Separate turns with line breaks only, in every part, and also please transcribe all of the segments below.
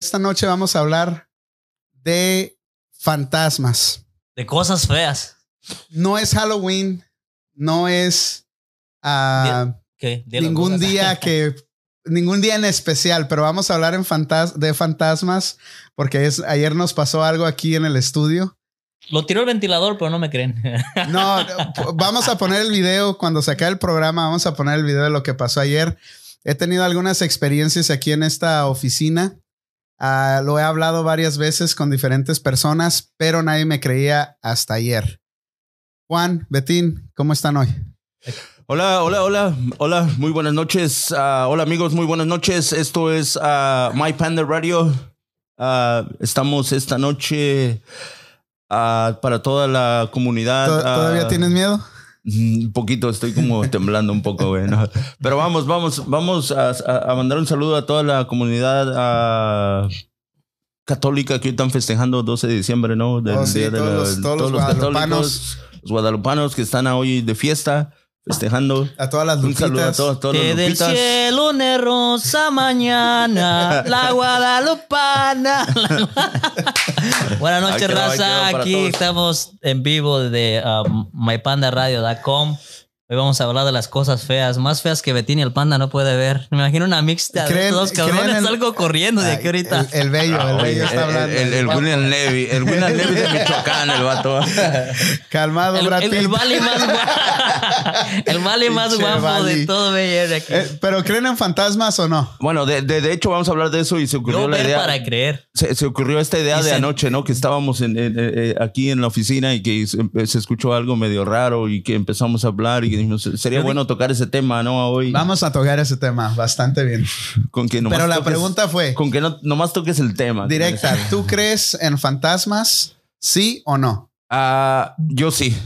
Esta noche vamos a hablar de fantasmas.
De cosas feas.
No es Halloween, no es
¿Qué? Dilo,
ningún día que ningún día en especial, pero vamos a hablar en fantas- de fantasmas porque es, ayer nos pasó algo aquí en el estudio.
Lo tiró el ventilador, pero no me creen.
No, vamos a poner el video cuando se acabe el programa. Vamos a poner el video de lo que pasó ayer. He tenido algunas experiencias aquí en esta oficina. Ah, lo he hablado varias veces con diferentes personas, pero nadie me creía hasta ayer. Juan, Betín, ¿cómo están hoy?
Hola, hola, hola, hola, muy buenas noches. Ah, hola amigos, muy buenas noches. Esto es ah, My Panda Radio. Estamos esta noche para toda la comunidad.
¿To- ¿Todavía tienes miedo?
Un poquito, estoy como temblando un poco, güey. ¿no? Pero vamos, vamos, vamos a, mandar un saludo a toda la comunidad ah, católica que hoy están festejando 12 de diciembre, ¿no? Del
Oh, sí,
Día de
todos
la-
los- todos los guadalupanos.
católicos, los guadalupanos que están hoy de fiesta, festejando.
A todas las
Un saludo a todos, todos
que
los
del
lupitas.
cielo una rosa mañana, la guadalupana. Buenas noches, raza. Aquí
todos.
estamos en vivo de um, mypandaradio.com. Hoy vamos a hablar de las cosas feas, más feas que Betín y el panda no puede ver. Me imagino una mixta de
¿Creen-
dos cabrones,
en-
algo corriendo de aquí ahorita.
El, el bello, el
Oye,
bello está
el-
hablando.
El, el William Levy, el William Levy de Michoacán, el vato.
Calmado,
El,
Brad
el, el
Pitt.
vale más guapo, el vale más guapo de todo Bayer aquí.
Eh, ¿Pero creen en fantasmas o no?
Bueno, de, de, de hecho vamos a hablar de eso y se ocurrió
Yo
la
ver
idea.
para creer.
Se, se ocurrió esta idea
Y
de
se-
anoche, ¿no? Que estábamos en, en- eh, aquí en la oficina y que se, se escuchó algo medio raro y que empezamos a hablar y dijimos, sería bueno tocar ese tema, ¿no? Hoy.
Vamos a tocar ese tema bastante bien.
Con que nomás
Pero la
toques-
pregunta fue
Con que no, nomás toques el tema.
directa. ¿Tú crees en fantasmas? ¿Sí o no?
Ah, yo sí.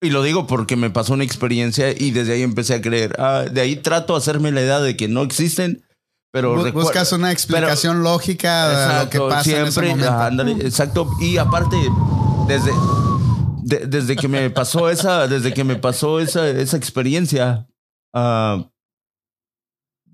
Y lo digo porque me pasó una experiencia y desde ahí empecé a creer. Ah, de ahí trato de hacerme la idea de que no existen, pero
Bu- Buscas una explicación lógica de lo que
Exacto,
pasa en ese
siempre,
momento.
ajá, ándale, exacto. Y aparte, desde, de- desde que me pasó esa, desde que me pasó esa, esa experiencia, ah,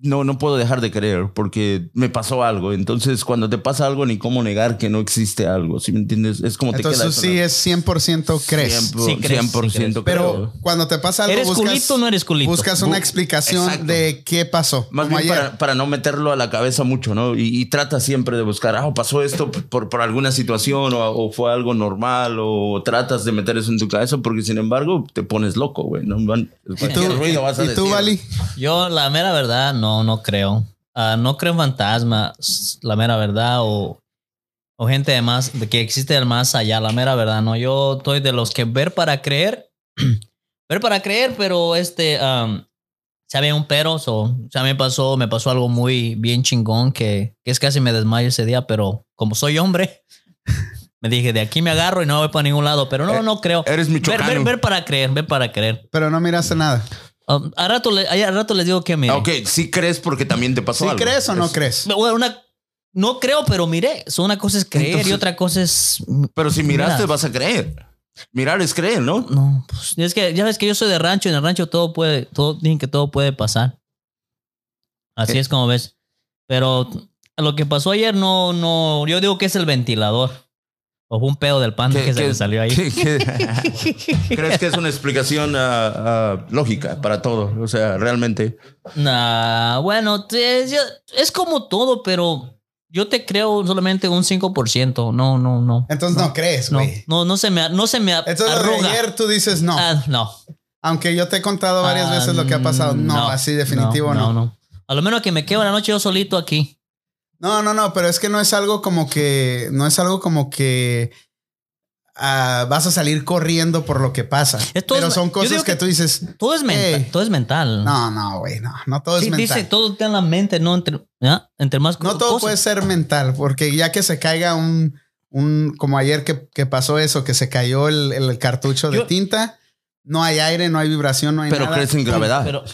no, no puedo dejar de creer porque me pasó algo. Entonces, cuando te pasa algo, ni cómo negar que no existe algo. ¿Sí me entiendes? Es como te
Entonces
queda
tú
eso,
sí
¿no?
es 100% crees.
100%,
Sí crees, sí
100%
crees.
Pero cuando te pasa algo,
¿Eres
buscas,
culito o no eres culito?
buscas una explicación
Exacto.
de qué pasó.
Más
como
bien
ayer.
para, para no meterlo a la cabeza mucho, ¿no? Y, y trata siempre de buscar, ah, pasó esto por, por alguna situación o, o fue algo normal o tratas de meter eso en tu cabeza porque sin embargo te pones loco, güey. ¿no?
¿Y tú,
ruido vas a
y tú,
decir.
Vali?
Yo, la mera verdad, no, no creo. Ah, no creo en fantasmas, la mera verdad, o, o gente de más, de que existe el más allá, la mera verdad, no. Yo estoy de los que ver para creer, ver para creer, pero este, um, sabe un pero, so, o sea, me pasó, me pasó algo muy bien chingón que, que es casi me desmayo ese día, pero como soy hombre, me dije, de aquí me agarro y no voy para ningún lado, pero no,
Eh,
no creo.
Eres
Ver,
michoacano.
ver, ver para creer, ver para creer.
Pero no miraste nada.
Um, a, rato le- a rato les digo que me...
Ok, sí crees porque también te pasó
¿Sí
algo.
crees o no
Es-
crees?
Bueno, una, no creo, pero miré. So, una cosa es creer y otra cosa es.
Pero si miraste
Mira.
vas a creer. Mirar es creer, ¿no?
No, pues es que ya ves que yo soy de rancho y en el rancho todo puede, todo, dicen que todo puede pasar. Así
Eh.
es como ves. Pero lo que pasó ayer no, no, yo digo que es el ventilador. O fue un pedo del pan que, se le salió ahí.
qué- qué- ¿Crees que es una explicación ah, ah, lógica para todo? O sea, realmente.
Nah, bueno, es como todo, pero yo te creo solamente un 5%. No, no, no.
Entonces no, crees,
No,
güey.
no, no se me, no se me
Entonces
arruga.
ayer tú dices no.
Ah, no.
Aunque yo te he contado varias
Ah,
veces lo que ha pasado. No,
no,
así definitivo no.
No, no. A lo menos que me quedo la noche yo solito aquí.
No, no, no, pero es que no es algo como que, no es algo como que ah, vas a salir corriendo por lo que pasa.
Esto
pero
es-
son cosas que,
que-
tú dices,
Todo es mental.
Ey.
Todo es mental.
no, no, güey, no, no todo es
Sí,
mental.
dice, todo está en la mente, no entre, ¿ya? entre más
no todo
cosas.
puede ser mental, porque ya que se caiga un, un como ayer que, que pasó eso, que se cayó el, el cartucho de
Yo-
tinta, no hay aire, no hay vibración, no hay
Pero
nada.
crees en gravedad.
Pero,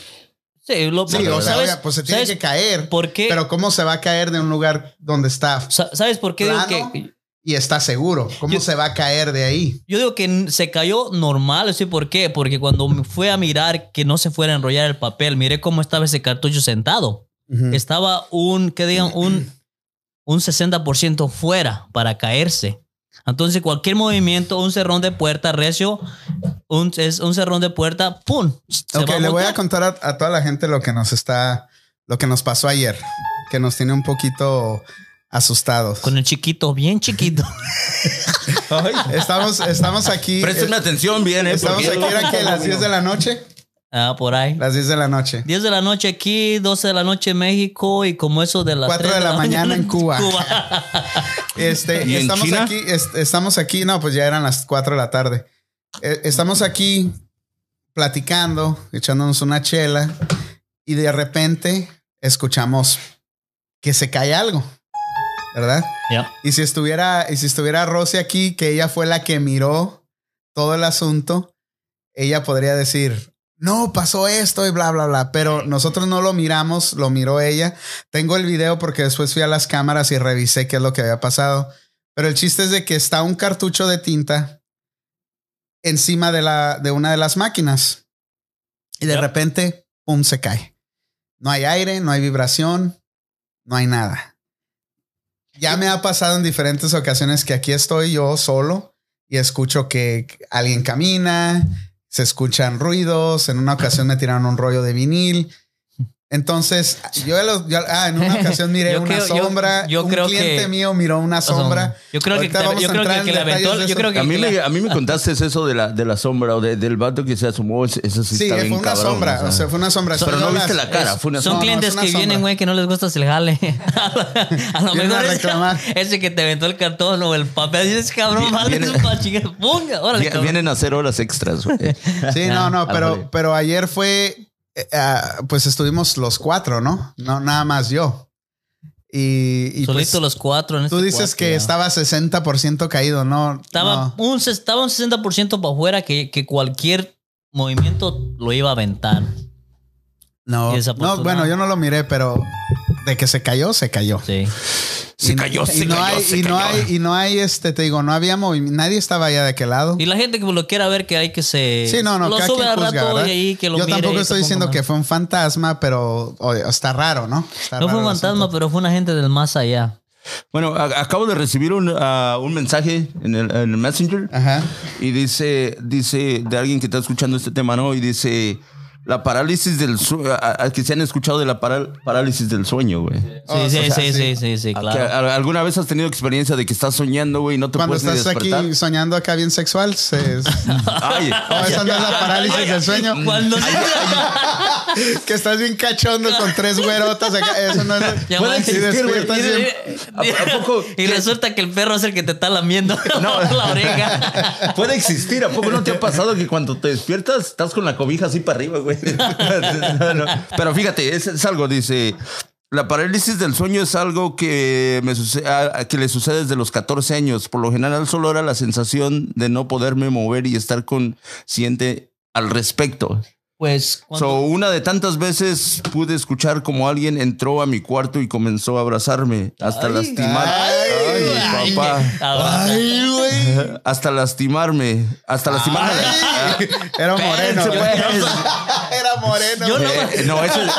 sí, lo,
Sí,
pero
o sea,
¿sabes,
oiga, pues se tiene
sabes
que caer.
por qué?
Pero cómo se va a caer de un lugar donde está
Sa- ¿Sabes por qué digo
plano
que
y está seguro? ¿Cómo
Yo-
se va a caer de ahí?
Yo digo que se cayó normal, ¿sí por qué? Porque cuando me fue a mirar que no se fuera a enrollar el papel, miré cómo estaba ese cartucho sentado. Estaba un, que digan, un, un 60% fuera para caerse. Entonces, cualquier movimiento, un cerrón de puerta recio, un, es un cerrón de puerta, ¡pum! se
Ok,
va
le voy a contar a, a toda la gente lo que nos está, lo que nos pasó ayer, que nos tiene un poquito asustados.
Con el chiquito, bien chiquito.
Estamos, estamos aquí.
Préstenme
eh,
atención bien, ¿eh?
estamos aquí, era que las 10 de la noche.
Ah, por ahí.
Las 10 de la noche.
10 de la noche aquí, 12 de la noche en México y como eso de las
Cuatro
3
de la mañana en Cuba.
Cuba.
Este,
¿Y en
estamos
China?
aquí, est- estamos aquí, no, pues ya eran las 4 de la tarde. Eh, estamos aquí platicando, echándonos una chela y de repente escuchamos que se cae algo, ¿verdad?
Ya.
Y si estuviera, y si estuviera Rosy aquí, que ella fue la que miró todo el asunto, ella podría decir, no, pasó esto y bla, bla, bla. Pero nosotros no lo miramos, lo miró ella. Tengo el video porque después fui a las cámaras y revisé qué es lo que había pasado. Pero el chiste es de que está un cartucho de tinta encima de, la, de una de las máquinas. Y de repente, pum, se cae. No hay aire, no hay vibración, no hay nada. Ya me ha pasado en diferentes ocasiones que aquí estoy yo solo y escucho que alguien camina, se escuchan ruidos. En una ocasión me tiraron un rollo de vinil. Entonces, yo, lo- yo- ah, en una ocasión miré
Yo
una
creo- yo-
sombra.
yo
un
creo
cliente
que-
mío miró una sombra.
Yo creo que,
Ahorita
te-
vamos
yo
a
creo
entrar
que,
en
que
detalles
aventó,
de
yo
eso.
creo que,
A mí,
que
me,
la-
a mí me contaste eso de la, de la sombra o de- del vato que se asomó. Eso sí,
Sí,
está
fue
bien
una
cabrón,
sombra. O sea, fue una sombra.
Pero no viste la cara, fue una
son
No, no,
clientes
es una
que
sombra.
vienen, güey, que no les gusta el jale. a lo mejor
a
ese, que te aventó el cartón o el papel, dices, cabrón, vale, es un cabrón.
Vienen a hacer horas extras. güey.
Sí, no, no,
Ah,
pero ayer fue, eh, ah, pues estuvimos los cuatro, ¿no? No, nada más yo. Y, y
Solito
pues,
los cuatro en
tú
este
dices que
ya.
estaba 60% caído, ¿no?
Estaba,
no.
un, estaba un 60% para afuera que, que cualquier movimiento lo iba a aventar.
No, bueno, yo no lo miré, pero de que se cayó, se cayó.
Sí.
Se cayó,
y
se
no
cayó,
hay,
se
y no
cayó.
hay, y no hay, este, te digo, no había movimiento, nadie estaba allá de aquel lado.
Y la gente que lo quiera ver, que hay que se.
Sí, no, no,
Lo sube
juzga,
rato
¿verdad?
y ahí que lo
Yo
mire
tampoco estoy diciendo que fue un fantasma, pero oye, está raro, ¿no? Está
No
raro
fue un fantasma,
asunto.
pero fue una gente del más allá.
Bueno, a- acabo de recibir un, ah, un mensaje en el, en el Messenger
Ajá.
y dice, dice de alguien que está escuchando este tema, ¿no? Y dice la parálisis del sueño, que se han escuchado de la parálisis del sueño, güey.
Sí,
Oh,
sí,
o sea,
sí,
sí.
sí, sí, sí,
Que
claro.
¿Alguna vez has tenido experiencia de que estás soñando, güey, y no te
Cuando
puedes ni
estás aquí soñando acá bien sexual, se,
Ay,
esa no es la parálisis del sueño.
Cuando
que estás bien cachondo con tres güerotas acá. Eso no es.
Ya
Puede
va,
existir,
y-
güey.
despiertas
y-
bien.
y-
¿A- a poco
Y
que-
resulta que el perro es el que te está lamiendo la oreja.
Puede existir. ¿A poco no te ha pasado que cuando te despiertas estás con la cobija así para arriba, güey? No, no. Pero fíjate, es, es algo, dice. La parálisis del sueño es algo que, me suce- a- a- que le sucede desde los 14 años. Por lo general solo era la sensación de no poderme mover y estar consciente al respecto.
Pues
So, una de tantas veces pude escuchar como alguien entró a mi cuarto y comenzó a abrazarme hasta lastimar.
ay,
Ay, papá.
Ah,
Ay, güey.
Hasta lastimarme. Hasta lastimarme.
Ay, Era moreno. Güey.
pues.
Moreno.
Yo.
Eh, no, eso es,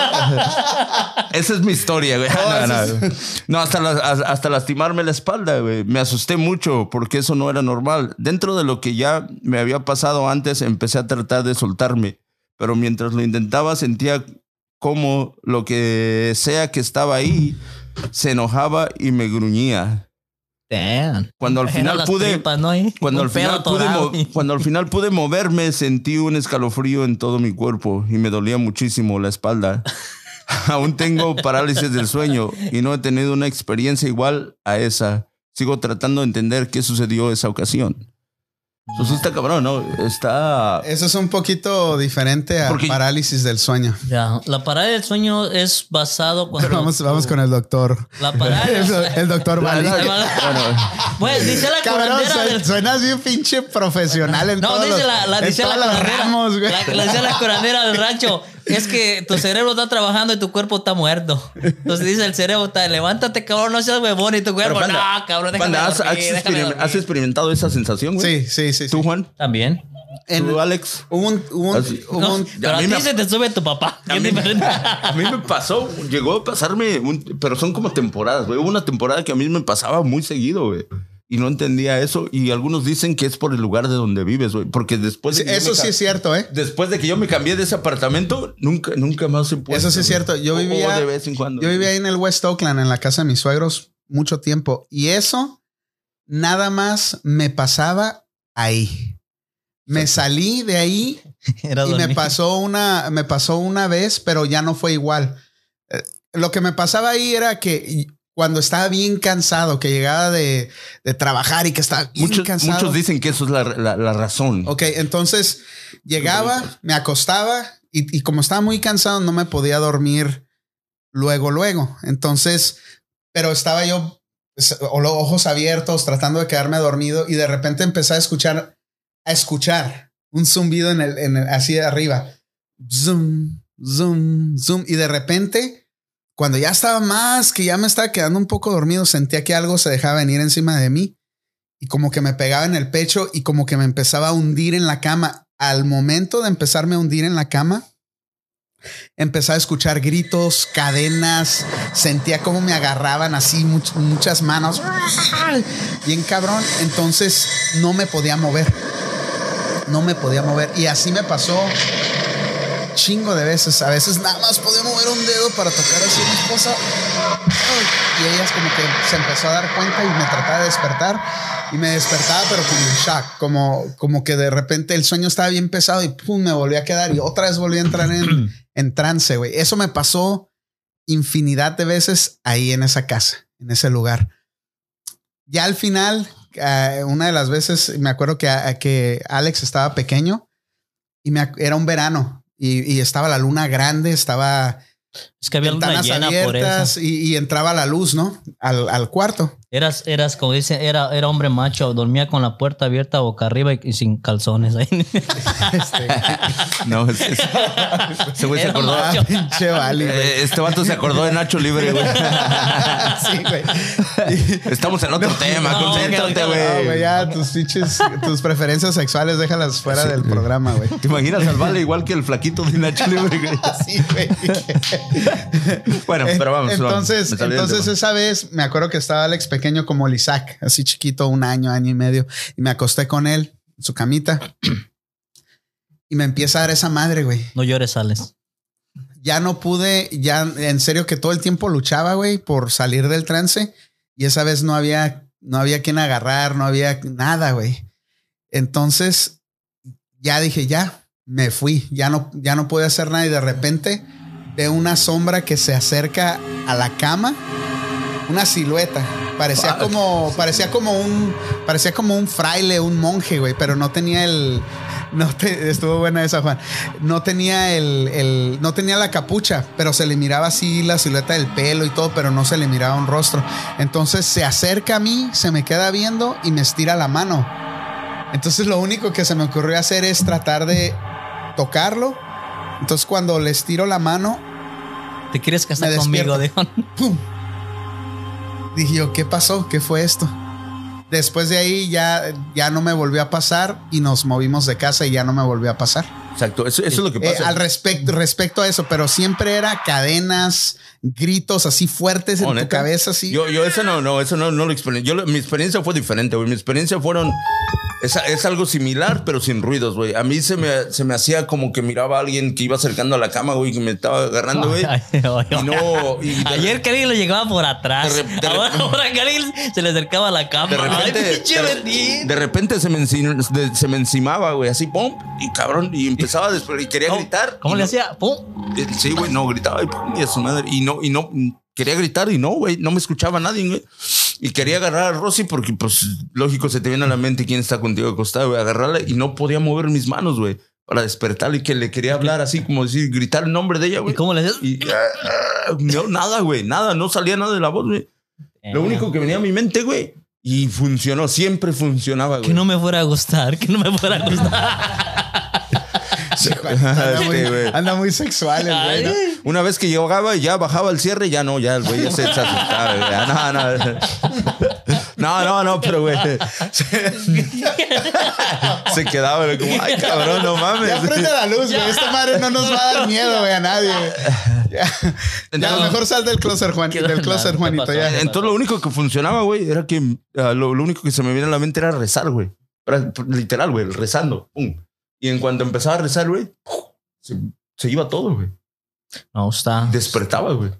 esa es mi historia, güey. No, hasta, la- hasta lastimarme la espalda, güey. Me asusté mucho porque eso no era normal. Dentro de lo que ya me había pasado antes, empecé a tratar de soltarme. Pero mientras lo intentaba, sentía como lo que sea que estaba ahí se enojaba y me gruñía.
Damn.
Cuando al final pude-
tripas, ¿no? Y
Cuando al, final pude cuando al final pude moverme, sentí un escalofrío en todo mi cuerpo y me dolía muchísimo la espalda. Aún tengo parálisis del sueño y no he tenido una experiencia igual a esa. Sigo tratando de entender qué sucedió esa ocasión. Eso sí está cabrón, ¿no? Está...
Eso es un poquito diferente a
Porque-
parálisis del sueño.
Ya, La parálisis del sueño es basado cuando.
Vamos, vamos con el doctor.
La parálisis.
El, el doctor Bali.
Pues dice la
Cabrón,
del.
suenas bien pinche profesional en
No,
todos
dice
los,
la, la,
en
dice la curandera.
ramos, güey.
la, la dice la curandera del rancho. Es que tu cerebro está trabajando y tu cuerpo está muerto. Entonces dice el cerebro, está, levántate, cabrón, no seas huevón. Y tu cuerpo,
panda,
no, cabrón, déjame
panda, ¿has,
dormir,
has
déjame
experim-
dormir".
has experimentado esa sensación, güey?
Sí, sí, sí.
¿Tú. Juan?
También.
En-
¿Tú, Alex?
Hubo un, hubo un-
Así.
hubo
No,
un-
pero
a
a
mí me-
se te sube tu papá.
A mí, a mí me pasó, llegó a pasarme, un- pero son como temporadas, güey. Hubo una temporada que a mí me pasaba muy seguido, güey. Y no entendía eso. Y algunos dicen que es por el lugar de donde vives, güey. Porque después de
eso sí es cierto, ¿eh?
Después de que yo me cambié de ese apartamento, nunca, nunca más se puede.
Eso sí es cierto. Yo vivía-
de vez en cuando.
Yo vivía ahí en el West Oakland, en la casa de mis suegros, mucho tiempo. Y eso nada más me pasaba ahí. Me salí de ahí
Era
y me pasó una, me pasó una vez, pero ya no fue igual. Eh, Lo que me pasaba ahí era que cuando estaba bien cansado, que llegaba de, de trabajar y que estaba bien
Muchos,
cansado.
muchos dicen que eso es la, la- la razón.
Ok, entonces llegaba, me acostaba y, y como estaba muy cansado no me podía dormir luego, luego. Entonces, pero estaba yo pues, o los ojos abiertos tratando de quedarme dormido y de repente empecé a escuchar, a escuchar un zumbido en el, en el así de arriba. Zoom, zoom, zoom. Y de repente, cuando ya estaba más, que ya me estaba quedando un poco dormido, sentía que algo se dejaba venir encima de mí y como que me pegaba en el pecho y como que me empezaba a hundir en la cama. Al momento de empezarme a hundir en la cama, empecé a escuchar gritos, cadenas, sentía como me agarraban así much- muchas manos, bien cabrón. Entonces no me podía mover, no me podía mover y así me pasó chingo de veces. A veces nada más podía mover un dedo para tocar así a mi esposa. Y ella como que se empezó a dar cuenta y me trataba de despertar. Y me despertaba, pero como en shock. Como, como que de repente el sueño estaba bien pesado y pum, me volví a quedar. Y otra vez volví a entrar en, en trance, güey. Eso me pasó infinidad de veces ahí en esa casa, en ese lugar. Ya al final, eh, una de las veces, me acuerdo que, a- que Alex estaba pequeño y me, era un verano y, y estaba la luna grande, estaba
Es que había luna
ventanas
llena por
abiertas
eso.
y, y entraba la luz, ¿no? Al, al cuarto.
Eras, eras, como dicen, era, era hombre macho. Dormía con la puerta abierta boca arriba y, y sin calzones. ahí.
Este,
No, es- es- ese güey se acordó.
macho.
pinche Vali, güey.
Eh, Este vato se acordó de Nacho Libre, güey.
Sí, güey.
Estamos en otro tema,
no,
concéntrate, güey.
No, güey, ya tus pinches, tus preferencias sexuales, déjalas fuera del programa, güey.
¿Te imaginas al Vale igual que el flaquito de Nacho Libre, güey?
Sí, güey.
Bueno, pero vamos.
Entonces,
del
entonces esa vez me acuerdo que estaba Alex pequeño como el Isaac, así chiquito, un año, año y medio, y me acosté con él en su camita y me empieza a dar esa madre, güey.
No llores, Alex.
Ya no pude, ya en serio que todo el tiempo luchaba, güey, por salir del trance y esa vez no había, no había quien agarrar, no había nada, güey. Entonces ya dije, ya, me fui, ya no, ya no pude hacer nada y de repente veo una sombra que se acerca a la cama, una silueta. Parecía como, parecía como un, parecía como un fraile, un monje, güey, pero no tenía el, no te, estuvo buena esa, Juan. No tenía el, el, no tenía la capucha, pero se le miraba así la silueta del pelo y todo, pero no se le miraba un rostro. Entonces se acerca a mí, se me queda viendo y me estira la mano. Entonces lo único que se me ocurrió hacer es tratar de tocarlo. Entonces cuando le estiro la mano,
¿Te quieres casar conmigo? Dijo.
¡pum! Dije yo, ¿qué pasó? ¿Qué fue esto? Después de ahí ya, ya no me volvió a pasar y nos movimos de casa y ya no me volvió a pasar.
Exacto, eso, eso es lo que
Eh,
pasa.
al respecto, respecto a eso, pero siempre era cadenas, gritos así fuertes en
Oh,
tu cabeza, así.
Yo, yo eso no, no, eso no, no lo experiencié. Yo, mi experiencia fue diferente, güey. Mi experiencia fueron. Es, es algo similar, pero sin ruidos, güey. A mí se me, se me hacía como que miraba a alguien que iba acercando a la cama, güey, que me estaba agarrando, güey. Y no. y de-
Ayer Karim lo llegaba por atrás.
De re- de
ahora,
re-
ahora se le acercaba a la cama.
de repente,
Ay,
de, repente se me, encim- de- se me encimaba, güey, así, pum, y cabrón, y empezaba a y quería
¿Cómo-
gritar.
¿Cómo
y
le
no-
hacía? ¡Pum!
Sí, güey, no, gritaba y, pum, y a su madre. Y no, y no, quería gritar y no, güey, no me escuchaba nadie, güey. Y quería agarrar a Rosy porque, pues, lógico, se te viene a la mente quién está contigo acostado, güey, agarrarla y no podía mover mis manos, güey, para despertarla y que le quería hablar así, como decir, gritar el nombre de ella,
¿Y
güey.
cómo le hacías?
Y ah, ah, no, nada, güey, nada, no salía nada de la voz, güey. Lo único que venía a mi mente, güey, y funcionó, siempre funcionaba, güey.
Que no me fuera a gustar, que no me fuera a gustar.
anda, muy,
Este, güey.
anda muy sexual el güey.
Una vez que llegaba y ya bajaba el cierre, ya no, ya el güey ya se, se asustaba, güey. Ya, no, no. No, no, no, pero güey. Se, se quedaba güey, como, ay, cabrón, no mames.
Ya prende la luz, güey. Esta madre no nos va a dar miedo, güey, a nadie. Ya, ya
Entonces-
mejor sal del closet, Juan,
¿Qué
del closet,
¿Qué
Juanito. Ya.
Entonces lo único que funcionaba, güey, era que ah, lo, lo único que se me viene a la mente era rezar, güey. Era, Literal, güey, rezando. Pum. Y en cuanto empezaba a rezar, güey, se, se iba todo, güey.
No, está.
Despertaba, güey.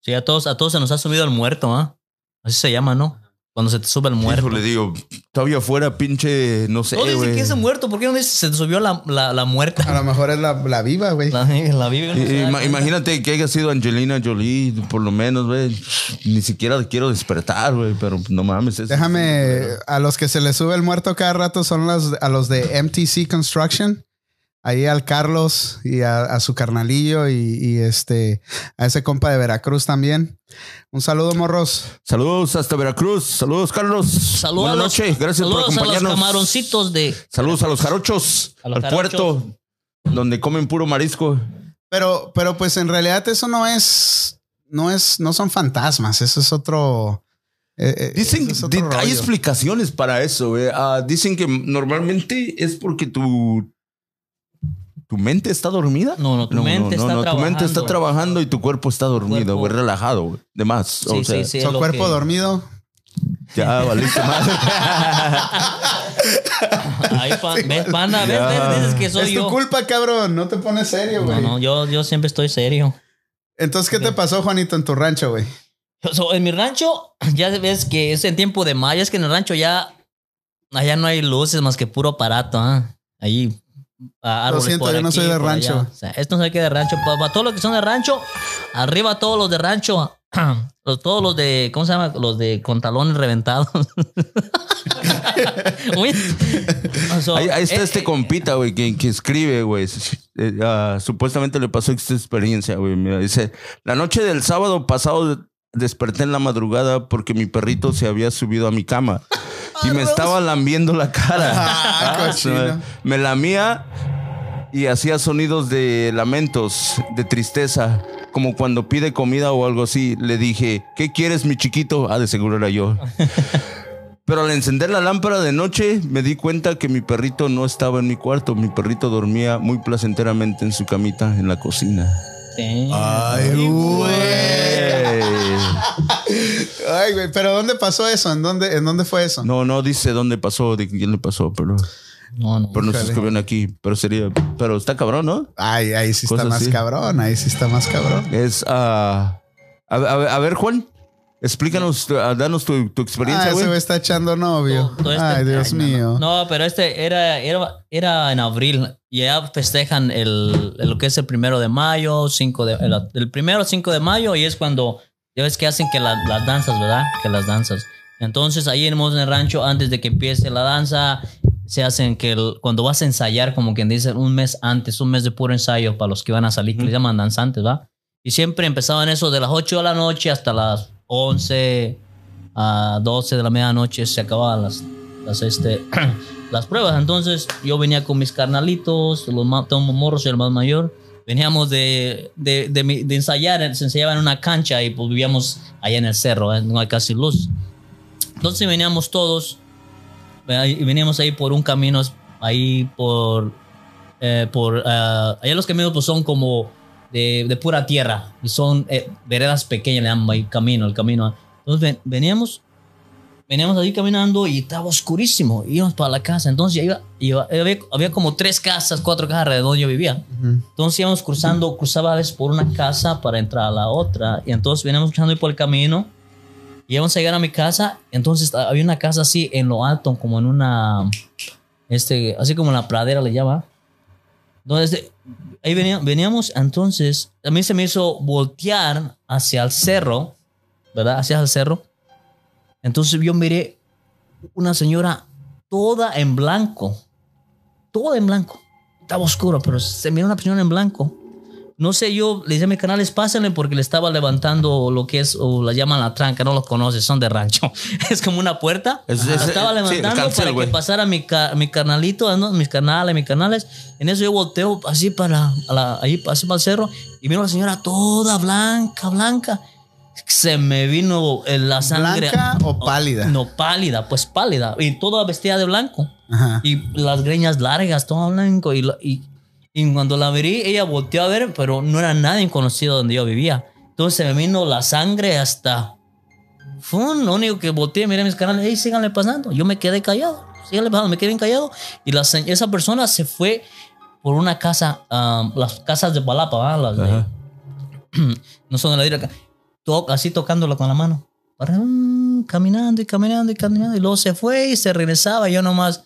Sí, a todos, a todos se nos ha subido el muerto, ¿ah? Así se llama, ¿no? Cuando se te sube el muerto.
le digo, todavía afuera, pinche, no sé,
No dicen
güey.
que es muerto. ¿Por qué no dice se te subió la, la, la muerta?
A lo mejor es la, la viva, güey.
La, no
ima-
cuenta.
imagínate que haya sido Angelina Jolie, por lo menos, güey. Ni siquiera quiero despertar, güey, pero no mames. es-
Déjame, a los que se les sube el muerto cada rato son los, a los de MTC Construction. Ahí al Carlos y a, a su carnalillo y, y este a ese compa de Veracruz también. Un saludo, morros.
Saludos hasta Veracruz. Saludos, Carlos.
Saludos a
Buenas
los,
noches. Gracias por
saludos a los
acompañarnos.
camaroncitos de.
Saludos a los jarochos.
A los
al
jarochos.
puerto, donde comen puro marisco.
Pero, pero pues en realidad eso no es, no es, no son fantasmas. Eso es otro. eh, eh,
Dicen,
es otro
di- hay
rollo.
explicaciones para eso. güey. Ah, dicen que normalmente es porque tu, tu mente está dormida.
No, no, tu mente está
Tu mente está
trabajando.
trabajando y tu cuerpo está dormido, güey, relajado, güey. De más.
Sí,
o sea,
sí, sí. lo
cuerpo
que-
dormido.
Ya valiste madre.
Ahí, pa- ¿Ves, panda? ¿Ves,
Ya.
ves? Dices que soy
es tu
yo.
culpa, cabrón. No te pones serio, güey.
No, no, yo, yo siempre estoy serio.
Entonces, ¿qué te pasó, Juanito, en tu rancho, güey?
So, en mi rancho, ya ves que es en tiempo de mayo, es que en el rancho ya, allá no hay luces más que puro aparato, ¿ah? Ahí. Árboles
siento,
por
yo no soy de rancho.
allá. O sea, esto no sé qué de rancho. Para, todos los que son de rancho, arriba todos los de rancho, todos los de, ¿cómo se llama? Los de con talones reventados. Uy. So,
Ahí, ahí está
eh,
este
eh,
compita, güey, que, que escribe, güey. Eh, ah, supuestamente le pasó esta experiencia, güey. Mira, dice, la noche del sábado pasado desperté en la madrugada porque mi perrito se había subido a mi cama y me estaba lambiendo la cara.
Ah,
Ah, me lamía y hacía sonidos de lamentos, de tristeza, como cuando pide comida o algo así. Le dije, ¿qué quieres, mi chiquito? Ah, de seguro era yo. Pero al encender la lámpara de noche, me di cuenta que mi perrito no estaba en mi cuarto. Mi perrito dormía muy placenteramente en su camita en la cocina.
sí.
Ay, güey. Ay, güey. Pero ¿dónde pasó eso? ¿En dónde, en dónde fue eso?
No, no dice dónde pasó, de quién le pasó, pero,
No, no.
pero no se escriben aquí. Pero sería, pero está cabrón, ¿no?
Ay, ahí sí está más
así.
cabrón. Ahí sí está más cabrón.
Es, ah, a, a- a ver, Juan, explícanos, ah, danos tu, tu
Ah,
experiencia,
ese
güey.
güey está echando novio.
Todo este-
Ay, Dios
Ay, no,
mío.
No, pero este era, era, era en abril. Y ya festejan el, el- lo que es el primero de mayo, 5 de, el, el primero 5 de mayo, y es cuando, ya ves que hacen que la- las danzas, ¿verdad? Que las danzas. Entonces ahí en el rancho, antes de que empiece la danza, se hacen que el- cuando vas a ensayar, como quien dice, un mes antes, un mes de puro ensayo para los que van a salir, que les llaman danzantes, ¿va? Y siempre empezaban eso de las 8 de la noche hasta las 11 a 12 de la medianoche, se acababan las, las, este, las pruebas. Entonces yo venía con mis carnalitos, los tengo morros el más mayor. Veníamos de, de, de, de ensayar, se ensayaba en una cancha y pues vivíamos allá en el cerro, ¿eh? no hay casi luz. Entonces veníamos todos, y veníamos ahí por un camino, ahí por, eh, por, ah, allá los caminos pues son como de, pura tierra, y son eh, veredas pequeñas, le llaman ahí camino, el camino. Entonces ven- veníamos, veníamos ahí caminando y estaba oscurísimo, íbamos para la casa, entonces iba, iba- había, había como tres casas, cuatro casas alrededor donde yo vivía.
Ujú.
Entonces íbamos cruzando, cruzaba a veces por una casa para entrar a la otra. Y entonces veníamos cruzando por el camino. Y íbamos a llegar a mi casa. Entonces había una casa así en lo alto, como en una. Este, así como en la pradera le llama. Entonces, ahí venía- veníamos. Entonces, a mí se me hizo voltear hacia el cerro, ¿verdad? Hacia el cerro. Entonces yo miré una señora toda en blanco. Toda en blanco estaba oscuro, pero se miró una señora en blanco. No sé, yo le dije a mis canales, pásenle porque le estaba levantando lo que es, o la llaman la tranca, no los conoces, son de rancho. Es como una puerta.
Es- es-
estaba
sí,
levantando
cancel,
para
güey.
que pasara mi, mi carnalito, ¿no? mis canales, mis canales. En eso yo volteo así para, la- así para el cerro y miro a la señora toda blanca, blanca. Se me vino la sangre.
¿Blanca o pálida?
No, pálida, pues pálida. Y toda vestida de blanco.
Ajá.
Y las greñas largas, todo blanco. Y, y, y cuando la vi, ella volteó a ver, pero no era nadie conocido donde yo vivía. Entonces me vino la sangre hasta. Fue lo único que volteé, miré mis canales, hey, síganle pasando. Yo me quedé callado, síganle pasando, me quedé callado. Y la, se- esa persona se fue por una casa, um, las casas de Palapa, ¿verdad? Las de- no son de la directa, to- así tocándola con la mano. Caminando y caminando y caminando. Y luego se fue y se regresaba. Y yo nomás,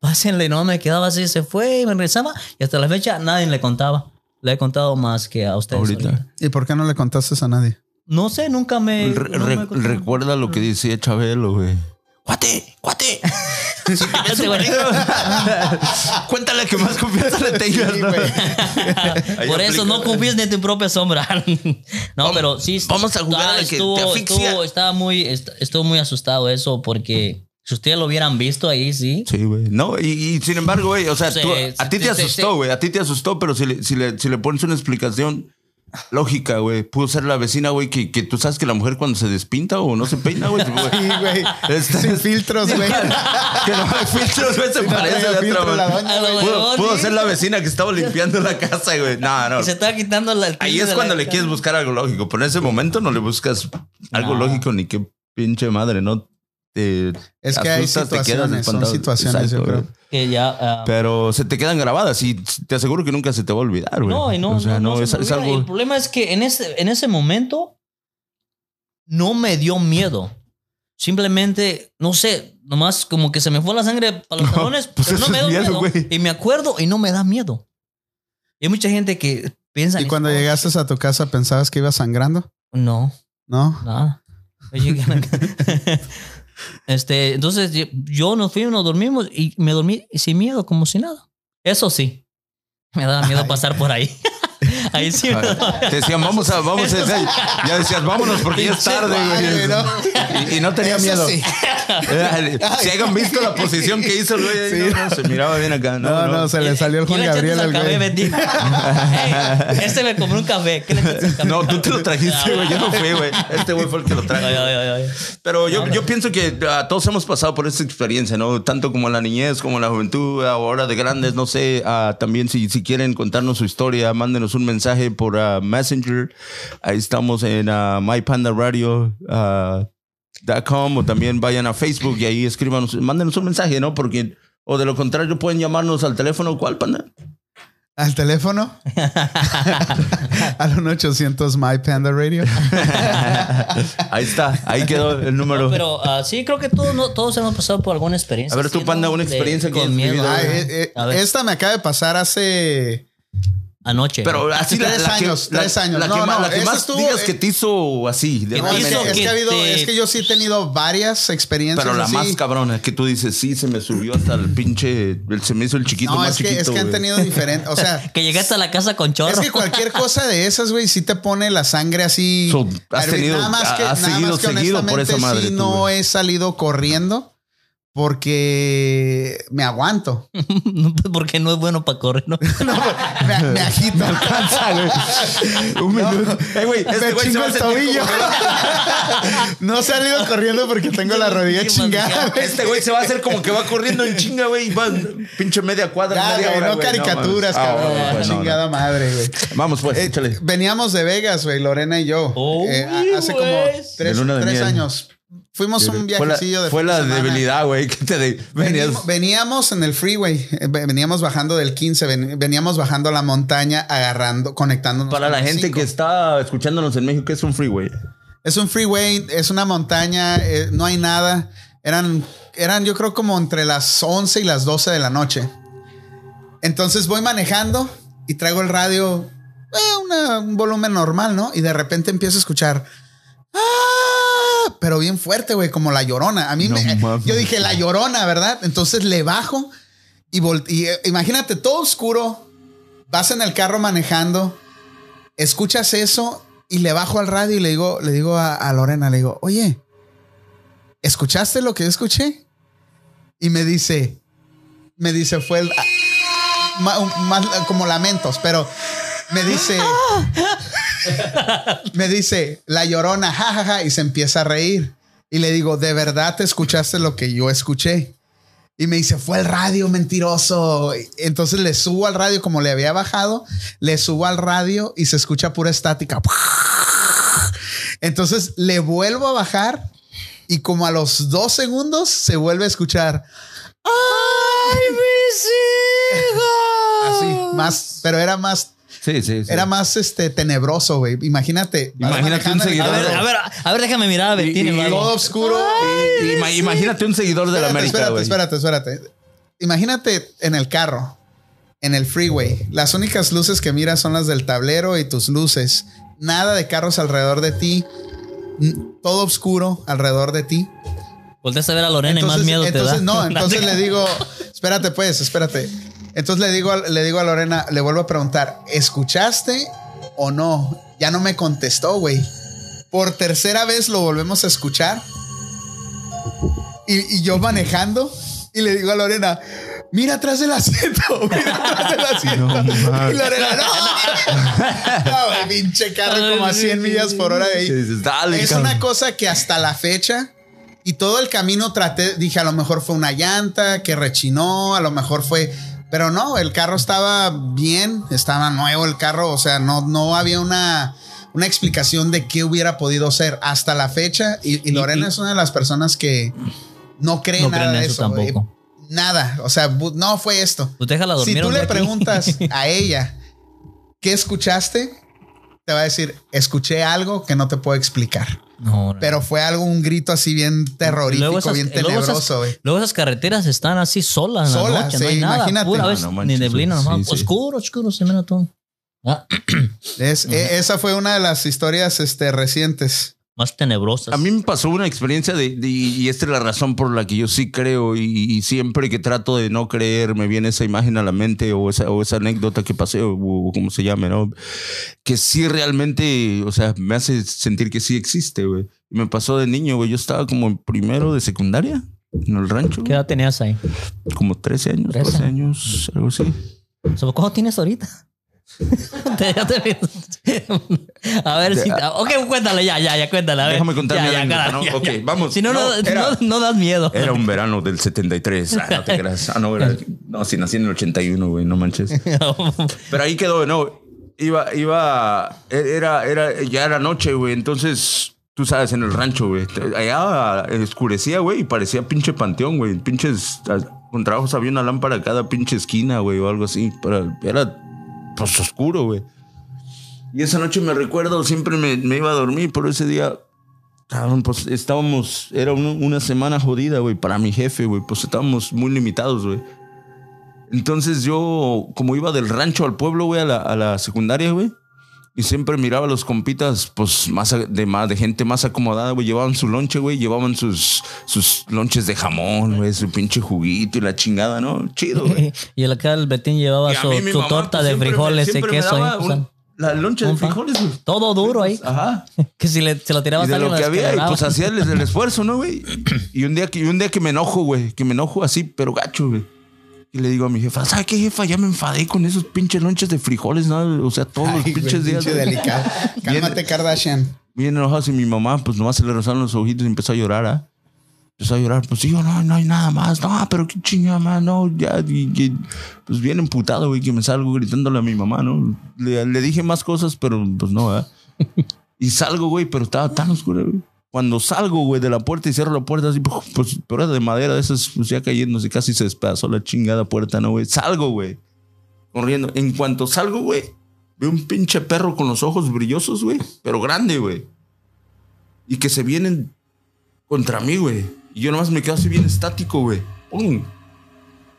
pásenle, no me quedaba así, se fue y me regresaba. Y hasta la fecha nadie le contaba. Le he contado más que a ustedes.
Ahorita.
ahorita.
¿Y por qué no le contaste a nadie?
No sé, nunca me.
Re-
no me
re-
contaron.
recuerda lo que decía Chabelo, güey. Cuate, cuate.
Este güey.
Cuéntale que más confianza le tengas. ¿no?
Por eso no confíes ni en tu propia sombra. no, pero sí.
vamos a jugar a que te
estuvo,
asfixia.
estuvo- estaba muy, est- estuvo muy asustado eso porque si ustedes lo hubieran visto ahí, sí.
Sí, güey. No, y, y sin embargo, güey, o sea,
Sí,
tú-
sí,
a ti te asustó, güey. A ti te asustó, pero si le, si le, si le pones una explicación lógica, güey, pudo ser la vecina, güey, que, que tú sabes que la mujer cuando se despinta o no se peina, güey.
Sí, güey.
Este-
Sin filtros, güey.
que no hay filtros, güey, se
Si no
parece
filtro
otra
la doña, güey.
Pudo,
mejor,
pudo
sí.
ser la vecina que estaba limpiando la casa, güey. No, no.
Y se estaba quitando la,
Ahí es cuando le quieres buscar algo lógico, pero en ese momento no le buscas algo
No.
lógico ni qué pinche madre, ¿no? Te
Es que hay
asustas, te quedas
situaciones, son situaciones, yo
Exacto,
creo.
güey.
Que ya. ah,
Pero se te quedan grabadas y te aseguro que nunca se te va a olvidar, güey.
no, y no,
O sea,
no,
no,
no
es, es.
Y El
algo.
problema es que en ese, en ese momento no me dio miedo. Simplemente, no sé, nomás como que se me fue la sangre para los
No,
talones,
pues
pero no me dio
miedo,
miedo.
güey.
Y me acuerdo y no me da miedo. Y hay mucha gente que piensa.
¿Y cuando
eso.
llegaste a tu casa pensabas que ibas sangrando?
No,
¿No?
nada. Este, entonces yo- yo nos fuimos, nos dormimos y me dormí sin miedo, como si nada. Eso sí, me daba miedo pasar por ahí. Ahí sí
Te decían, vamos a, vamos a, ya decías, vámonos porque ya es tarde, güey.
¿no?
Y, y no tenía
Eso
miedo.
sí.
Si hayan visto la posición que hizo el güey, ahí,
Sí.
no, no, se miraba bien acá. No,
No, no, se le salió el
¿Qué
Juan Gabriel
al
al
café,
güey.
bendito? Ey, este me compró un café. ¿Qué le café?
No, tú te lo trajiste, güey. Yo no fui, güey. Este güey fue el que lo trajo.
Ay, ay, ay, ay.
Pero yo, yo pienso que ah, todos hemos pasado por esta experiencia, ¿no? Tanto como en la niñez, como en la juventud, ahora de grandes, no sé. ah, también si, si quieren contarnos su historia, mándenos un mensaje por ah, Messenger. Ahí estamos en ah, mypandaradio.com o también vayan a Facebook y ahí escríbanos, mándenos un mensaje, ¿no? Porque, o de lo contrario, pueden llamarnos al teléfono. ¿Cuál, panda?
¿Al teléfono? Al 1-800 My Panda Radio.
Ahí está, ahí quedó el número.
No, pero ah, sí, creo que todos, no- todos hemos pasado por alguna experiencia.
A ver, tú, Panda, una experiencia que
de
has
miedo.
vivido.
Ah, eh, eh, esta me acaba de pasar hace
Anoche.
Pero así
Tres
la
años,
la-
tres años.
La
No,
que,
no,
más, la que más
estuvo,
digas
eh,
que te hizo así. de
Es que, es que ha habido,
te-
es que yo sí he tenido varias experiencias.
Pero la
así.
más cabrona, que tú dices, sí, se me subió hasta el pinche. el- se me hizo el chiquito
No,
más
es que,
chiquito.
es que han tenido diferentes. O sea,
que llegaste a la casa con chorro.
es que cualquier cosa de esas, güey, sí te pone la sangre así.
So, has tenido-
nada más que,
has
nada
seguido
más que
seguido por esa
honestamente
madre
sí
tú,
no he salido corriendo porque me aguanto.
Porque no es bueno para correr, ¿no?
No, me, me agito.
Un minuto. Eh, güey, este
me
güey
chingo el tobillo.
como-
no he salido corriendo porque tengo la rodilla chingada. güey.
Este güey se va a hacer como que va corriendo en chinga, güey. y va pinche media cuadra.
Ya,
media
güey,
hora,
no
güey.
caricaturas.
Ah,
cabrón.
bueno, pues, no,
chingada madre, güey.
Vamos, pues,
Eh,
échale.
veníamos de Vegas, güey, Lorena y yo.
Oh,
Eh, hace como
pues.
tres, años. Fuimos un
Fue
viajecillo de
fue la
semana.
debilidad, güey. De-.
Veníamos, veníamos en el freeway, eh, veníamos bajando del 15, ven- veníamos bajando la montaña, agarrando, conectándonos.
Para
con
la gente
5.
que está escuchándonos en México, es un freeway.
Es un freeway, es una montaña, eh, no hay nada. Eran, eran yo creo como entre las 11 y las 12 de la noche. Entonces voy manejando y traigo el radio, eh, una- un volumen normal, ¿no? Y de repente empiezo a escuchar... "Ah", Pero bien fuerte, güey, como la llorona. A mí
No
me.
mames.
Yo dije la llorona, ¿verdad? Entonces le bajo y, y, eh, imagínate todo oscuro. Vas en el carro manejando, escuchas eso y le bajo al radio y le digo, le digo a, a Lorena, le digo, oye, ¿escuchaste lo que yo escuché? Y me dice, me dice, fue el, ah, ma- un- más como lamentos, pero me dice, me dice, la llorona, jajaja, y se empieza a reír. Y le digo, ¿de verdad te escuchaste lo que yo escuché? Y me dice, fue el radio mentiroso. Entonces le subo al radio, como le había bajado, le subo al radio y se escucha pura estática. Entonces le vuelvo a bajar y como a los dos segundos se vuelve a escuchar. ¡Ay, mis hijos! Así, más, pero era más
Sí, sí, sí.
era más este tenebroso, güey. Imagínate.
Imagínate un seguidor
A ver, a ver, a ver, déjame mirar a Betín.
Y- y-
hermano.
todo oscuro.
Y- y ima- imagínate un seguidor de la América,
espérate,
güey.
espérate, espérate. Imagínate en el carro, en el freeway. Las únicas luces que miras son las del tablero y tus luces. Nada de carros alrededor de ti. Todo oscuro alrededor de ti.
Volteas a ver a Lorena y más miedo te da.
entonces, no, entonces le digo, espérate pues, espérate. Entonces le digo, a- le digo a Lorena, le vuelvo a preguntar, ¿escuchaste o no? Ya no me contestó, güey. Por tercera vez lo volvemos a escuchar. Y, y yo manejando y le digo a Lorena, mira atrás del asiento, mira atrás del asiento. y Lorena, no. No, pinche carro como a 100 millas por hora ahí.
Dale,
Es
cabrón.
una cosa que hasta la fecha y todo el camino traté, dije, a lo mejor fue una llanta que rechinó, a lo mejor fue, pero no, el carro estaba bien, estaba nuevo el carro, o sea, no, no había una, una explicación de qué hubiera podido ser hasta la fecha. Y, y Lorena
y-
es una de las personas que no cree
No
nada
creen
de
eso tampoco.
Nada, o sea, no fue esto.
Pues déjala dormir.
Si tú le
aquí.
preguntas a ella qué escuchaste, te va a decir, escuché algo que no te puedo explicar.
No, no.
Pero fue algo, un grito así bien terrorífico,
Luego esas-
bien
luego esas-
tenebroso, güey.
Luego esas carreteras están así solas en la
Solas,
no
sí,
hay nada.
imagínate.
Pura
No,
vez,
no
ni neblina,
sí,
nomás.
sí.
Oscuro, oscuro, se mira todo. Ah,
Es- e- esa fue una de las historias este, recientes.
Más tenebrosas.
A mí me pasó una experiencia de, de- y esta es la razón por la que yo sí creo y, y siempre que trato de no creer me viene esa imagen a la mente o esa, o esa anécdota que pasé o, o como se llame, ¿no? Que sí realmente, o sea, me hace sentir que sí existe, güey. Me pasó de niño, güey. Yo estaba como en primero de secundaria en el rancho.
¿Qué edad tenías ahí?
Como 13 años,
13.
12 años, algo así.
¿Cómo tienes ahorita? A ver si. Ok, cuéntale, ya, ya, ya, cuéntale. A ver.
Déjame contar
Ya,
mi
ya,
anécdota, ¿no?
ya,
Ok, vamos.
Si no, no,
No, era-
no, no das miedo.
Era un verano del 73. Ah, no te creas. Ah, no, era, no, si nací en el 81, güey, no manches. Pero ahí quedó, no. Iba, iba, era, era, ya era noche, güey. Entonces, tú sabes, en el rancho, güey. Allá escurecía, güey, y parecía pinche panteón, güey. Pinches, con trabajos había una lámpara cada pinche esquina, güey, o algo así. Pero era, pues, oscuro, güey. Y esa noche me recuerdo, siempre me, iba a dormir, pero ese día, cabrón, pues estábamos, era un- una semana jodida, güey, para mi jefe, güey, pues estábamos muy limitados, güey. Entonces yo, como iba del rancho al pueblo, güey, a la, a la secundaria, güey, y siempre miraba a los compitas, pues, más de, más, de gente más acomodada, güey, llevaban su lonche, güey, llevaban sus, sus lonches de jamón, güey, su pinche juguito y la chingada, ¿no? Chido, güey.
y el acá el Betín llevaba su,
mí
su
mamá,
torta
pues,
de frijoles y
me
queso.
daba
ahí, o
un-
sea,
la loncha de frijoles, güey.
todo duro ahí.
Ajá.
Que si le, se lo tirabas
de lo que había, y pues hacía el, el esfuerzo, ¿no, güey? Y un día que, y un día que me enojo, güey, que me enojo así, pero gacho, güey. Y le digo a mi jefa, ¿sabes qué, jefa? Ya me enfadé con esos pinches lonches de frijoles, ¿no? O sea, todos los
Ay,
pinches días.
pinche. Cálmate, Kardashian.
Bien enojados y mi mamá, pues nomás se le rozaron los ojitos y empezó a llorar, ¿ah? Empezó a llorar, pues digo, no, no hay nada más. No, pero qué chingada más, no, ya. y- y- pues bien emputado, güey, que me salgo gritándole a mi mamá, ¿no? Le, le dije más cosas, pero pues no, ¿verdad? y salgo, güey, pero estaba tan oscuro, güey. Cuando salgo, güey, de la puerta y cierro la puerta así, pues, pero era de madera, de esas, pues ya cayéndose, casi se despedazó la chingada puerta, ¿no, güey? Salgo, güey, corriendo. En cuanto salgo, güey, veo un pinche perro con los ojos brillosos, güey, pero grande, güey. Y que se vienen contra mí, güey. Y yo nomás me quedo así bien estático, güey. ¡Pum!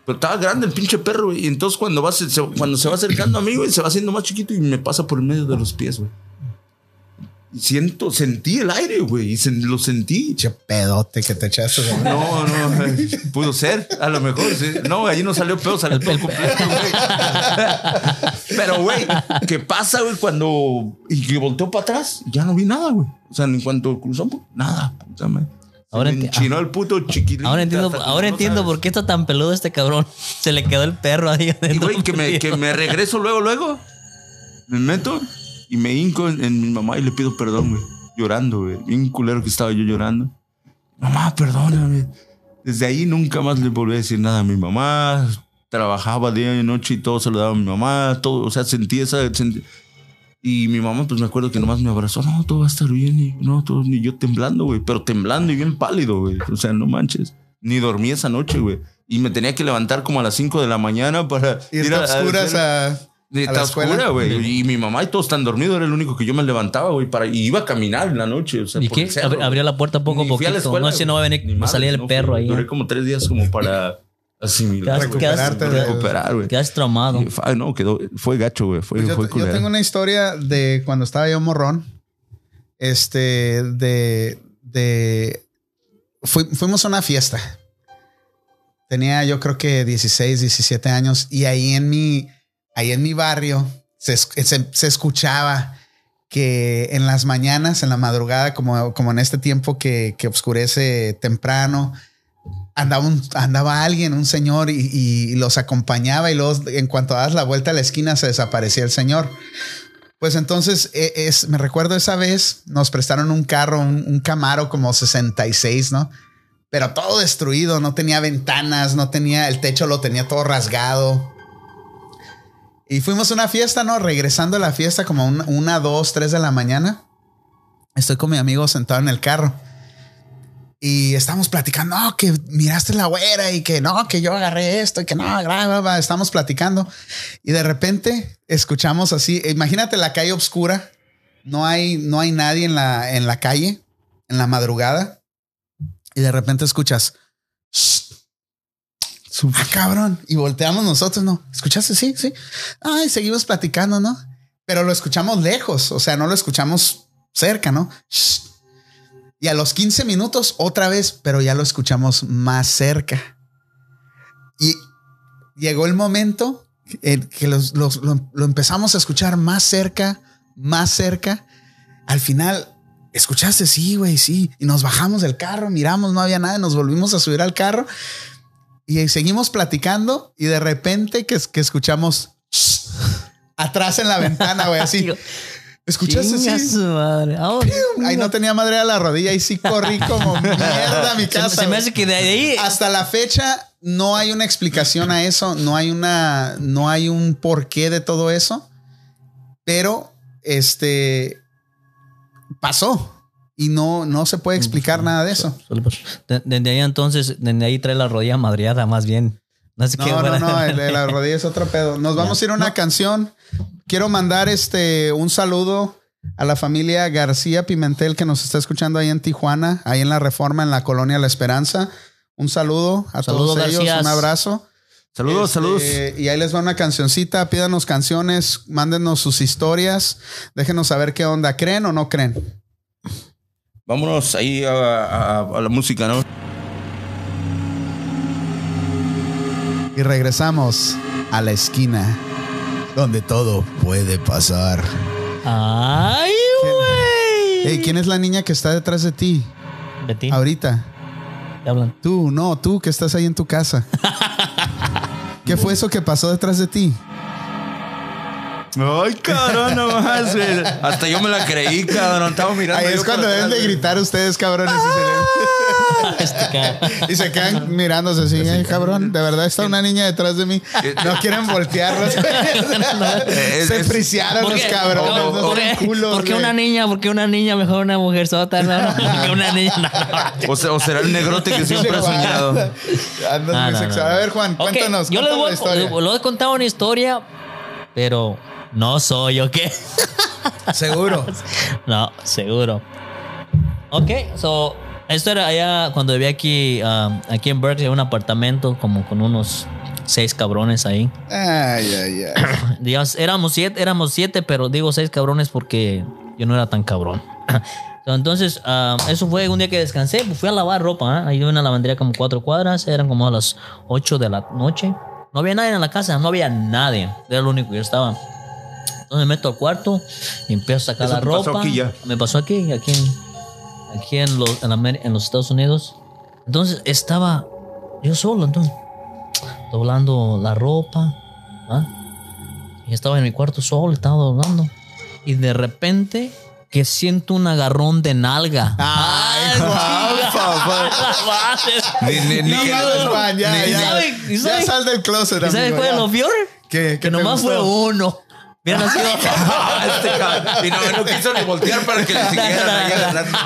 Pero estaba grande el pinche perro, güey. Y entonces cuando, va, cuando se va acercando a mí, güey, se va haciendo más chiquito y me pasa por el medio de los pies, güey. Y siento, sentí el aire, güey. Y se- lo sentí.
Pinche pedote que te echaste. güey.
No, no, eh, pudo ser, a lo mejor, sí. No, allí no salió pedo, salió todo completo, güey. Pero, güey, ¿qué pasa, güey, cuando. Y que volteó para atrás? Ya no vi nada, güey. O sea, en cuanto cruzó, pues, nada, puta madre.
Ahora
Ahora
enti-
enchinó el puto chiquilín.
Ahora entiendo, ahora
no
entiendo por qué está tan peludo este cabrón. Se le quedó el perro ahí
Y,
adentro.
güey, que me, que me regreso luego, luego. Me meto Y me hinco en, en mi mamá y le pido perdón, güey. Llorando, güey. Bien culero que estaba yo llorando. Mamá, perdóname. Desde ahí nunca más le volví a decir nada a mi mamá. Trabajaba día y noche y todo se lo daba a mi mamá. Todo, o sea, sentí esa... sentí- y mi mamá, pues me acuerdo que nomás me abrazó. No, todo va a estar bien. Y no, todo, ni yo temblando, güey. Pero temblando y bien pálido, güey. O sea, no manches. Ni dormí esa noche, güey. Y me tenía que levantar como a las 5 de la mañana para ir a- a
oscuras
hacer-
a,
de-
la escuela.
oscura, güey. Y mi mamá y todos están dormidos. Era el único que yo me levantaba, güey. Para, y iba a caminar en la noche. O sea,
¿Y qué?
el cerro,
Ab-
güey.
Abrió la puerta poco a
escuela,
no sé si no va a venir,
madre,
salir el
no
perro
fui.
ahí.
Duré como tres días como para asimilar.
Quedas- quedas-
Recuperarte de-
recuperar, güey.
Quedas traumado.
Ay, no, quedó, fue gacho, güey. Fue,
Pues yo,
fue
yo
culero.
tengo una historia de cuando estaba yo morrón. Este, de, de, fui- fuimos a una fiesta. Tenía yo creo que 16, 17 años y ahí en mi, ahí en mi barrio se, es- se- se escuchaba que en las mañanas, en la madrugada, como, como en este tiempo que, que oscurece temprano, andaba, andaba alguien, un señor, y, y los acompañaba y luego en cuanto das la vuelta a la esquina se desaparecía el señor. Pues entonces, e- es, me recuerdo esa vez, nos prestaron un carro, un, un Camaro como 66, ¿no? Pero todo destruido, no tenía ventanas, no tenía, el techo lo tenía todo rasgado. Y fuimos a una fiesta, ¿no? Regresando a la fiesta como una, una, dos, tres de la mañana. Estoy con mi amigo sentado en el carro. Y estamos platicando, no, que miraste la güera y que no, que yo agarré esto y que no, bla, bla, bla". estamos platicando. Y de repente escuchamos así, imagínate la calle oscura, no hay, no hay nadie en la, en la calle, en la madrugada. Y de repente escuchas. Ah, cabrón. Y volteamos nosotros, ¿no? ¿Escuchaste? Sí, sí. Ay, seguimos platicando, ¿no? Pero lo escuchamos lejos, o sea, no lo escuchamos cerca, ¿no? Shh. Y a los 15 minutos otra vez, pero ya lo escuchamos más cerca. Y llegó el momento en que los- los- lo, lo empezamos a escuchar más cerca, más cerca. Al final, escuchaste, sí, güey, sí. Y nos bajamos del carro, miramos, no había nada, nos volvimos a subir al carro y seguimos platicando y de repente que, que escuchamos atrás en la ventana, güey, así. ¿Escuchaste? Sí.
madre. Ah,
Ahí no tenía madre a la rodilla y sí corrí como mierda a mi casa.
se me hace que de ahí.
Hasta la fecha no hay una explicación a eso, no hay una, no hay un porqué de todo eso, pero este pasó y no, no se puede explicar nada de eso.
Desde ahí entonces, desde ahí trae la rodilla madreada más bien. No sé qué
No, no, no, el de la rodilla es otro pedo. Nos vamos a ir a una canción. Quiero mandar este un saludo a la familia García Pimentel que nos está escuchando ahí en Tijuana, ahí en la Reforma, en la colonia La Esperanza. Un saludo a todos ellos,
Garcías.
un abrazo.
Saludos,
Este,
saludos.
Y ahí les va una cancioncita. Pídanos canciones, mándenos sus historias. Déjenos saber qué onda. ¿Creen o no creen?
Vámonos ahí a, a- a la música, ¿no?
Y regresamos a la esquina donde todo puede pasar.
Ay, güey.
Hey, ¿quién es la niña que está detrás de ti
Betín,
ahorita?
te hablan.
Tú, no, tú que estás ahí en tu casa. ¿Qué fue eso que pasó detrás de ti?
Ay, cabrón, nomás, güey. Hasta yo me la creí, cabrón. Estaba mirando.
Ahí es cuando deben de gritar ustedes, cabrones.
Este.
Y se, y se quedan mirándose así, "Ay, cabrón. De verdad está una niña detrás de mí. No quieren voltearlos.
Es-
se friciaron
¿Por
los
qué?
cabrones.
¿Por
No
qué?
culos,
¿Por qué
güey.
una niña? ¿Por qué una niña mejor una mujer sota? No, porque una niña. no, no.
O, se- o será el negrote que siempre has soñado.
Andas
No,
muy
no,
sexual.
no.
A ver, Juan, cuéntanos.
Yo les
cuéntanos
voy, les- he contado una historia, pero no soy, ¿ok?
Seguro.
No, seguro. Ok, so, esto era allá cuando vivía aquí, um, aquí en Berkeley, un apartamento como con unos seis cabrones ahí.
Ay, ay, ay.
Digamos, éramos siete, éramos siete, pero digo seis cabrones porque yo no era tan cabrón. Entonces, ah, eso fue un día que descansé, fui a lavar ropa. ¿ah? Ahí una lavandería como cuatro cuadras, eran como a las ocho de la noche. No había nadie en la casa, no había nadie. Era lo único que yo estaba. Entonces me meto al cuarto y empiezo a sacar
Eso
la
te pasó
ropa.
aquí ya.
Me pasó aquí, aquí en, aquí en, los, en, Amer- en los Estados Unidos. Entonces estaba yo solo, entonces, doblando la ropa. ¿ah? Y estaba en mi cuarto solo, estaba doblando. y de repente que siento un agarrón de nalga.
Ay.
Ni-
ya,
¿Y
ya.
sabe- y
Ya
sabe-
sal del closet,
¿Y sabes
amigo,
cuál es lo peor?
¿Qué? ¿Qué
Que nomás fue uno. Hubiera nacido.
Ah, este cabrón. y no, no quiso ni voltear para que le siguieran ahí agarrando.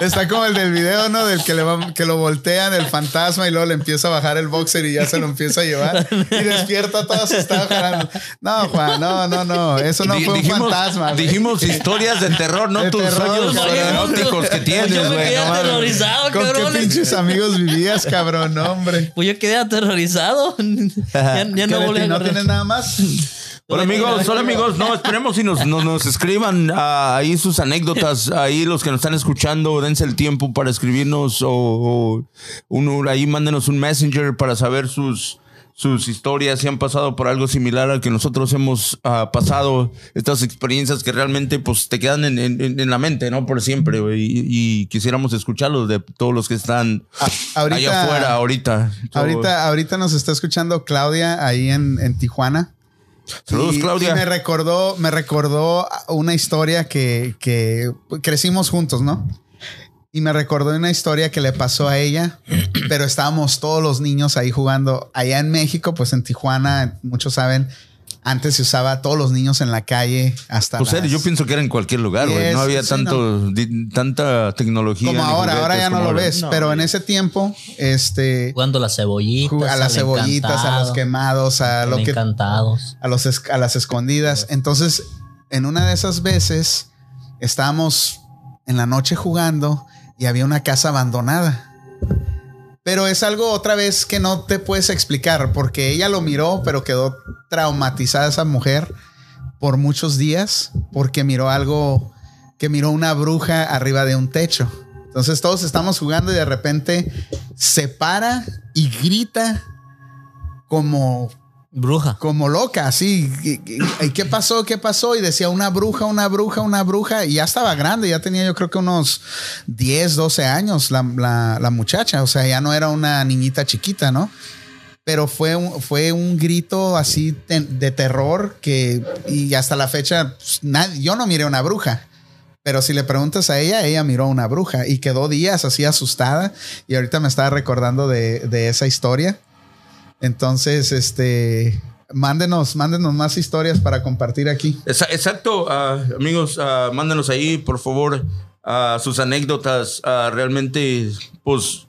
Está como el del video, ¿no? Del que, le va- que lo voltean el fantasma y luego le empieza a bajar el boxer y ya se lo empieza a llevar. Y despierta todo asustado. jalando. No, Juan, no, no, no. Eso no
Di-
fue un fantasma. güey.
dijimos historias de terror, no
De
tus
terror,
sueños
cabrón.
eróticos que
Pues
tienes,
yo me
güey.
quedé
no mames.
aterrorizado,
¿Con qué pinches amigos vivías, cabrón? No, hombre.
Pues yo quedé aterrorizado. ya, ya
¿Qué,
no volví a
¿No
correr.
tienes nada más?
Hola amigos, hola amigos. No, esperemos si nos, nos, nos escriban ah, ahí sus anécdotas. Ahí los que nos están escuchando, dense el tiempo para escribirnos o, o un- ahí mándenos un messenger para saber sus, sus historias, si han pasado por algo similar al que nosotros hemos ah, pasado. Estas experiencias que realmente pues te quedan en, en- en la mente, ¿no? Por siempre. Y, y quisiéramos escucharlos de todos los que están
ahorita-
allá afuera ahorita.
Ahorita, ahorita nos está escuchando Claudia ahí en, en Tijuana.
Saludos,
Y-
Claudia.
y me recordó, me recordó una historia que, que crecimos juntos, ¿no? Y me recordó una historia que le pasó a ella, pero estábamos todos los niños ahí jugando. Allá en México, pues en Tijuana, muchos saben, antes se usaba todos los niños en la calle hasta.
Pues
las-
yo pienso que era en cualquier lugar, güey.
Yes,
no había
sí,
tanto, di- tanta tecnología.
como ahora, ahora ya no lo
ahora.
ves,
No,
pero en ese tiempo, este,
Jugando a las cebollitas.
a las cebollitas, a los quemados, a lo que
encantados.
a, los, a las escondidas. Entonces, en una de esas veces, estábamos en la noche jugando y había una casa abandonada. Pero es algo otra vez que no te puedes explicar porque ella lo miró, pero quedó traumatizada esa mujer por muchos días porque miró algo que miró una bruja arriba de un techo. Entonces todos estamos jugando y de repente se para y grita como
Bruja.
como loca, así. ¿Y, qué pasó? ¿Qué pasó? Y decía una bruja, una bruja, una bruja. Y ya estaba grande, ya tenía yo creo que unos 10, 12 años la, la- muchacha. O sea, ya no era una niñita chiquita, ¿no? Pero fue un, fue un grito así de, terror que, y hasta la fecha, pues, nadie- yo no miré una bruja. Pero si le preguntas a ella, ella miró una bruja y quedó días así asustada. Y ahorita me estaba recordando de, de esa historia. Entonces, este, mándenos, mándenos más historias para compartir aquí.
Exacto, ah, amigos, ah, mándenos ahí, por favor, ah, sus anécdotas. realmente, pues,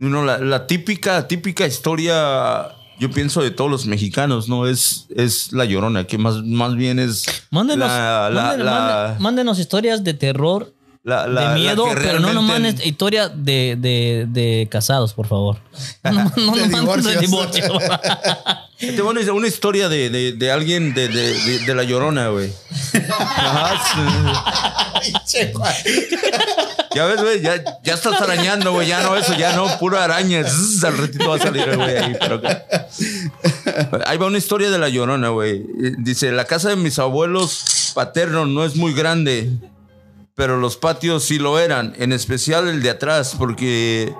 uno, la, la típica, típica historia, yo pienso, de todos los mexicanos, ¿no? Es, es la llorona, que más, más bien es.
Mándenos,
la- la-
mándenos,
la-
mándenos- mándenos historias de terror,
la- la- la
de miedo, pero no nos
realmente-
manden historia de, de, de casados, por favor. No, no, no
De
de divorcio.
Te voy a decir una historia de, de, de alguien de, de, de- de la llorona, güey. Ajá, sí. Ya ves, güey, ya, ya estás arañando, güey. Ya no, eso, ya no, pura araña. Zzz, al ratito va a salir el güey ahí, pero. Ahí va una historia de la llorona, güey. Dice: La casa de mis abuelos paternos no es muy grande, pero los patios sí lo eran, en especial el de atrás, porque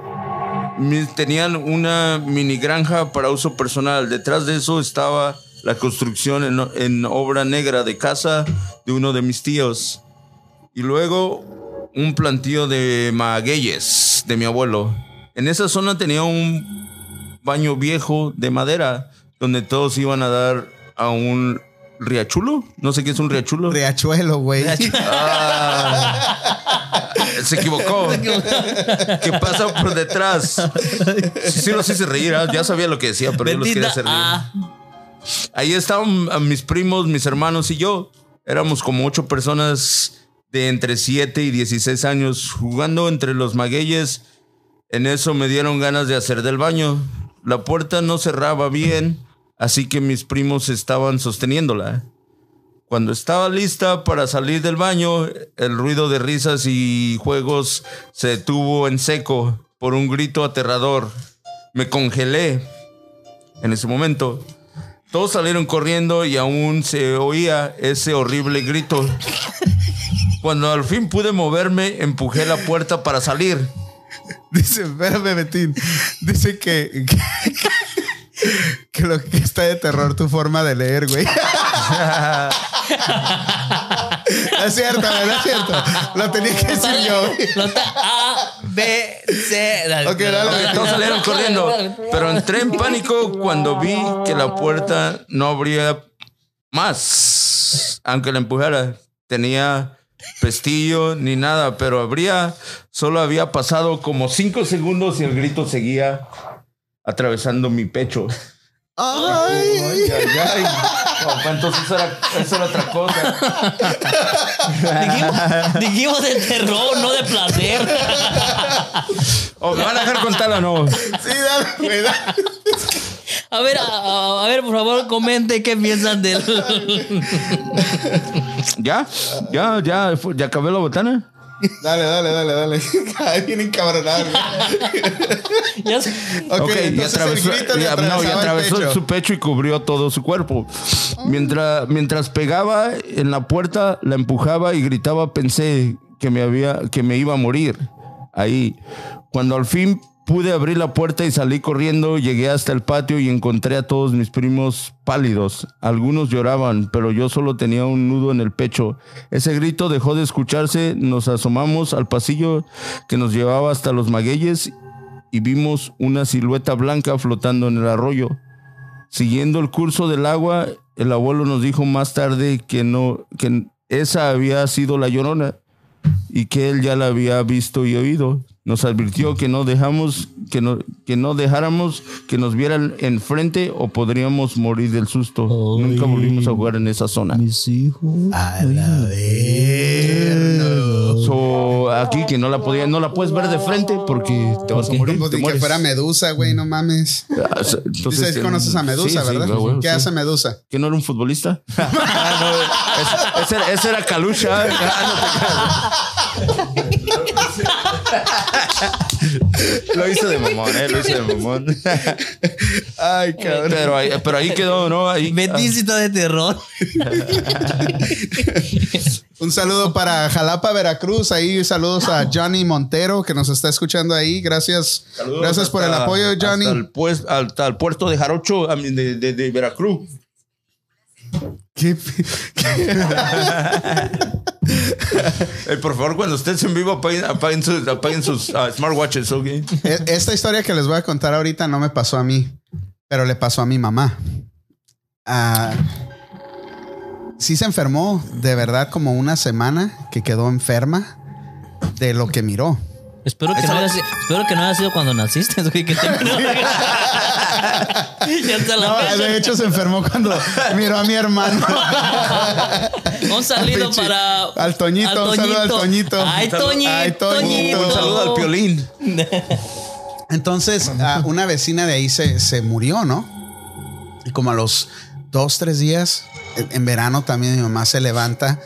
tenían una mini granja para uso personal. Detrás de eso estaba la construcción en, en obra negra de casa de uno de mis tíos. Y luego un plantío de magueyes de mi abuelo. En esa zona tenía un baño viejo de madera donde todos iban a dar a un riachulo. No sé qué es un riachulo.
Riachuelo, güey.
Ah, se equivocó. ¿Qué pasa por detrás? Sí, sí, lo hice reír. ah, Ya sabía lo que decía, pero yo los quería
Bendita
hacer reír.
ah,
Ahí estaban ah, mis primos, mis hermanos y yo. Éramos como ocho personas de entre 7 y 16 años jugando entre los magueyes. En eso me dieron ganas de hacer del baño. La puerta no cerraba bien, así que mis primos estaban sosteniéndola. Cuando estaba lista para salir del baño, el ruido de risas y juegos se detuvo en seco por un grito aterrador. Me congelé en ese momento. Todos salieron corriendo y aún se oía ese horrible grito. Cuando al fin pude moverme, empujé la puerta para salir.
Dice, espérame, Betín. Dice que, que, que lo que está de terror tu forma de leer, güey. No es cierto, güey, no es cierto. Lo tenía que decir yo. güey.
A, B, C.
Ok, dale, güey.
Todos salieron corriendo. Pero entré en pánico cuando vi que la puerta no abría más. Aunque la empujara. Tenía pestillo ni nada, pero abría. Solo había pasado como cinco segundos y el grito seguía atravesando mi pecho.
Ay.
Ay, ay, ay. No, entonces eso era, eso era otra cosa.
Dijimos, dijimos de terror, no de placer.
¿O me van a dejar contarla o no?
Sí, dale.
A ver, a, ver, por favor, comente qué piensan del.
¿Ya? ¿Ya? ¿Ya? fue- ¿Ya acabé la botana?
Dale, dale, dale, dale. Ay, bien encabronado. güey.
Ya sé.
Ok,
Ok, y atravesó,
el
no, y atravesó
pecho.
su pecho y cubrió todo su cuerpo. Mientras, mientras pegaba en la puerta, la empujaba y gritaba, pensé que me, había, que me iba a morir. Ahí. Cuando al fin pude abrir la puerta y salí corriendo, llegué hasta el patio y encontré a todos mis primos pálidos. Algunos lloraban, pero yo solo tenía un nudo en el pecho. Ese grito dejó de escucharse, nos asomamos al pasillo que nos llevaba hasta los magueyes y vimos una silueta blanca flotando en el arroyo. Siguiendo el curso del agua, el abuelo nos dijo más tarde que no, que esa había sido la llorona y que él ya la había visto y oído. Nos advirtió que no dejamos, que no, que no dejáramos que nos vieran enfrente o podríamos morir del susto. Nunca volvimos a jugar en esa zona.
Mis hijos.
A la verga.
So, aquí que no la podía, no la puedes ver de frente porque te vas a morir. Te
que fuera Medusa, güey, no mames.
Ah, entonces,
Dices, conoces a Medusa,
sí, sí,
¿verdad? ¿Qué
sí.
hace Medusa?
¿Que no era un futbolista? Ah, no, ese, ese era, ese era Kalusha. Ah, no te creas. Lo hizo de mamón, eh, lo hizo de mamón.
Ay, cabrón.
Pero ahí, pero ahí quedó, ¿no? Ahí,
de terror.
Un saludo para Jalapa, Veracruz. Ahí saludos a Johnny Montero que nos está escuchando ahí. Gracias.
Saludos
Gracias por el apoyo, Johnny.
Hasta el, pues- hasta el puerto de Jarocho, de Veracruz.
¿Qué?
Eh, por favor, cuando estés en vivo, apaguen, apaguen sus, apaguen sus ah, smartwatches, ¿ok?
E- Esta historia que les voy a contar ahorita no me pasó a mí, pero le pasó a mi mamá. Ah, sí se enfermó de verdad como una semana que quedó enferma de lo que miró.
Espero que, no haya, sido- espero que no haya sido cuando naciste. güey, que te- ya está la
No, de hecho se enfermó cuando miró a mi hermano.
Un saludo para.
al Toñito, un saludo al Toñito.
Ay, Toñito.
Ay, Toñito.
Un saludo al piolín.
Entonces, ah, una vecina de ahí se, se murió, ¿no? Y como a los dos, tres días, en verano también mi mamá se levanta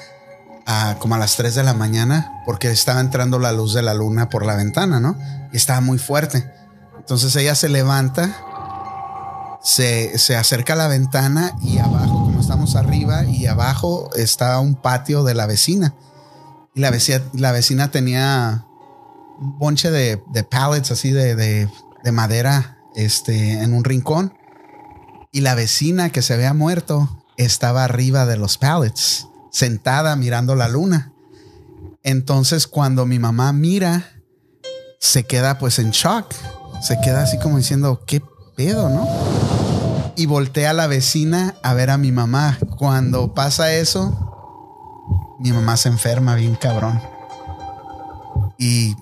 a como a las 3 de la mañana porque estaba entrando la luz de la luna por la ventana, ¿no? Y estaba muy fuerte. Entonces ella se levanta, se, se acerca a la ventana y abajo, como estamos arriba, y abajo está un patio de la vecina. Y la vecina, la vecina tenía un bonche de, de pallets así de, de- de madera este, en un rincón. Y la vecina que se había muerto estaba arriba de los pallets, sentada mirando la luna. Entonces cuando mi mamá mira, se queda pues en shock. Se queda así como diciendo, ¿qué pedo, no? Y voltea a la vecina a ver a mi mamá. Cuando pasa eso, mi mamá se enferma bien cabrón. Y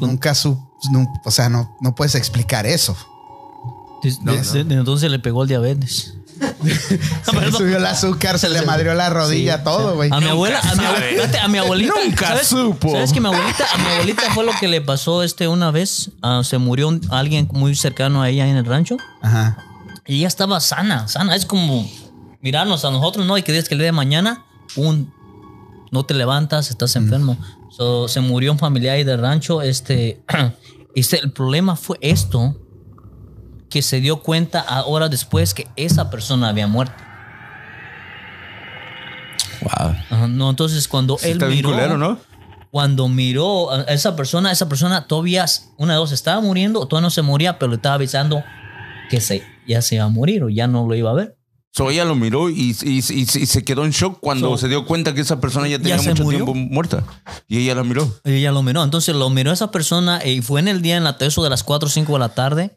nunca su, o sea, no, no puedes explicar eso.
Des- desde- desde entonces le pegó el diabetes.
Se le subió el azúcar, se le madrió la rodilla,
Sí,
todo, güey.
A mi abuela, a mi, fíjate, a mi abuelita.
Nunca
¿sabes,
supo.
¿Sabes que mi abuelita, a mi abuelita fue lo que le pasó este una vez? Ah, se murió un- alguien muy cercano a ella en el rancho.
Ajá.
Y ella estaba sana, sana. Es como mirarnos a nosotros, ¿no? Y que dices que el día de mañana, un no te levantas, estás enfermo. So, se murió un familiar ahí del rancho. Este, este, el problema fue esto, que se dio cuenta ahora después que esa persona había muerto.
Wow.
Ajá, no, entonces cuando él
Está bien
miró,
culero, ¿no?
cuando miró a esa persona, esa persona todavía, una de dos, estaba muriendo, o todavía no se moría, pero le estaba avisando que se, ya se iba a morir o ya no lo iba a ver.
So ella lo miró y, y- y- y se quedó en shock cuando
So,
se dio cuenta que esa persona ya tenía
se
mucho
murió.
tiempo muerta. Y ella la miró.
Ella lo miró. Entonces lo miró esa persona y fue en el día en la eso de las 4 o 5 de la tarde.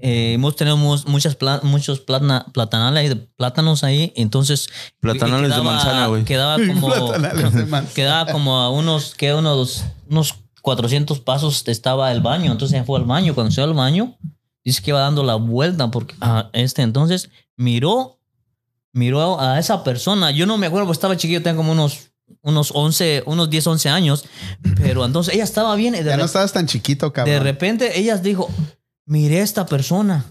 Eh, hemos tenido mu- muchas pla- muchos platana- platanales, plátanos ahí. Entonces.
Platanales de
quedaba-
manzana, güey.
Quedaba como.
De
quedaba como a unos, que unos, unos 400 pasos estaba el baño. Entonces ella fue al baño. Cuando se fue al baño, dice que iba dando la vuelta porque a este entonces miró, miró a esa persona. Yo no me acuerdo, porque estaba chiquillo, tengo como unos, unos 11, unos 10, 11 años. Pero entonces ella estaba bien. de
Ya no estabas tan chiquito, cabrón.
de repente ella dijo, miré a esta persona.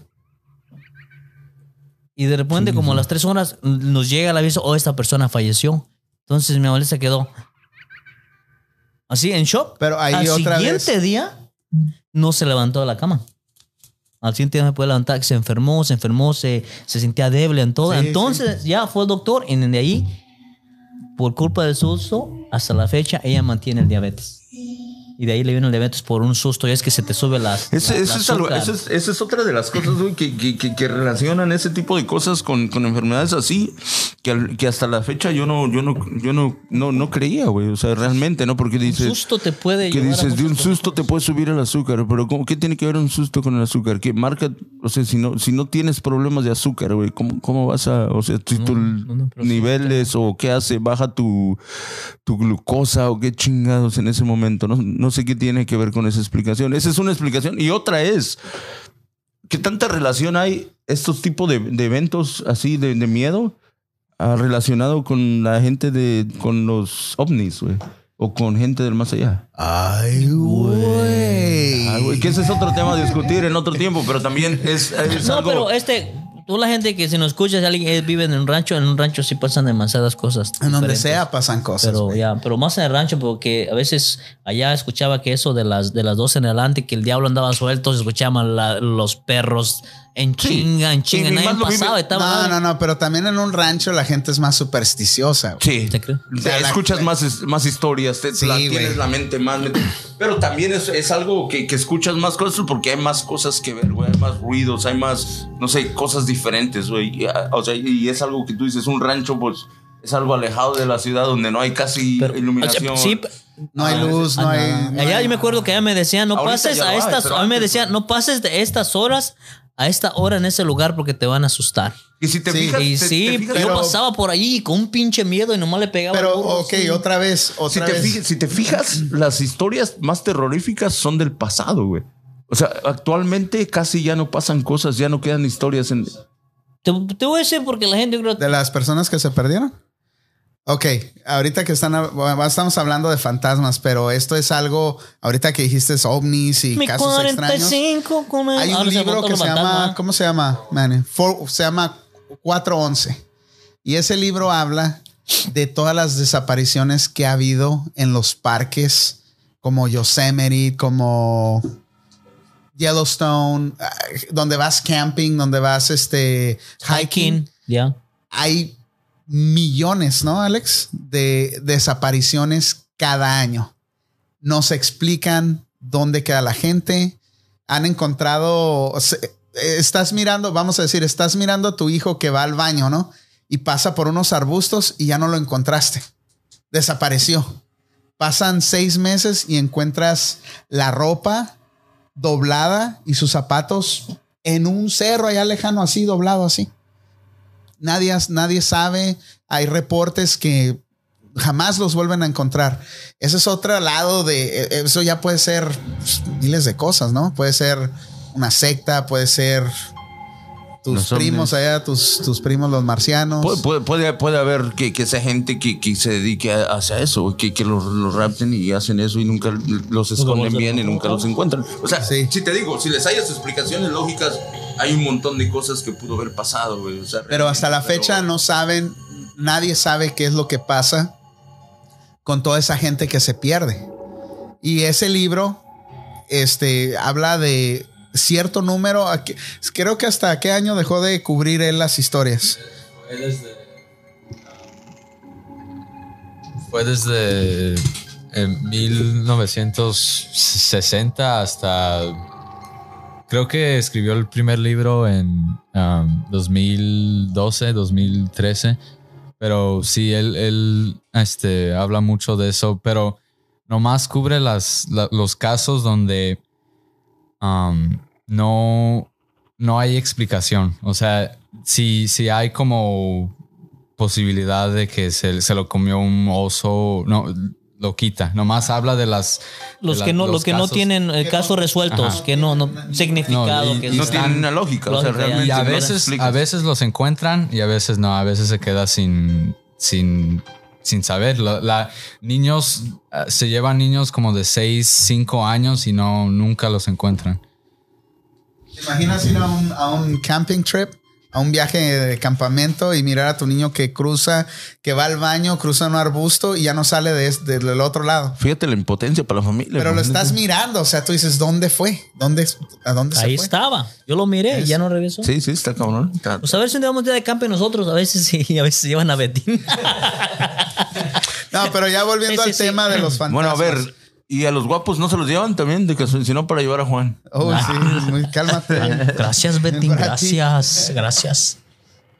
Y de repente, como a las tres horas, nos llega el aviso, oh, esta persona falleció. Entonces mi abuela se quedó así en shock.
Pero ahí
Al
otra
siguiente
vez.
día, no se levantó de la cama. Al siguiente día se puede levantar, se enfermó, se enfermó, se, se sentía débil en todo.
Sí,
Entonces ya fue el doctor y de ahí, por culpa del susto, hasta la fecha, ella mantiene el diabetes. Y de ahí le viene el diabetes por un susto y es que se te sube las.
Ese-
la-
eso
la
es eso es- esa es otra de las cosas, güey, que, que, que- que relacionan ese tipo de cosas con, con enfermedades así, que, que hasta la fecha yo no, yo no, yo no, no, no creía, güey. O sea, realmente, ¿no? Porque
Un
dices,
susto te puede
que dices, de un susto te puede subir el azúcar, pero ¿cómo, ¿qué tiene que ver un susto con el azúcar? Que marca, o sea, si no, si no tienes problemas de azúcar, güey, ¿cómo, ¿cómo vas a, o sea, si tus
sí.
niveles o qué hace, baja tu, tu glucosa o qué chingados en ese momento? No, no sé qué tiene que ver con esa explicación. Esa es una explicación. Y otra es, ¿qué tanta relación hay estos tipos de, de eventos así de, de miedo ah, relacionado con la gente de, con los ovnis, güey? O con gente del más allá.
Ay, güey.
Ah, güey, que ese es otro tema a discutir en otro tiempo, pero también es, es
No,
algo...
pero este, tú la gente que si nos escuchas, alguien que vive en un rancho, en un rancho sí pasan demasiadas cosas.
En donde sea pasan cosas.
Pero ya, pero más en el rancho, porque a veces allá escuchaba que eso de las de las dos en adelante, que el diablo andaba suelto, se escuchaban la- los perros en chinga, en chinga, nadie
más
estaba
No, no, no, pero también en un rancho la gente es más supersticiosa. güey.
Sí.
¿Te crees?
O sea,
O sea, la-
escuchas más, más historias, te,
Sí,
la-
güey.
tienes la mente más. Pero también es, es algo que, que escuchas más cosas porque hay más cosas que ver, güey. Hay más ruidos, hay más, no sé, cosas diferentes, güey. Y, ah, O sea, y es algo que tú dices, un rancho, pues es algo alejado de la ciudad donde no hay casi
Pero-
iluminación.
o sea, sí,
No hay
Ah,
luz, no
Ah,
hay.
no Allá
hay-
yo me acuerdo que ella me decía, no
Ahorita
pases a estas, a mí me
antes
decía,
no.
no pases de estas horas a esta hora en ese lugar porque te van a asustar.
Y si te
Sí.
fijas,
Y
te-
sí,
te fijas-
yo
pero-
pasaba por allí con un pinche miedo y nomás le pegaba.
Pero,
burro,
ok,
sí.
otra vez,
si
otra
te,
vez.
fijas, si te fijas, las historias más terroríficas son del pasado, güey. O sea, actualmente casi ya no pasan cosas, ya no quedan historias en...
Te, te voy a decir porque la gente creo
De las personas que se perdieron. Ok, ahorita que están, bueno, estamos hablando de fantasmas, pero esto es algo, ahorita que dijiste es ovnis y
Mi
casos extraños.
45 come-
Hay un
ahora
libro que se llama. ¿cómo se llama? For- se llama 411. Y ese libro habla de todas las desapariciones que ha habido en los parques como Yosemite, como Yellowstone, ah, donde vas camping, donde vas este hiking.
Hiking, ya.
Hay millones, ¿no, Alex? De desapariciones cada año. No se explican dónde queda la gente. Han encontrado, estás mirando, vamos a decir, estás mirando a tu hijo que va al baño, ¿no? Y pasa por unos arbustos y ya no lo encontraste. Desapareció. Pasan seis meses y encuentras la ropa doblada y sus zapatos en un cerro allá lejano, así doblado, así. Nadie, nadie sabe. Hay reportes que jamás los vuelven a encontrar. Ese es otro lado de eh, eso ya puede ser pues, miles de cosas, ¿no? Puede ser una secta, puede ser tus
Los
primos allá, tus, tus primos los marcianos.
Puede, puede, puede, puede haber que, que sea gente que, que se dedique a, hacia eso, que, que los, los rapten y hacen eso y nunca los esconden bien y nunca los encuentran. O sea,
Sí.
si te digo, si les hayas explicaciones lógicas, hay un montón de cosas que pudo haber pasado, güey. O sea,
Pero hasta la fecha
pero-
no saben, nadie sabe qué es lo que pasa con toda esa gente que se pierde. Y ese libro este, habla de cierto número, creo que hasta qué año dejó de cubrir él las historias.
Fue desde. Fue desde en 1960 hasta
creo que escribió el primer libro en um, 2012, 2013. Pero sí, él, este, habla mucho de eso, pero nomás cubre las, la- los casos donde um, no, no hay explicación. O sea, si, si hay como posibilidad de que se, se lo comió un oso, no, lo quita. Nomás habla de las...
Los
de
que
la-
no,
los
los que no tienen eh, casos resueltos,
Ajá.
que no, no significado.
No, y-
que
y
No
están-
tiene una lógica. O sea, realmente
Y a veces,
explica.
a veces los encuentran y a veces no, a veces se queda sin, sin, sin saber. La, la- niños, eh, se llevan niños como de 6, 5 años y no, nunca los encuentran.
¿Te imaginas ir a un, a un camping trip? A un viaje de campamento y mirar a tu niño que cruza, que va al baño, cruza un arbusto y ya no sale de, este- del otro lado.
Fíjate la impotencia para la familia.
Pero lo estás mirando, o sea, tú dices, ¿dónde fue? ¿Dónde, ¿A dónde se
Ahí
fue?
estaba. Yo lo miré y ya no regresó.
Sí, sí, está cabrón. Está-
Pues a ver si un día vamos a ir de camping nosotros. A veces sí, a veces llevan a Betín.
No, pero ya volviendo
Sí, sí,
al
sí.
tema de los fantasmas.
Bueno, a ver, ¿y a los guapos no se los llevan también? De que si no, para llevar a Juan.
Oh, sí, muy, cálmate.
Gracias,
ti.
Gracias. Gracias.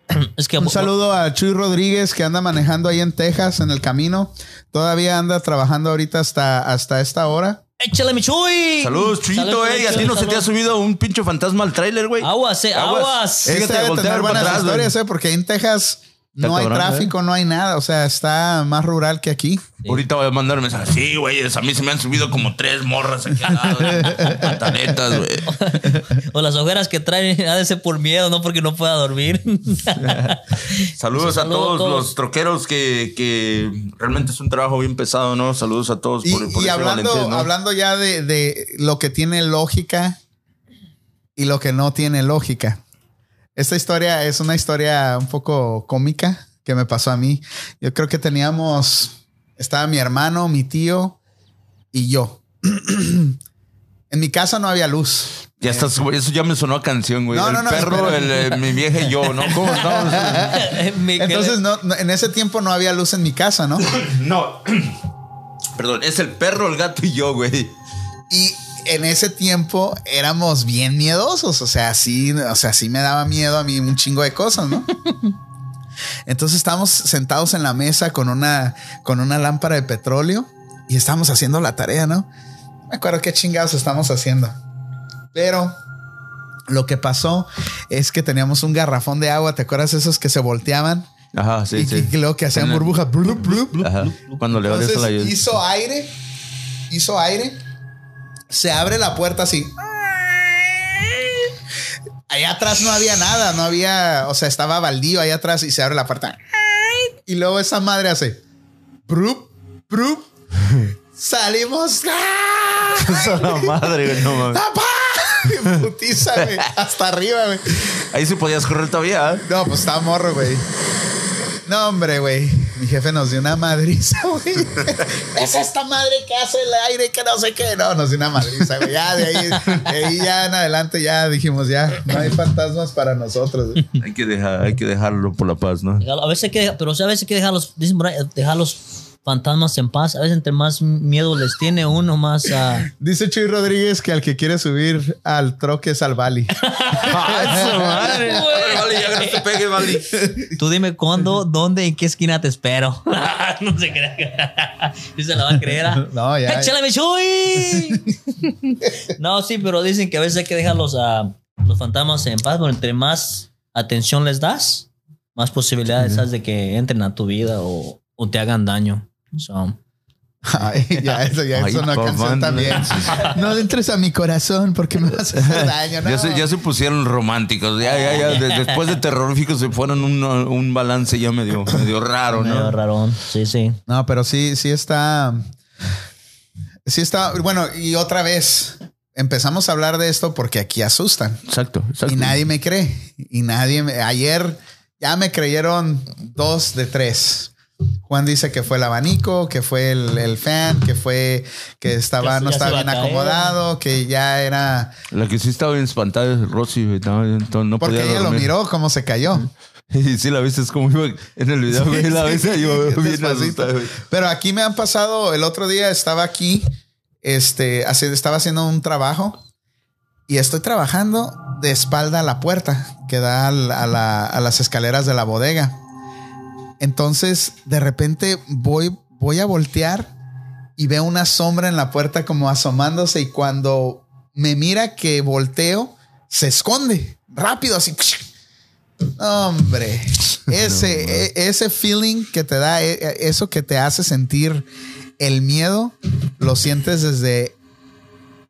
Es que
Un saludo a Chuy Rodríguez que anda manejando ahí en Texas en el camino. Todavía anda trabajando ahorita hasta, hasta esta hora.
Échale, mi Chuy.
Saludos, Chuyito,
Saludos,
ey. ¿A ti no se te ha subido un pinche fantasma al tráiler, güey?
Aguas, eh, aguas.
Fíjate,
Este debe
voltea
tener buenas
atrás,
historias, ¿eh? porque ahí en Texas no hay
cabrón,
tráfico, no hay nada. O sea, está más rural que aquí.
Ahorita voy a mandar un mensaje. Sí, güey, a mí se me han subido como tres morras aquí al lado. Pantaletas, güey.
O las ojeras que traen ha de ser por miedo, no porque no pueda dormir.
Saludos a todos, los troqueros que, que realmente es un trabajo bien pesado, ¿no? Saludos a todos
Y,
por, por
y
ese
hablando, hablando ya de, de lo que tiene lógica y lo que no tiene lógica. Esta historia es una historia un poco cómica que me pasó a mí. Yo creo que teníamos, estaba mi hermano, mi tío y yo. en mi casa no había luz.
Ya estás, güey, eso ya me sonó a canción, güey.
No,
el
no, no,
perro, el, eh, mi vieja y yo, ¿no? ¿Cómo no?
Entonces, no, no, en ese tiempo no había luz en mi casa, ¿no?
No. Perdón, es el perro, el gato y yo, güey.
Y en ese tiempo éramos bien miedosos. O sea, sí, o sea, sí me daba miedo a mí un chingo de cosas, ¿no? Entonces estábamos sentados en la mesa con una, con una lámpara de petróleo y estábamos haciendo la tarea, ¿no? Me acuerdo qué chingados estamos haciendo. Pero lo que pasó es que teníamos un garrafón de agua. ¿Te acuerdas esos que se volteaban?
Ajá, sí,
y,
sí.
y luego que hacían burbujas.
Cuando le
Entonces hizo aire, hizo aire, se abre la puerta así. Allá atrás no había nada, no había, o sea, estaba baldío allá atrás y se abre la puerta. Y luego esa madre hace. Brup, brup. Salimos.
La madre, güey, no mames.
Putiza, güey. Hasta arriba, güey.
Ahí sí podías correr todavía. ¿eh?
No, pues estaba morro, güey. No, hombre, güey. Mi jefe nos dio una madriza, güey. Es esta madre que hace el aire que no sé qué. No, nos dio una madriza, güey. Ya de ahí, de ahí ya en adelante ya dijimos, ya, no hay fantasmas para nosotros. güey.
Hay que, dejar, hay que dejarlo por la paz, ¿no?
A veces hay que, pero o sea, a veces hay que dejarlos, dicen por ahí, dejar los fantasmas en paz. A veces entre más miedo les tiene uno, más ah,
Dice Chuy Rodríguez que al que quiere subir al troque es al Bali.
¡Ay, su madre! Vale, ya que no te pegue, vale.
Tú dime cuándo, dónde, en qué esquina te espero. no se crea. ¿Sí se la va a creer? ah?
No, ya.
¡Échale, Chuy! no, sí, pero dicen que a veces hay que dejar los, ah, los fantasmas en paz, pero entre más atención les das, más posibilidades has de que entren a tu vida o, o te hagan daño. So,
Ay, ya, eso ya
Ay,
es una canción
no.
también. No entres a mi corazón porque me vas a hacer daño. No.
Ya, se, ya se pusieron románticos. Ya, ya, ya. De- después de terroríficos se fueron un, un balance ya medio, medio raro,
medio
¿no?
rarón. Sí, sí.
No, pero sí, sí está. Sí está. Bueno, y otra vez empezamos a hablar de esto porque aquí asustan
Exacto, exacto.
y nadie me cree. Y nadie me. Ayer ya me creyeron dos de tres. Juan dice que fue el abanico, que fue el, el fan, que fue que estaba,
Que
no estaba bien acomodado, que ya era.
La que sí estaba bien espantada es Rosy, no, no, no
Porque
podía
ella lo miró cómo se cayó.
Y sí, la viste, es como iba en el video, güey. La viste y iba bien asustada.
Pero aquí me han pasado, el otro día estaba aquí, este, estaba haciendo un trabajo y estoy trabajando de espalda a la puerta que da al- a, la- a las escaleras de la bodega. Entonces, de repente voy, voy a voltear y veo una sombra en la puerta como asomándose y cuando me mira que volteo, se esconde rápido así. Hombre, ese, e- ese feeling que te da, e- e- eso que te hace sentir el miedo, lo sientes desde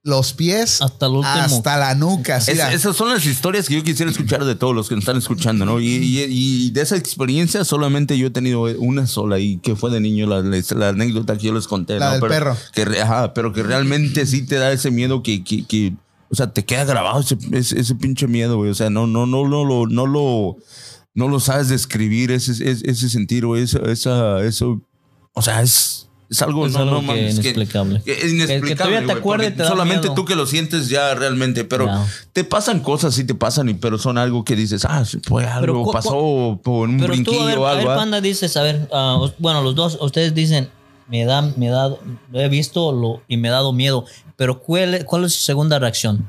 los pies
Hasta el último.
hasta la nuca.
Es- esas son las historias que yo quisiera escuchar de todos los que nos están escuchando, ¿no? Y, y- y de esa experiencia solamente yo he tenido una sola y que fue de niño la, la- la anécdota que yo les conté.
La
¿no?
del
pero,
perro.
Que, ajá, pero que realmente sí te da ese miedo que, que, que, o sea, te queda grabado ese, ese, ese pinche miedo, güey. O sea, no, no, no, no, lo no lo, no lo sabes describir, ese, ese, ese sentir o esa, esa, eso. O sea, es, es algo,
Es
no,
algo
no
que
mames, que-
inexplicable.
que es
Que- que
inexplicable.
todavía te
porque
te
Solamente
miedo.
tú que lo sientes ya realmente, pero
Ya.
te pasan cosas, sí te pasan, y, pero son algo que dices, ah, fue algo,
cu-
pasó por un
Pero tú,
brinquillo
a ver,
o
a ver,
algo. ¿ah?
Panda, dices, a ver, ah, os- bueno, los dos, ustedes dicen, me da, me da, lo he visto lo, y me ha dado miedo, pero ¿cuál, ¿cuál es su segunda reacción?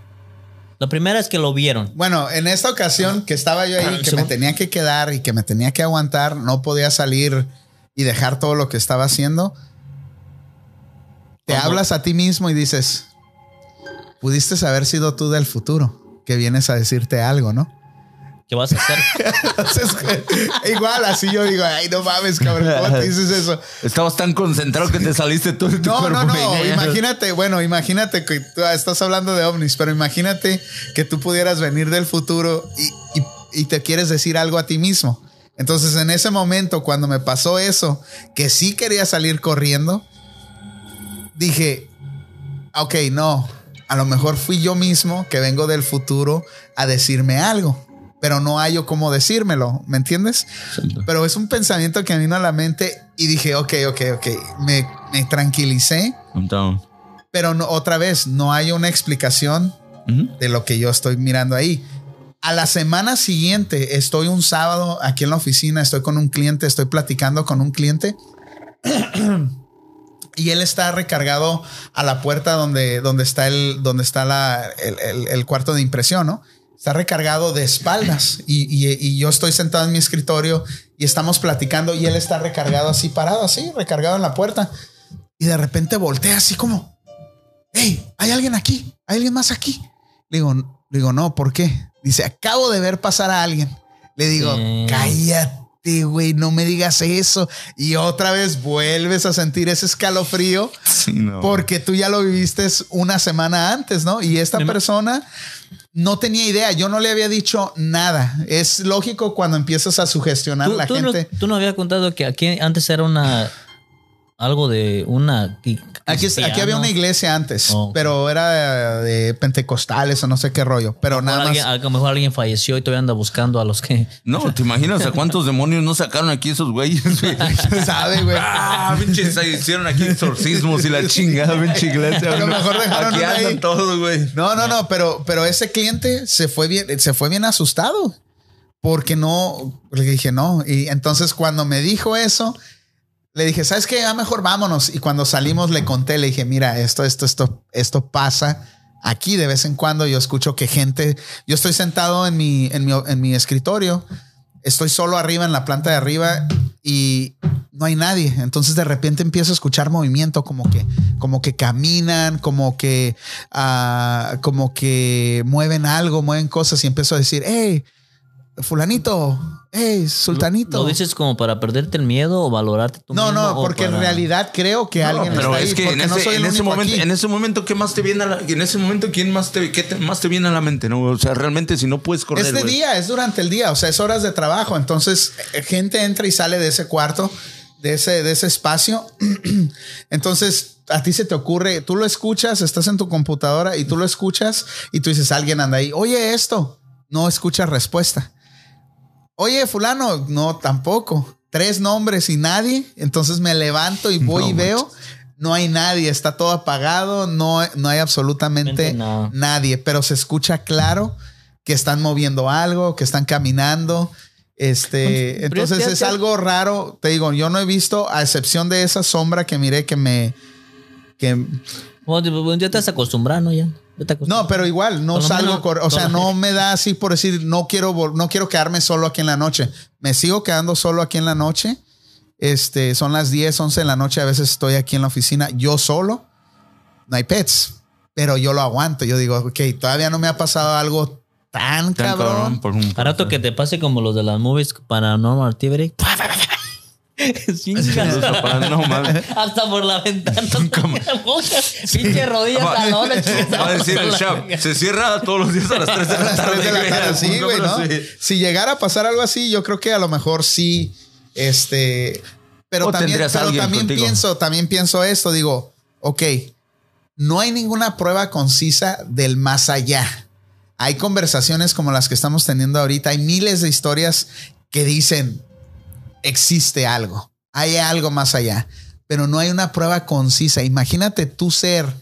La primera es que lo vieron.
Bueno, en esta ocasión que estaba yo ahí, que
Según-
me tenía que quedar y que me tenía que aguantar, no podía salir y dejar todo lo que estaba haciendo. Te hablas a ti mismo y dices, pudiste haber sido tú del futuro, que vienes a decirte algo, ¿no?
¿Qué vas a hacer?
Entonces, igual así yo digo, ay, no mames, cabrón, ¿cómo te dices eso?
Estabas tan concentrado que te saliste tú de tu
No, no, no. Imagínate, bueno, imagínate que tú estás hablando de ovnis, pero imagínate que tú pudieras venir del futuro y, y- y te quieres decir algo a ti mismo. Entonces, en ese momento, cuando me pasó eso, que sí quería salir corriendo, dije, ok, no, a lo mejor fui yo mismo que vengo del futuro a decirme algo, pero no hallo cómo decírmelo, ¿me entiendes? Pero es un pensamiento que me vino a la mente y dije, ok, ok, ok, me, me tranquilicé, pero no, otra vez no hay una explicación de lo que yo estoy mirando ahí. A la semana siguiente estoy un sábado aquí en la oficina, estoy con un cliente, estoy platicando con un cliente y él está recargado a la puerta donde, donde está, el, donde está la, el, el- el cuarto de impresión, ¿no? Está recargado de espaldas y, y- y yo estoy sentado en mi escritorio y estamos platicando y él está recargado así, parado así, recargado en la puerta. Y de repente voltea así como, hey, hay alguien aquí, hay alguien más aquí. Le digo, le digo, no, ¿por qué? Dice, acabo de ver pasar a alguien. Le digo,
Sí.
cállate, güey, no me digas eso. Y otra vez vuelves a sentir ese escalofrío
Sí, no.
porque tú ya lo viviste una semana antes, ¿no? Y esta persona no tenía idea, yo no le había dicho nada. Es lógico cuando empiezas a sugestionar a
¿Tú,
la
tú no,
gente.
tú no habías contado que aquí antes era una, algo de una...
Aquí, aquí había una iglesia antes,
Oh.
pero era de, de pentecostales o no sé qué rollo. Pero nada más.
Alguien, a lo mejor alguien falleció y todavía anda buscando a los que...
No, ¿te imaginas a cuántos demonios no sacaron aquí esos güeyes? güey?
sabe, güey.
Ah, pinches, hicieron aquí exorcismos y la chingada, pinche iglesia.
A lo mejor dejaron
Aquí
ahí.
andan todos, güey.
No, no, no, pero, pero ese cliente se fue bien, se fue bien asustado porque no, le dije no. Y entonces cuando me dijo eso, le dije, ¿sabes qué? Ya mejor vámonos. Y cuando salimos le conté, le dije, mira, esto, esto, esto, esto pasa aquí de vez en cuando. Yo escucho que gente, yo estoy sentado en mi, en mi, en mi escritorio, estoy solo arriba en la planta de arriba y no hay nadie. Entonces de repente empiezo a escuchar movimiento como que, como que caminan, como que, ah, como que mueven algo, mueven cosas y empiezo a decir, hey, fulanito, hey, sultanito.
¿Lo dices como para perderte el miedo o valorarte tú
no,
mismo?
no, porque en realidad creo que alguien
pero
está
es
ahí,
que en
porque no
ese,
soy el
en ese
único
momento,
aquí.
en ese momento, ¿qué más te viene a la, en ese momento, quién más te, qué te- más te viene a la mente, no? O sea, realmente si no puedes correr.
Es de
güey.
día, es durante el día, o sea, es horas de trabajo. Entonces, eh, gente entra y sale de ese cuarto, de ese, de ese espacio. Entonces, a ti se te ocurre, tú lo escuchas, estás en tu computadora y tú lo escuchas y tú dices, alguien anda ahí, oye esto, no escuchas respuesta. Oye, fulano, no, tampoco. Tres nombres y nadie. Entonces me levanto y voy
No
y veo. No hay nadie, está todo apagado, no, no hay absolutamente
no.
nadie, pero se escucha claro que están moviendo algo, que están caminando. Este, entonces es algo raro. Te digo, yo no he visto, a excepción de esa sombra que miré que me, que
Bueno, ya te has acostumbrado, ¿no? Ya.
No, pero igual, no salgo,
menos-
cor- o sea, no me da así por decir, no quiero, no quiero quedarme solo aquí en la noche. Me sigo quedando solo aquí en la noche. Este, son las 10, 11 de la noche, a veces estoy aquí en la oficina, yo solo, no hay pets, pero yo lo aguanto. Yo digo, ok, todavía no me ha pasado algo tan,
Tan
cabrón.
por un-
Para rato que te pase como los de las movies Paranormal Activity.
No, mames.
Hasta por la ventana. Pinche rodillas
Va-
talones.
Va a decir el chap, se cierra todos los días a las 3 de
A
la
las
tarde.
3 de la
güey.
tarde, sí, güey, ¿no?
Sí.
Si llegara a pasar algo así, yo creo que a lo mejor sí, este, pero
O
también, pero también
contigo.
pienso, también pienso esto, digo, ok, no hay ninguna prueba concisa del más allá. Hay conversaciones como las que estamos teniendo ahorita, hay miles de historias que dicen, existe algo, hay algo más allá, pero no hay una prueba concisa. Imagínate tú ser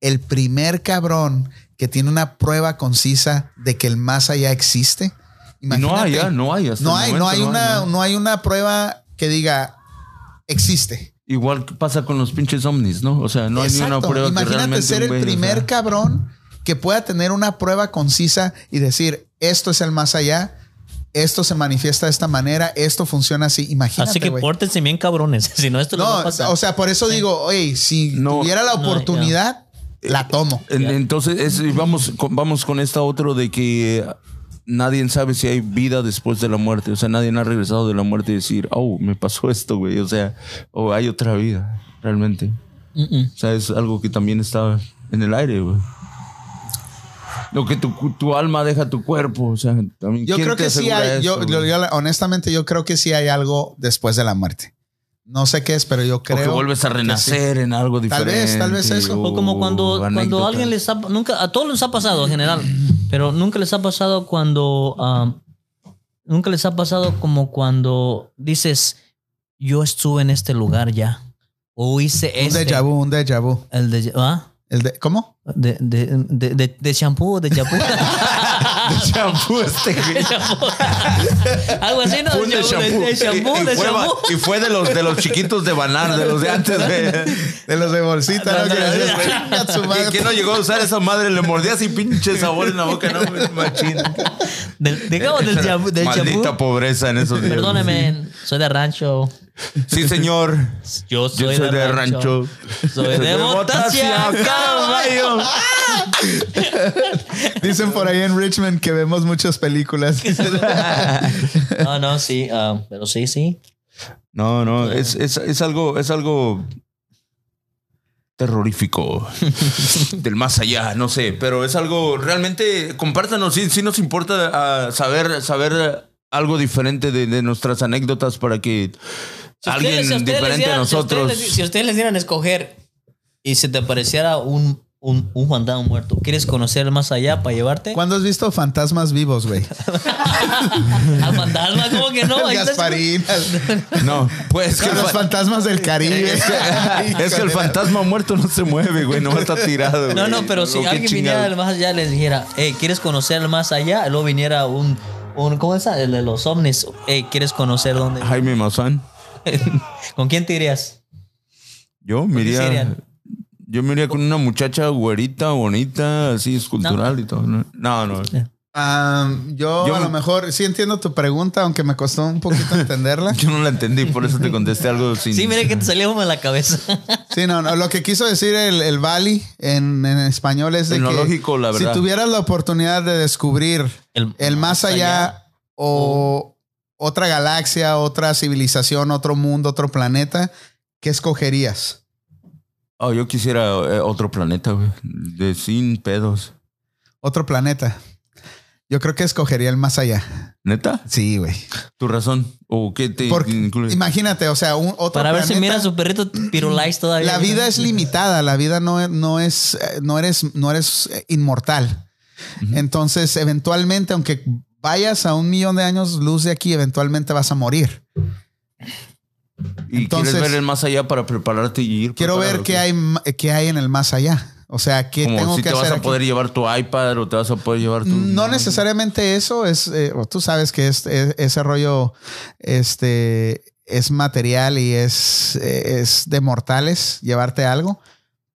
el primer cabrón que tiene una prueba concisa de que el más allá existe.
Y No hay,
Imagínate.
ya, no hay. hasta
No
el
hay, no
momento
hay una,
no.
no hay una prueba que diga existe.
Igual pasa con los pinches ovnis, ¿no? O sea, no hay ni una prueba que
Imagínate
realmente
ser el
güey, o
primer
sea,
cabrón que pueda tener una prueba concisa y decir esto es el más allá, esto se manifiesta de esta manera, esto funciona así. Imagínate.
Así que pórtense bien cabrones. Si no, esto no, va a
No,
pasar.
o sea, por eso digo, oye, si
No,
tuviera la
no,
oportunidad, la tomo.
En- Entonces, es- vamos, con, vamos con esta otro de que eh, nadie sabe si hay vida después de la muerte. O sea, nadie ha regresado de la muerte y decir, oh, me pasó esto, güey. O sea, o hay otra vida, realmente. O sea, es algo que también está en el aire, güey. Lo que tu, tu alma deja tu cuerpo, o sea, también.
Yo
¿quién
creo que sí hay, yo,
eso,
yo-
güey?
yo- honestamente, yo creo que sí hay algo después de la muerte. No sé qué es, pero yo creo.
o que vuelves a
sí.
renacer en algo
Tal
diferente.
vez, tal vez eso.
O como cuando, cuando alguien les ha, nunca, a todos les ha pasado en general, pero nunca les ha pasado cuando, um, nunca les ha pasado como cuando dices, yo estuve en este lugar ya, o hice
Un
este.
déjà vu, un déjà vu.
El de, ¿ah?
El de, ¿Cómo?
De, de, de, de, de shampoo o de champú.
De shampoo este, güey.
De. Algo así, ¿no?
Fue de shampoo.
De, shampoo,
Y-
de
fue. Y fue de los, de los chiquitos de Banar, de los de antes, güey.
De los de bolsita, ¿no? Que decías,
Ándale.
"Chinga su madre".
¿Y quién no llegó a usar esa madre? Le mordía así pinche sabor en la boca, no, machín.
Del, digamos del champú. Del
Maldita
champú.
pobreza en esos días.
Perdóneme, soy de rancho.
Sí, señor.
Yo
Yo
soy,
de rancho.
Soy de botacia, caballo.
Dicen por ahí en Richmond que vemos muchas películas.
No, no, sí, ah, pero sí, sí.
No, no, es, es, es algo, es algo terrorífico del más allá, no sé, pero es algo realmente compártanos, sí, sí nos importa ah, saber, saber algo diferente de, de nuestras anécdotas para que
Si
alguien
ustedes- si
diferente
dieran-
a nosotros.
Si ustedes, les- si ustedes les dieran a escoger y se te apareciera un, un, un fantasma muerto, ¿quieres conocer más allá para llevarte?
¿Cuándo has visto fantasmas vivos, güey?
Al fantasma, ¿cómo que no?
Gasparín.
No, pues que,
Que los fantasmas del Caribe.
es que, es que el fantasma muerto no se mueve, güey, no está tirado.
No,
güey.
no, pero si alguien viniera
chingado.
del más allá y les dijera, hey, ¿quieres conocer el más allá? Luego viniera un, un ¿cómo es? El de los ovnis. Hey, ¿quieres conocer dónde?
Jaime Maussan.
¿Con quién te irías?
Yo me iría. Yo me iría con una muchacha güerita, bonita, así escultural y todo. No, no. no.
Yo,
Yo-
a lo mejor sí entiendo tu pregunta, aunque me costó un poquito entenderla.
Yo no la entendí, por eso te contesté algo sin.
Sí, mire que te salió en la cabeza.
Sí, no, no. Lo que quiso decir el, el Bali en, en español es de
En
que
lógico, la verdad.
si tuvieras la oportunidad de descubrir
El,
el más allá o otra galaxia, otra civilización, otro mundo, otro planeta, ¿qué escogerías?
Oh, yo quisiera eh, otro planeta, güey. De sin pedos.
Otro planeta. Yo creo que escogería el más allá.
¿Neta?
Sí, güey.
¿Tu razón? ¿O qué te
Porque
incluye?
imagínate, o sea, un otro
Para ver si mira a su perrito Pirulais todavía.
La vida es limitada, la vida no, no es, eh, no eres, no eres eh, inmortal. Entonces, eventualmente, aunque vayas a un millón de años luz de aquí, eventualmente vas a morir.
¿Y
entonces-
quieres ver el más allá para prepararte y ir?
Quiero ver qué hay, qué hay en el más allá. O sea, qué
Como
tengo
si
que
te vas
hacer.
a
aquí?
poder llevar tu iPad o te vas a poder llevar tu.
No necesariamente eso es, eh, o tú sabes que es, es- ese rollo, este, es material y es, eh, es de mortales llevarte algo,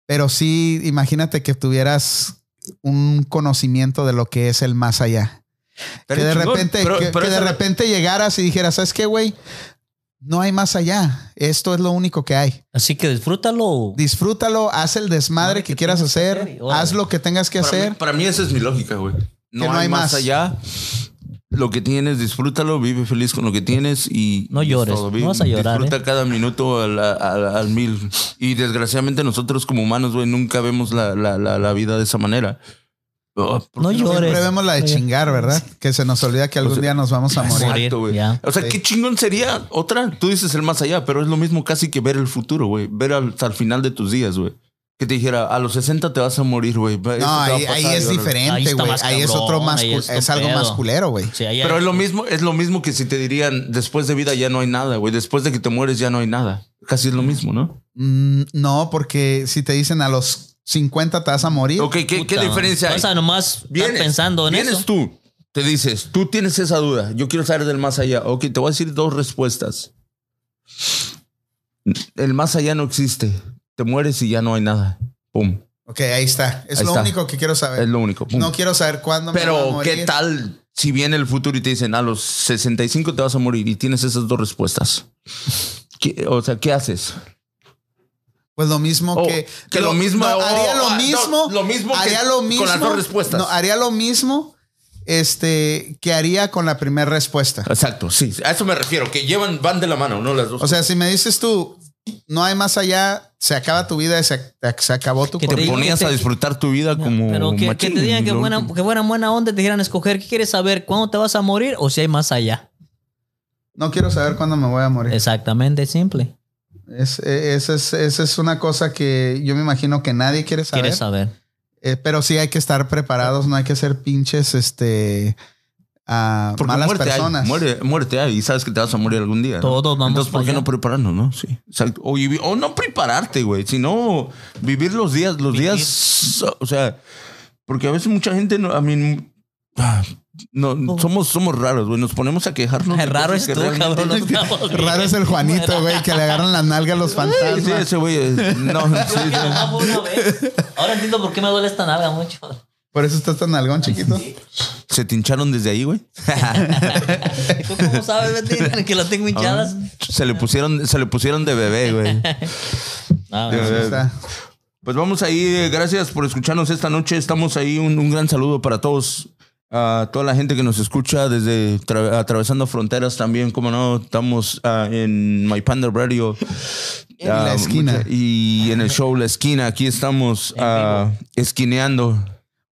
pero sí, imagínate que tuvieras un conocimiento de lo que es el más allá. Que
Estaría
de
chingón,
repente,
pero-
que,
pero
que de repente llegaras y dijeras, ¿sabes qué, güey? No hay más allá. Esto es lo único que hay.
Así que disfrútalo.
Disfrútalo, haz el desmadre
Madre
que
que
quieras
que
hacer, haz lo que tengas que
Para
hacer.
mí, para mí esa es mi lógica, güey. No,
Que no
hay,
hay
más
más.
allá. Lo que tienes, disfrútalo, vive feliz con lo que tienes y
No llores,
todo.
no
Vive-
vas a llorar,
Disfruta
¿eh?
cada minuto al, al- al mil. Y desgraciadamente nosotros como humanos, güey, nunca vemos la, la, la, la vida de esa manera. Oh, ¿por
No llores.
Siempre vemos la de chingar, ¿verdad? Que se nos olvida que algún
sea,
día nos vamos a morir.
Exacto, güey.
ya.
O sea,
Sí.
qué chingón sería otra. Tú dices el más allá, pero es lo mismo casi que ver el futuro, güey. Ver al- hasta el final de tus días, güey. Que te dijera, a los 60 te vas a morir, güey.
No, ahí,
pasar,
ahí
y
es diferente, güey. Ahí es otro más,
es
es, algo más culero, güey.
Sí, ahí
Pero
hay-
es lo mismo, es lo mismo que si te dirían después de vida ya no hay nada, güey. Después de que te mueres ya no hay nada. Casi es lo mismo, ¿no?
Mm, no, porque si te dicen a los 50 te vas a morir.
Ok, ¿qué,
Puta,
qué diferencia hay?
Vas a nomás
Vienes,
pensando en
vienes
eso.
tú, te dices, tú tienes esa duda. Yo quiero saber del más allá. Ok, te voy a decir dos respuestas. El más allá no existe. Te mueres y ya no hay nada. Pum.
Ok, ahí está. Es
Ahí
lo
está.
único que quiero saber.
Es lo único. Pum.
No quiero saber cuándo me voy a
Pero,
morir.
¿qué tal si viene el futuro y te dicen a los 65 te vas a morir y tienes esas dos respuestas? ¿Qué- o sea, ¿qué haces?
Pues lo mismo
Oh,
que,
que lo mismo-
no, haría
oh,
lo
ah, no,
mismo.
lo mismo que
haría lo
con
mismo.
las dos respuestas.
No, haría lo mismo este, que haría con la primera respuesta.
Exacto, sí. A eso me refiero, que llevan, van de la mano, ¿no? Las dos.
O sea, si me dices tú, no hay más allá, se acaba tu vida, se, se acabó tu
Que
te ponías
que
a disfrutar tu vida como
Pero que, que
machín,
te digan que,
lo
buena, que fueran buena onda, te dijeran escoger qué quieres saber, cuándo te vas a morir o si hay más allá.
No quiero saber cuándo me voy a morir.
Exactamente, simple.
Es, eh, esa es, esa es una cosa que yo me imagino que nadie quiere saber.
Quieres saber.
Eh, pero sí hay que estar preparados, no hay que ser pinches, este, a
Porque
malas
muerte
personas.
hay, muere, muerte hay y sabes que te vas a morir algún día. ¿no?
Todos vamos
Entonces, ¿por qué
allá.
no prepararnos, no? Sí. O, no prepararte, güey, sino vivir los días, los
Vivir.
días, o sea, porque a veces mucha gente, no, a mí, ah, no, somos, somos raros, güey, nos ponemos a quejarnos.
raro es
que
tú, cabrón. estamos.
Raro es el Juanito, güey, que le agarran las nalgas a los
Sí,
fantasmas.
ese güey, eh, no, sí, sí.
una vez. Ahora entiendo por qué me duele esta nalga mucho.
Por eso estás tan nalgón, chiquito.
se te hincharon desde ahí, güey.
¿Tú cómo sabes, Betín, que las tengo hinchadas?
Se le pusieron, se le pusieron de bebé, güey.
No,
De
no.
Ahí
bebé.
está.
Pues vamos ahí, eh, gracias por escucharnos esta noche. Estamos ahí, un, un gran saludo para todos, a toda la gente que nos escucha desde tra- atravesando fronteras también, como no, estamos ah, en My Panda Radio.
En la esquina.
mucha- y en el show La Esquina, aquí estamos ah, esquineando.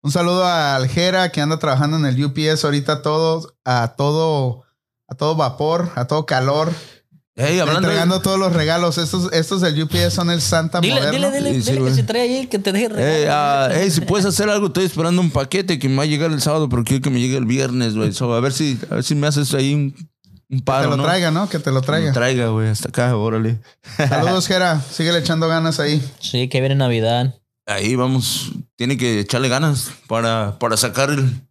Un saludo a Aljera que anda trabajando en el UPS ahorita todo, a todo, a todo vapor, a todo calor,
Hey, hablando de-
entregando todos los regalos. Estos, estos del UPS son el Santa
Dile,
moderno.
dile, dile,
Sí,
dile que se trae ahí, que te deje
Hey,
regalo.
ah, hey, si puedes hacer algo, estoy esperando un paquete que me va a llegar el sábado, pero quiero que me llegue el viernes, güey. So, a ver si, a ver si me haces ahí un, un
que
paro,
te lo
¿no?
traiga, ¿no? Que te lo
Que
traiga.
traiga, güey, hasta acá, órale.
Saludos, Jera. Síguele echando ganas ahí.
Sí, que viene Navidad.
Ahí vamos, tiene que echarle ganas para, para sacar el,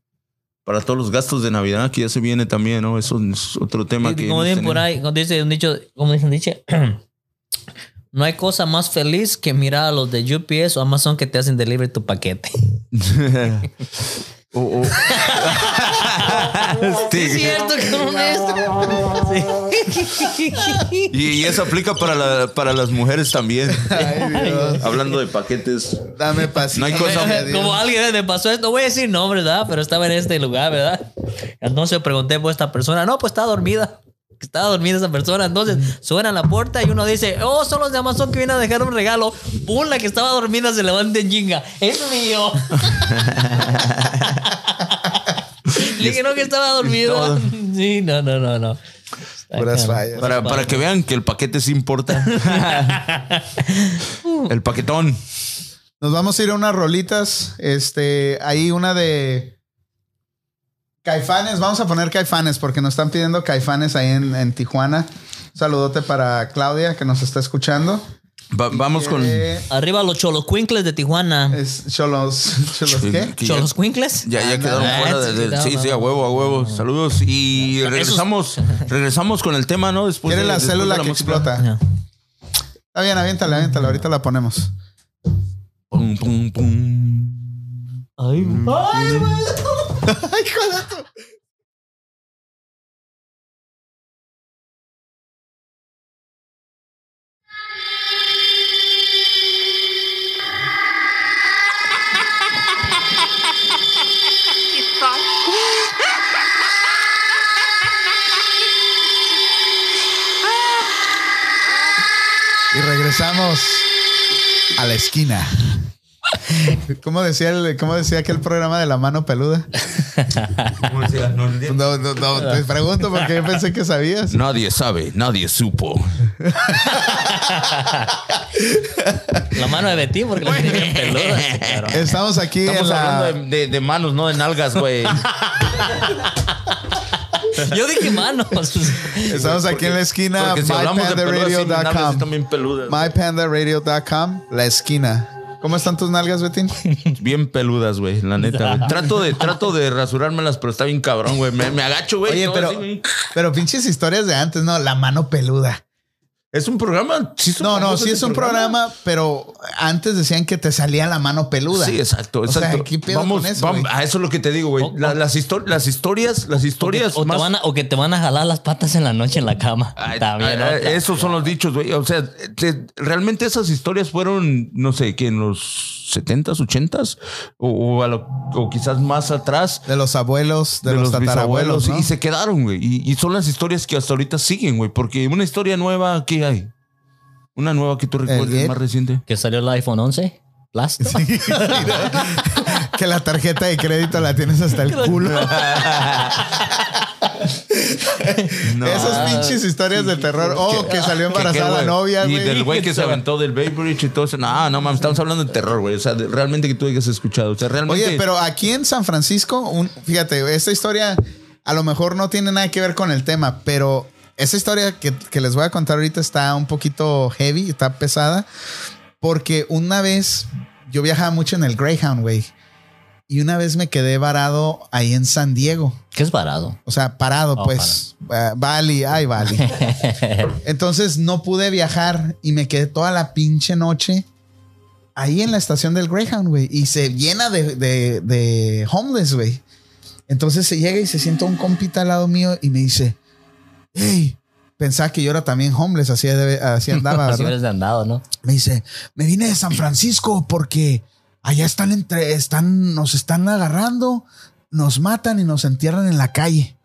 para todos los gastos de Navidad, que ya se viene también, ¿no? Eso es otro tema
Y
que.
como dicen por ahí, como dice un dicho, como dicen, dice, no hay cosa más feliz que mirar a los de UPS o Amazon que te hacen delivery tu paquete.
O- o-
Sí, es cierto, cabrón. Sí.
Y, y eso aplica para, la- para las mujeres también.
Ay, Dios.
Hablando de paquetes.
Dame paciencia.
No hay cosa-
Dios.
Como a alguien le pasó esto, no voy a decir nombre, ¿verdad? Pero estaba en este lugar, ¿verdad? Entonces pregunté por esta persona, no, pues estaba dormida. Estaba dormida esa persona, entonces suena la puerta y uno dice, oh, son los de Amazon que vienen a dejar un regalo. Pum, la que estaba dormida se levanta en chinga. Es mío. Le dije, no, que estaba dormido. Sí, no, no, no, no.
Puras fallas.
Para, para que vean que el paquete sí importa. el paquetón.
Nos vamos a ir a unas rolitas. Este, ahí una de Caifanes. Vamos a poner Caifanes porque nos están pidiendo Caifanes ahí en, en Tijuana. Un saludote para Claudia que nos está escuchando.
Va- vamos con.
Eh,
Arriba los cholos cuincles de Tijuana.
es Cholos. ¿Cholos qué?
¿Cholos cuincles?
Ya, ya quedaron
Ah,
fuera
sí,
de, de- sí, sí, a huevo, a huevo. Saludos. Y regresamos, regresamos con el tema, ¿no? Después
Quiere
de-
la
después de
célula
la
que
música.
explota.
No.
Está bien, aviéntala, aviéntala. Ahorita la ponemos.
Pum, pum, pum.
Ay, ay, güey.
regresamos a la esquina. ¿Cómo decía, el, ¿Cómo decía aquel programa de la mano peluda? No, no, no, te pregunto porque yo pensé que sabías.
Nadie sabe, nadie supo.
La mano de Betty porque la tiene bien peluda.
Estamos aquí
Estamos
en la...
hablando de, de- de manos, no de nalgas, güey.
Yo dije manos.
Estamos aquí en la esquina. Mypandaradio.com. mypandaradio.com. La esquina. ¿Cómo están tus nalgas, Betín?
Bien peludas, güey, la neta. güey. Trato de, trato de rasurármelas, pero está bien cabrón, güey. Me, me agacho, güey.
Oye, pero,
así,
pero pinches historias de antes, ¿no? La mano peluda.
¿Es un programa? ¿Sí
No, no, sí es un programa, pero antes decían que te salía la mano peluda.
Sí, exacto,
O sea,
exacto.
¿qué pedo
vamos,
con eso,
vamos- a eso es lo que te digo, güey. La- las, las historias, las historias
o, te
más-
van a- o que te van a jalar las patas en la noche en la cama.
Ay,
También.
ay, esos son los dichos, güey. O sea, te- realmente esas historias fueron, no sé, que en los 70s, 80s o, o, a lo- o quizás más atrás
De los abuelos, de, los, tatarabuelos.
bisabuelos,
¿no?
y se quedaron, güey. Y, y son las historias que hasta ahorita siguen, güey. Porque una historia nueva, ¿qué hay? Una nueva que tú recuerdes más reciente.
Que salió el iPhone 11. Plástico.
que la tarjeta de crédito la tienes hasta el culo.
No.
Esas pinches historias de terror. Oh, que, salió
¿Qué- qué,
embarazada la novia,
Y
güey.
del güey que se aventó del Bay Bridge y todo eso. No, no mames, estamos hablando de terror, güey. O sea, de- realmente que tú hayas escuchado. O sea, realmente.
Oye, pero aquí en San Francisco, un- fíjate, esta historia a lo mejor no tiene nada que ver con el tema, pero esa historia que, que les voy a contar ahorita está un poquito heavy, está pesada, porque una vez yo viajaba mucho en el Greyhound, güey, y una vez me quedé varado ahí en San Diego.
¿Qué es varado?
O sea, parado,
Oh,
pues. Ah, Bali, ay, Bali. Entonces no pude viajar y me quedé toda la pinche noche ahí en la estación del Greyhound, güey. Y se llena de, de, de homeless, güey. Entonces se llega y se sienta un compita al lado mío y me dice, hey, pensaba que yo era también homeless, así, así andaba,
Así andado, ¿no?
Me dice, me vine de San Francisco porque allá están entre, están, nos están agarrando, nos matan y nos entierran en la calle.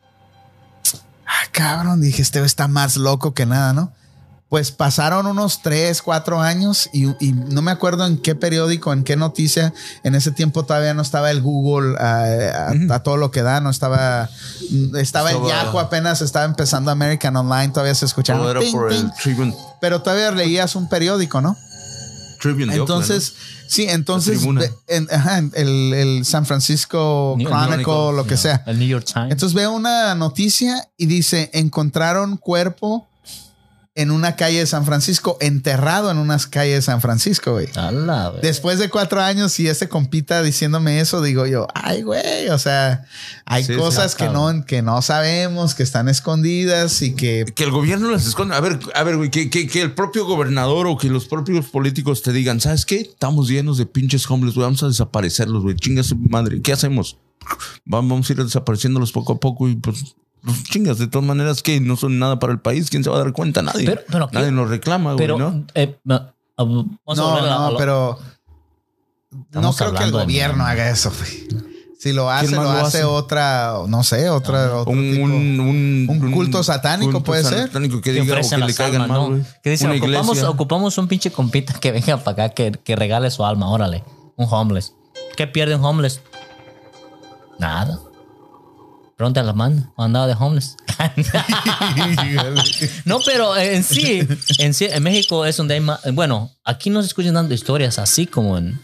Ah, cabrón, dije, este está más loco que nada, ¿no? Pues pasaron unos tres, cuatro años y, y no me acuerdo en qué periódico, en qué noticia. En ese tiempo todavía no estaba el Google a, a todo lo que da, no estaba, estaba el Yahoo apenas, estaba empezando American Online, todavía se escuchaba. ting, ting, pero todavía leías un periódico, ¿no?
Tribune de
Entonces, sí, entonces en- ajá, el, el San Francisco
New-
Chronicle,
Chronicle,
lo que sea.
El New York Times.
Entonces veo una noticia y dice, encontraron cuerpo en una calle de San Francisco, enterrado en unas calles de San Francisco, güey.
A la vez.
Después de cuatro años y ese compita diciéndome eso, digo yo, ay, güey, o sea, hay
Sí,
cosas que, no, que no sabemos, que están escondidas y que
Que el gobierno las esconde. A ver, a ver, güey, que, que, que el propio gobernador o que los propios políticos te digan, ¿sabes qué? Estamos llenos de pinches homeless, güey. Vamos a desaparecerlos, güey. Chinga su madre. ¿Qué hacemos? Vamos a ir desapareciéndolos poco a poco y pues, pues, chingas. De todas maneras, que no son nada para el país. ¿Quién se va a dar cuenta? Nadie.
Pero- pero
Nadie nos reclama, güey,
Pero,
¿no?
eh, no, ah,
No, no,
lo-
pero no creo que el
de-
gobierno haga eso. güey. Si lo hace, lo,
lo
hace,
hace?
otra, no sé, otra. otro
Un,
tipo.
un, un,
un culto satánico
culto
puede ser.
satánico que
que
diga o
ofrecen
que le caigan
almas,
mal,
¿no?
güey.
Que dicen, ocupamos,
iglesia.
ocupamos un pinche compita que venga para acá, que, que regale su alma, órale. Un homeless. ¿Qué pierde un homeless? Nada. Pronto a la mano, andaba de homeless. no, pero en sí, en sí, en México es donde hay más. Bueno, aquí no se escuchan dando historias así como en. en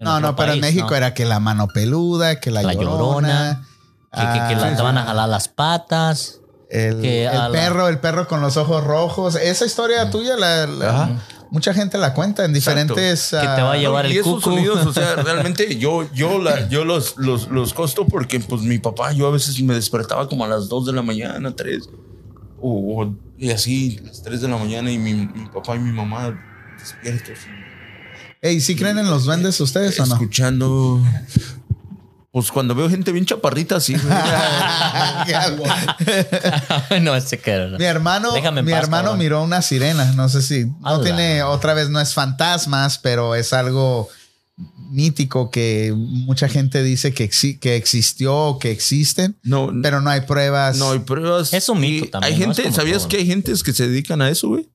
no, no, pero en México
¿no?
era que la mano peluda, que la,
La
llorona.
Llorona, Que, que- que la-
ah,
van a jalar las patas.
El,
que
el
a la-
perro, el perro con los ojos rojos. Esa historia tuya, la, la- mucha gente la cuenta en diferentes.
Que te va a
ah,
llevar
y
el
esos
cucu.
sonidos, o sea, realmente yo, yo, la, yo los, los, los costo porque pues mi papá, yo a veces me despertaba como a las 2 de la mañana, 3, o, o- y así, las 3 de la mañana y mi, mi papá y mi mamá despiertos.
Ey, ¿sí creen en los duendes ustedes o no?
Escuchando. Pues cuando veo gente bien chaparrita, sí. güey.
no, ese que era.
Mi hermano,
Déjame
mi
paz,
hermano
cabrón.
miró una sirena. No sé si no tiene otra vez, no es fantasmas, pero es algo mítico que mucha gente dice que, exi- que existió o que existen,
No,
pero no hay pruebas.
no hay pruebas.
Es un mito
Y
también,
Hay gente, ¿sabías
todo.
que hay gentes que se dedican a eso, güey?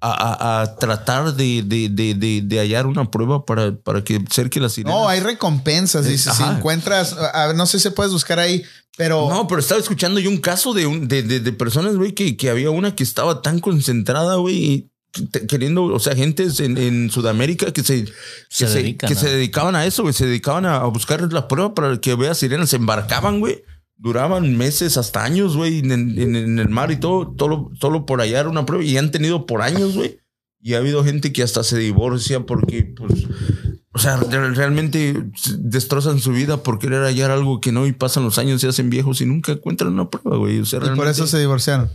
A, a- a tratar de, de, de, de, de hallar una prueba para, para que cerque la sirena.
No, hay recompensas. Dice, si encuentras, a no sé si puedes buscar ahí, pero
No, pero estaba escuchando yo un caso de, un, de, de, de personas, güey, que, que había una que estaba tan concentrada, güey, queriendo, o sea, gentes en, en Sudamérica que se, que
Se
que
a-
se dedicaban a eso, güey, se dedicaban a, a buscar la prueba para que vea sirenas, se embarcaban, güey. Duraban meses hasta años, güey, en, en- en el mar y todo, todo, solo por hallar una prueba. Y han tenido por años, güey. Y ha habido gente que hasta se divorcia porque, pues, o sea, re- realmente destrozan su vida por querer hallar algo que no y pasan los años, se hacen viejos y nunca encuentran una prueba, güey. O sea,
y por eso se divorciaron.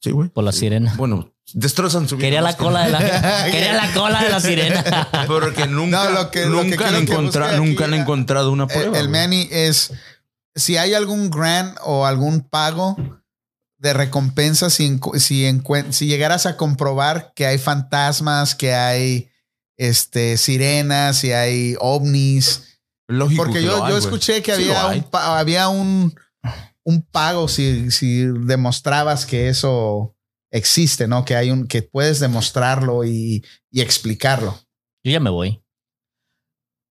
Sí, güey.
Por la sirena.
Bueno, destrozan su vida.
Quería la cola de la, quería la cola de la sirena.
Porque nunca,
No, lo que- lo que
nunca, han, encontrado, nunca han encontrado una
El,
prueba.
el
güey.
Manny es si hay algún grant o algún pago de recompensa si, si, si llegaras a comprobar que hay fantasmas, que hay este, sirenas, y hay ovnis.
Lógico
Porque
que
yo,
hay,
yo escuché que
Sí
había, un, había un, un pago si, si demostrabas que eso existe, ¿no? Que hay un, que puedes demostrarlo y, y explicarlo.
Yo ya me voy.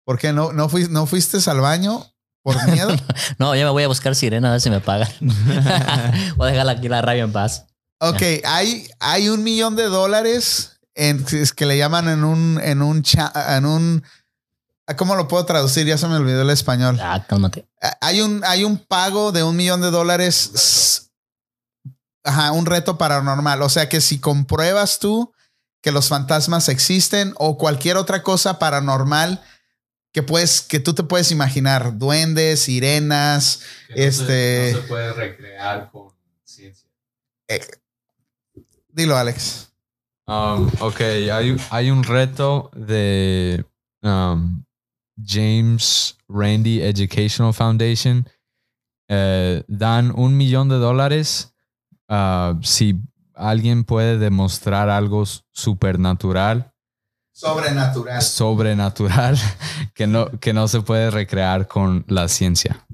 ¿Por qué no, no, fuiste, no fuiste al baño por miedo?
No, ya me voy a buscar sirena a ver si me pagan. voy a dejar aquí la radio en paz.
Ok, hay, hay un millón de dólares en, es que le llaman en un, en un, cha- en un, ¿cómo lo puedo traducir? Ya se me olvidó el español.
Ah, cálmate.
Hay un, hay un pago de un millón de dólares, ajá, un reto paranormal. O sea que si compruebas tú que los fantasmas existen o cualquier otra cosa paranormal que puedes, que tú te puedes imaginar, duendes, sirenas,
no se-
Este-
no se puede recrear con ciencia.
dilo Alex.
Um, ok, hay, hay un reto de um, James Randi Educational Foundation. Eh, dan un millón de dólares uh, si alguien puede demostrar algo supernatural,
Sobrenatural.
sobrenatural, que no, que no se puede recrear con la ciencia.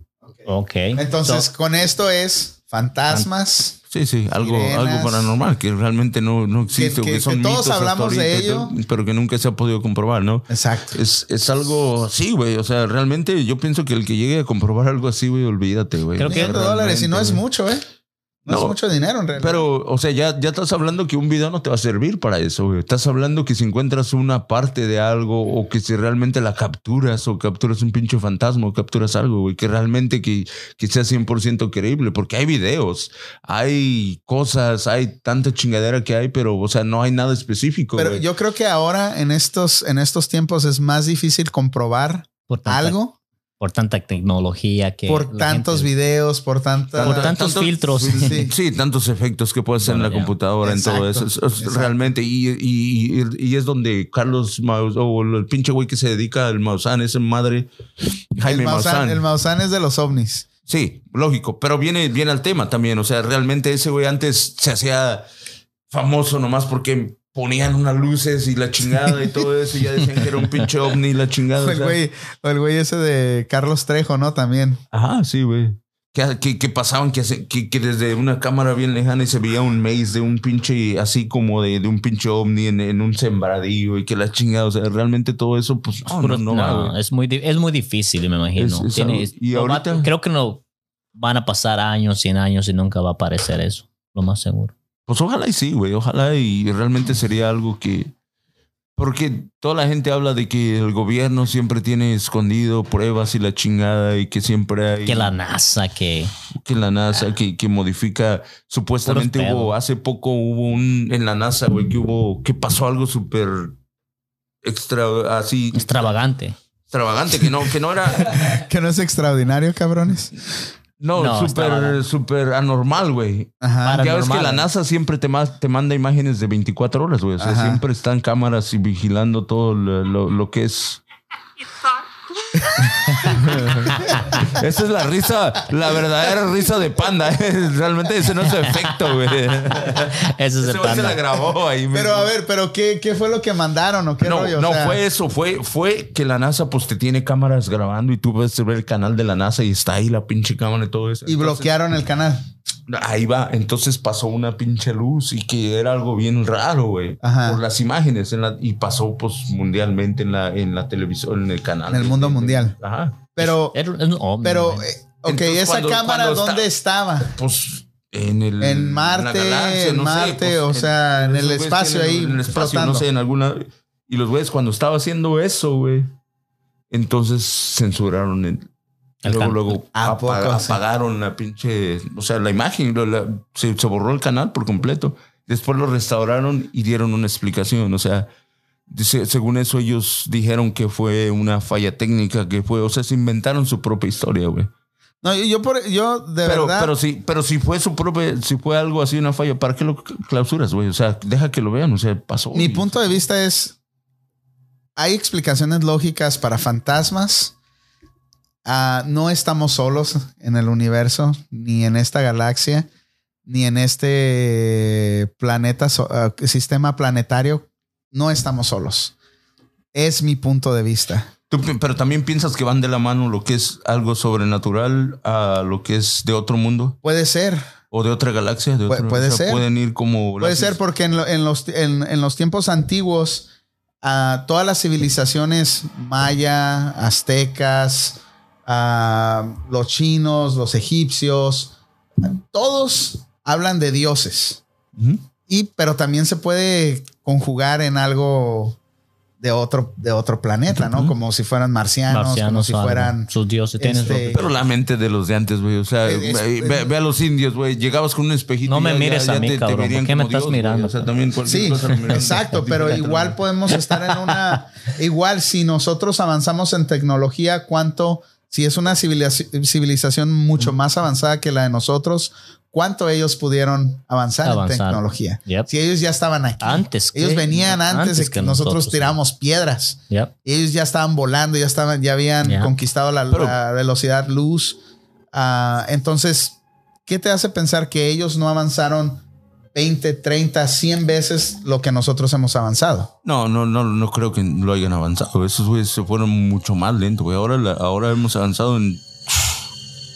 Ok.
Entonces,
So,
con esto es fantasmas.
Sí, sí, algo,
Sirenas.
algo paranormal que realmente no, no existe,
Que-
que,
que-
son
que todos
mitos
hablamos de ello.
pero que nunca se ha podido comprobar, ¿no?
Exacto.
Es, es algo así, güey. O sea, realmente yo pienso que el que llegue a comprobar algo así, güey, olvídate, güey.
Creo que-
dólares y no es mucho, ¿eh? No, es mucho dinero en realidad.
Pero, o sea, ya, ya estás hablando que un video no te va a servir para eso, güey. Estás hablando que si encuentras una parte de algo o que si realmente la capturas o capturas un pinche fantasma o capturas algo, güey, que realmente que, que sea 100% creíble, porque hay videos, hay cosas, hay tanta chingadera que hay, pero, o sea, no hay nada específico.
Pero
güey.
yo creo que ahora en estos, en estos tiempos es más difícil comprobar algo
Por tanta tecnología que.
por tantos
gente-
videos, por tanta.
Por tantos filtros.
Sí.
Sí, tantos efectos que puedes hacer en la
ya.
computadora, en todo eso. Es- es
exacto.
realmente, y, y, y, y es donde Carlos Maus, o el pinche güey que se dedica al Maussan, esa madre, Jaime
el Maussan,
Maussan.
el Maussan es de los ovnis.
Sí, lógico, pero viene, viene al tema también. O sea, realmente ese güey antes se hacía famoso nomás porque ponían unas luces y la chingada y todo eso, y ya decían que era un pinche ovni y la chingada.
O el güey, o el güey ese de Carlos Trejo, ¿no? También.
Ajá, sí, güey. Que, que, que pasaban que, hace- que, que desde una cámara bien lejana y se veía un maze de un pinche, así como de, de un pinche ovni en, en un sembradío y que la chingada, o sea, realmente todo eso, pues no, no, no,
es muy, es muy difícil, me imagino.
Es- es
Tiene-
y
va-
ahorita-
creo que no van a pasar años, 100 años y nunca va a aparecer eso. Lo más seguro.
Pues ojalá y sí, güey, ojalá y realmente sería algo que... Porque toda la gente habla de que el gobierno siempre tiene escondido pruebas y la chingada y que siempre hay...
Que la NASA, que.
que la NASA que, que modifica supuestamente hubo hace poco hubo un en la NASA güey que hubo que pasó algo súper extra así
Extravagante.
extravagante que no que no era
Que no es extraordinario, cabrones.
No,
No,
súper, súper anormal, güey.
Ajá.
Ya ves que la. NASA siempre te, ma- te manda imágenes de 24 horas, güey. O sea,
Ajá.
siempre están cámaras y vigilando todo lo, lo- lo que es. Esa es la risa, la verdadera risa de panda. ¿eh? Realmente ese no es su efecto, güey.
Ese es
Ese
el
güey se la
panda.
grabó ahí.
Pero
mismo.
a ver, pero ¿qué, qué fue lo que mandaron o qué
No,
rollo? O
no
sea,
fue eso, fue, fue que la NASA pues te tiene cámaras grabando y tú ves ver el canal de la NASA y está ahí la pinche cámara y todo eso.
Y
Entonces,
bloquearon el canal.
Ahí va, entonces pasó una pinche luz y que era algo bien raro, güey.
Ajá.
Por las imágenes en la- y pasó pues mundialmente en la, en la televisión, en el canal.
En el mundo
de-
mundial.
Ajá.
Pero,
Era- era un ovni,
pero, eh, ok,
Entonces,
esa
cuando-
cámara,
cuando
¿dónde estaba?
Pues en el
En Marte,
galaxia,
en
no sé,
Marte,
pues,
o sea, en el espacio ahí,
En el espacio,
flotando.
no sé, en alguna. Y los güeyes cuando estaba haciendo eso, güey. Entonces censuraron el.
El
luego, luego apagaron la pinche. O sea, la imagen. la- se, se borró el canal por completo. Después lo restauraron y dieron una explicación. O sea, según eso, ellos dijeron que fue una falla técnica, que fue. O sea, se inventaron su propia historia, güey.
No, yo, por, yo de
Pero,
verdad.
pero sí, pero si fue su propia, si fue algo así, una falla, ¿para qué lo clausuras, güey? O sea, deja que lo vean, o sea, pasó.
Mi
Y-
punto de vista es, hay explicaciones lógicas para fantasmas. Ah, no estamos solos en el universo, ni en esta galaxia, ni en este planeta, ah, sistema planetario. No estamos solos. Es mi punto de vista.
Tú pero también piensas que van de la mano lo que es algo sobrenatural a lo que es de otro mundo
Puede ser,
o de otra galaxia. De
Pu- puede ser.
Pueden ir como.
Puede ser porque en, lo- en los, en- en los tiempos antiguos, todas las civilizaciones maya, aztecas, los chinos, los egipcios, todos hablan de dioses. Y, pero también se puede conjugar en algo de otro, de otro planeta, ¿no? Como si fueran marcianos, como
Marcianos
si
o algo.
fueran...
sus dioses tienen
este,
Pero la mente de los de antes, güey. O sea,
Es- es-
ve, ve- a los indios, güey. Llegabas con un espejito.
No me
ya-
mires
ya-
a mí,
te- te
cabrón.
verían
¿Por qué me
como
estás
Dios,
mirando?
O sea, también
Sí,
cosa
exacto, pero igual podemos estar en una, igual si nosotros avanzamos en tecnología, cuánto, si es una civilización, civilización mucho más avanzada que la de nosotros, cuánto ellos pudieron avanzar, en tecnología.
Yep.
Si ellos ya estaban aquí.
Antes que-
Ellos venían antes,
antes
de que,
que
nosotros,
nosotros,
tiramos piedras.
Yep.
Ellos ya estaban volando, ya estaban, ya habían conquistado la,
Pero-
la velocidad luz. Ah, entonces, ¿qué te hace pensar que ellos no avanzaron 20, 30, 100 veces lo que nosotros hemos avanzado?
No, no, no, no creo que lo hayan avanzado. Esos güeyes se fueron mucho más lento, güey. Ahora, la- ahora hemos avanzado en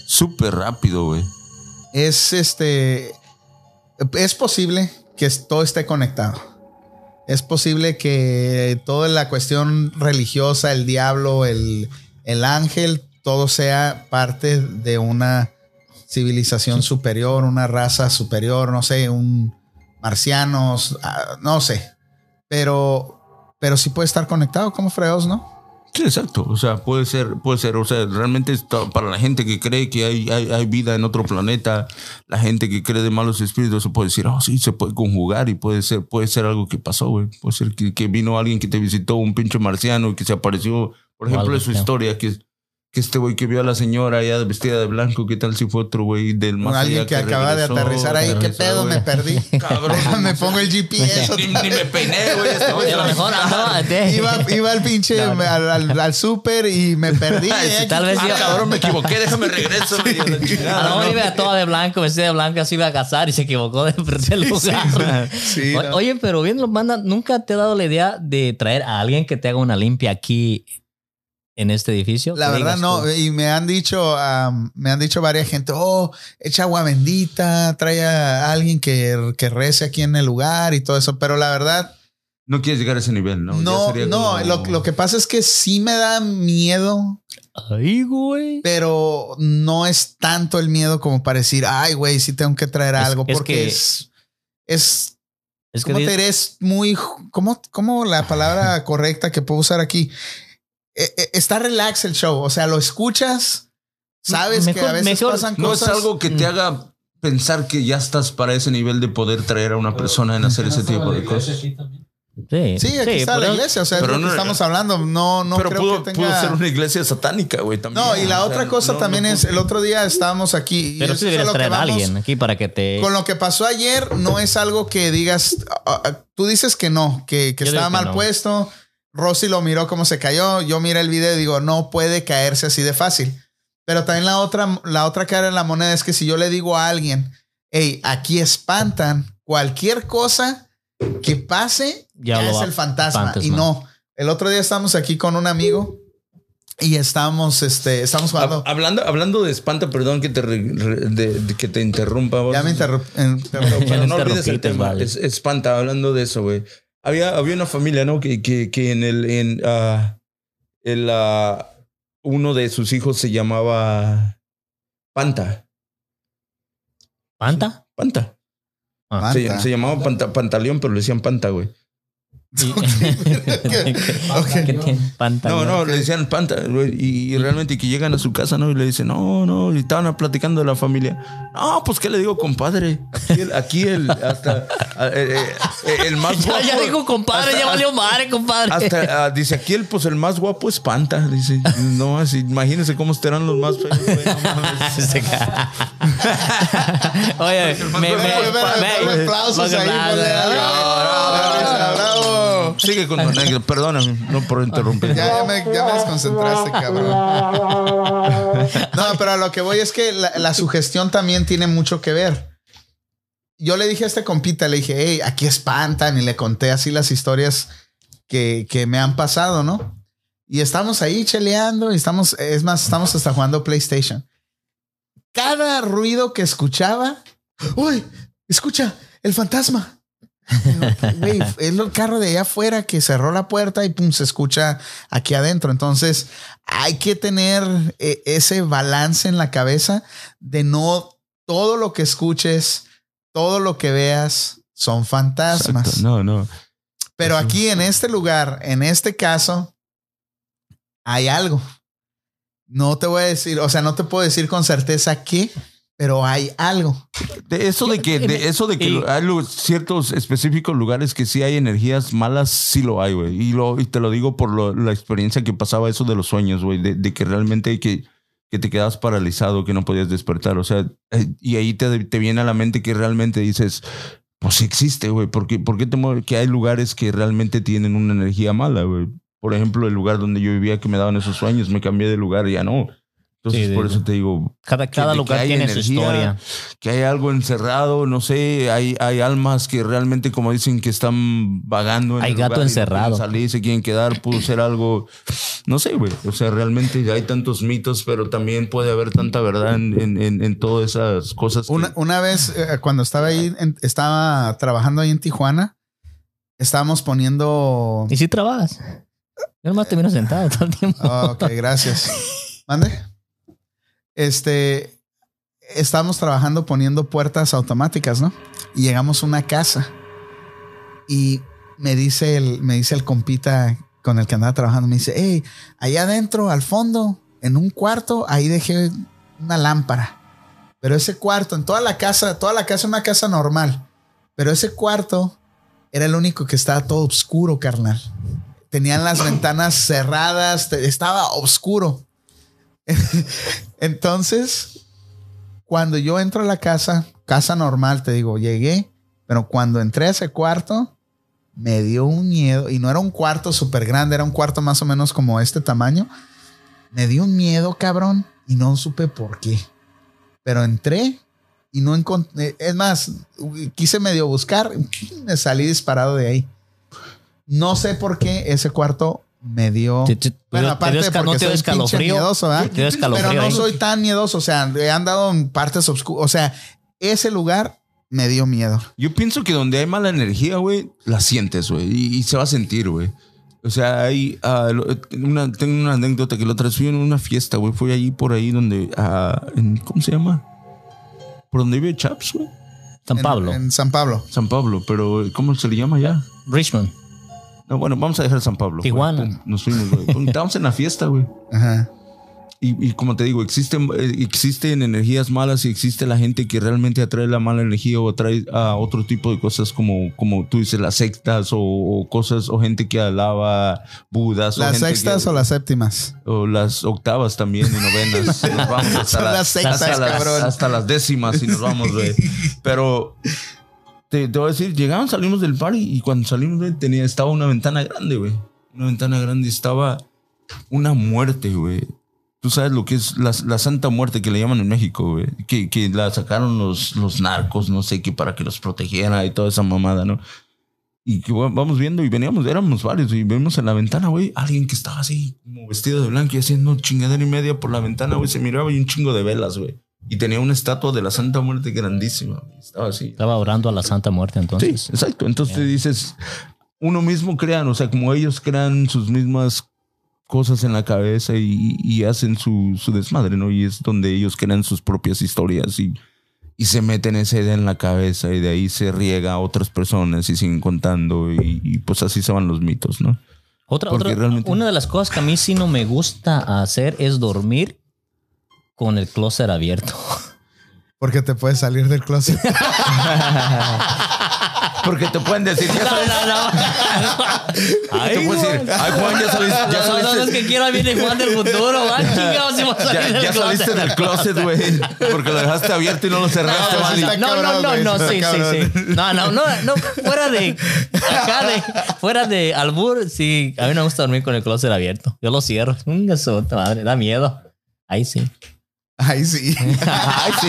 súper rápido, güey.
Es este. Es posible que todo esté conectado. Es posible que toda la cuestión religiosa, el diablo, el, el ángel, todo sea parte de una civilización superior, una raza superior, no sé, un marcianos, ah, no sé. Pero, pero sí puede estar conectado como fregados, ¿no?
Sí, exacto. O sea, puede ser, puede ser. O sea, realmente para la gente que cree que hay, hay, hay vida en otro planeta, la gente que cree de malos espíritus, se puede decir, oh, sí, se puede conjugar y puede ser, puede ser algo que pasó, güey. Puede ser que, que vino alguien que te visitó, un pinche marciano y que se apareció. Por ejemplo, es su historia, que, que este güey que vio a la señora allá vestida de blanco, ¿qué tal si fue otro güey del más
alguien que acaba de aterrizar ahí, ¿qué pedo? Me perdí.
Cabrón.
me pongo el GPS.
Ni, ni me peiné, güey. este
a lo mejor andaba de-
Iba, iba al pinche al, al, al súper y me perdí.
Ay,
eh.
sí,
tal vez
ah,
yo-
cabrón, me equivoqué, déjame regreso. a la chingada,
A lo mejor iba toda de blanco, vestida de blanco, así iba a casar y se equivocó de del lugar.
Sí,
O-
no.
Oye, pero bien lo manda, ¿nunca te ha dado la idea de traer a alguien que te haga una limpia aquí en este edificio?
La verdad no,
tú,
y me han dicho, me han dicho varias gente, oh, echa agua bendita, trae a alguien que, que rece aquí en el lugar y todo eso, pero la verdad,
No quieres llegar a ese nivel, ¿no? Ya
no,
sería
no,
como-
lo, lo que pasa es que sí me da miedo,
Ay, güey.
pero no es tanto el miedo como para decir, ay, güey, sí tengo que traer
Es-
algo,
es
porque
que-
es, es,
Es que
¿cómo te
di-
diré? Es muy, ¿cómo, cómo la palabra correcta que puedo usar aquí? Eh, eh, está relax el show, o sea, lo escuchas, sabes que
Mejor-
a veces
mejor-
pasan
No es
cosas.
algo que te haga pensar que ya estás para ese nivel de poder traer a una persona en hacer ese tipo de cosas.
Sí,
Sí, aquí está
por
la iglesia, o sea,
Pero
es lo
no-
que estamos hablando. No, no
pero
creo
pudo,
que
pudo
tenga.
ser una iglesia satánica, güey. también.
No, y la
O
otra
sea,
cosa
no-
también
no
es,
pudo-
el otro día estábamos aquí. y
Pero sí deberías
que
traer a alguien aquí para que te.
Con lo que pasó ayer, no es algo que digas, ah, ah, tú dices que no, que, que estaba
que
mal
no.
puesto. Rosy lo miró cómo se cayó. Yo miré el video y digo, no puede caerse así de fácil. Pero también la otra, la otra cara de la moneda es que si yo le digo a alguien, hey, aquí espantan, cualquier cosa que pase,
Ya
ya,
lo
es
va-
el fantasma.
fantasma.
Y no, el otro día estábamos aquí con un amigo y estamos, este, estamos jugando.
Hab- Hablando, hablando de espanta, perdón que te, re- re- de- de que te interrumpa.
ya me interrum- en-
Pero
Ya
no olvides el tema.
vale.
Es- espanta, hablando de eso, güey. Había, había una familia, ¿no? Que, que, que en el. En, ah, el, ah, uno de sus hijos se llamaba Panta.
¿Panta?
Panta.
Ah,
Se,
Panta.
se llamaba Panta- Pantaleón, pero le decían Panta, güey.
Y-
Ok.
¿Qué tiene? Panta.
No, no, le decían Panta, güey. Y, y realmente que llegan a su casa, ¿no? Y le dicen, no, no. Y estaban platicando de la familia. No, pues, ¿qué le digo, compadre? Aquí el, aquí el hasta. ah, eh, eh, el más
Ya, ya
guapo-
dijo compadre,
hasta-
ya valió madre, compadre.
Hasta ah, dice aquí el pues el más guapo es Panta. Dice, no, así, imagínense cómo estarán los más feos,
Oye, me, me, me-
ponle aplausos
me-
ahí,
me-
Sigue con tu anécdota, perdóname, no por interrumpir.
Ya, ya me, ya me desconcentraste, cabrón. No, pero a lo que voy es que la, la sugestión también tiene mucho que ver. Yo le dije a este compita, le dije, hey, aquí espantan, y le conté así las historias que, que me han pasado, ¿no? Y estamos ahí cheleando, y estamos, es más, estamos hasta jugando PlayStation. Cada ruido que escuchaba, uy, escucha, el fantasma. Güey, es el carro de allá afuera que cerró la puerta y pum, se escucha aquí adentro. Entonces hay que tener eh, ese balance en la cabeza de no todo lo que escuches, todo lo que veas son fantasmas.
Exacto, No, no.
Pero aquí en este lugar, en este caso, hay algo. No te voy a decir, o sea, no te puedo decir con certeza qué, pero hay algo.
De eso de que, de eso de que
Y-
hay ciertos específicos lugares que sí hay energías malas, sí lo hay, güey. Y, lo, y te lo digo por lo- la experiencia que pasaba eso de los sueños, güey. De, de que realmente que, que te quedas paralizado, que no podías despertar. O sea, eh, y ahí te, te viene a la mente que realmente dices, pues sí existe, güey. ¿Por qué, por qué te mueve? Que hay lugares que realmente tienen una energía mala, güey. Por ejemplo, el lugar donde yo vivía que me daban esos sueños, me cambié de lugar y ya no. Entonces,
Sí,
por eso te digo,
Cada, cada
que
lugar
hay
tiene su
energía,
historia.
que hay algo encerrado, no sé, hay, hay almas que realmente, como dicen, que están vagando. en
Hay
el
gato
lugar no
encerrado.
quieren salir, se quieren quedar, pudo ser algo, no sé, güey. O sea, realmente hay tantos mitos, pero también puede haber tanta verdad en, en, en- en todas esas cosas. que-
Una, una vez, eh, cuando estaba ahí, en- estaba trabajando ahí en Tijuana, estábamos poniendo.
¿Y si trabajas? Yo nomás te miro sentado todo el tiempo.
Oh, ok, gracias. ¿Mande? Este, estábamos trabajando poniendo puertas automáticas, ¿no? Y llegamos a una casa y me dice el, me dice el compita con el que andaba trabajando, me dice, hey, allá adentro, al fondo, en un cuarto, ahí dejé una lámpara. Pero ese cuarto, en toda la casa, toda la casa es una casa normal, pero ese cuarto era el único que estaba todo oscuro, carnal. Tenían las ventanas cerradas, estaba oscuro. Entonces, cuando yo entro a la casa, casa normal, te digo, llegué, pero cuando entré a ese cuarto, me dio un miedo, y no era un cuarto súper grande, era un cuarto más o menos como este tamaño. Me dio un miedo, cabrón, y no supe por qué. Pero entré y no encontré, es más, quise medio buscar, me salí disparado de ahí. No sé por qué ese cuarto me dio.
Te- te-
Bueno,
te
aparte porque
¿No te
soy
escalofrío?
miedoso, ¿verdad?
Te dio escalofrío
Pero no soy tan miedoso. O sea, he andado en partes obscuras. O sea, ese lugar me dio miedo.
Yo pienso que donde hay mala energía, güey, la sientes, güey, y, y se va a sentir, güey. O sea, hay lo- una, tengo una anécdota que la otra vez fui en una fiesta, güey. Fui allí por ahí donde, ah, en- ¿cómo se llama? Por donde vive Chaps, güey.
San
En-
Pablo.
En, San Pablo.
San Pablo, pero ¿cómo se le llama ya?
Richmond.
No, bueno, vamos a dejar San Pablo. güey.
Tijuana.
Pum, Nos fuimos, güey. Estábamos en la fiesta, güey.
Ajá.
y, y como te digo, existen, eh, existen energías malas y existe la gente que realmente atrae la mala energía o atrae a otro tipo de cosas como, como tú dices, las sectas o, o cosas, o gente que alaba budas. o
¿Las
gente
sextas
que-
o las séptimas?
o las octavas también y novenas. Nos vamos hasta,
Son
la-
las sectas,
hasta las, hasta las décimas y nos vamos, güey. Pero te, te voy a decir, llegamos, salimos del party y cuando salimos, güey, tenía, estaba una ventana grande, güey. Una ventana grande estaba una muerte, güey. Tú sabes lo que es la, la Santa Muerte que le llaman en México, güey. Que, que la sacaron los, los narcos, no sé qué, para que los protegiera y toda esa mamada, ¿no? Y que va- vamos viendo y veníamos, éramos varios y vemos en la ventana, güey, alguien que estaba así, como vestido de blanco y haciendo chingadera y media por la ventana, güey. Se miraba y un chingo de velas, güey. Y tenía una estatua de la Santa Muerte grandísima. Estaba así.
Estaba orando a la Santa Muerte
Sí,
entonces.
exacto. Entonces dices, uno mismo crean, o sea, como ellos crean sus mismas cosas en la cabeza y, y hacen su, su desmadre, ¿no? Y es donde ellos crean sus propias historias y, y se meten esa idea en la cabeza y de ahí se riega a otras personas y siguen contando y, y pues así se van los mitos, ¿no?
Otra, otra-
realmente-
una de las cosas que a mí sí no me gusta hacer es dormir con el closet abierto.
Porque te puedes salir del closet.
Porque te pueden decir, ya
No,
sabes,
no, no. Ay,
te puedes decir, ay Juan, ya saliste, ya
No, no, no, es que quiero viene Juan del futuro. Ay, chingados, si voy a salir
ya,
del
ya saliste del closet, güey, porque lo dejaste abierto y no lo cerraste,
No,
No, no, no, no, sí, sí, sí. No, no, no, no, fuera de acá de, fuera de albur, sí, a mí no me gusta dormir con el closet abierto. Yo lo cierro. Puta madre, da miedo. Ahí sí.
Ay, sí.
Ay, sí.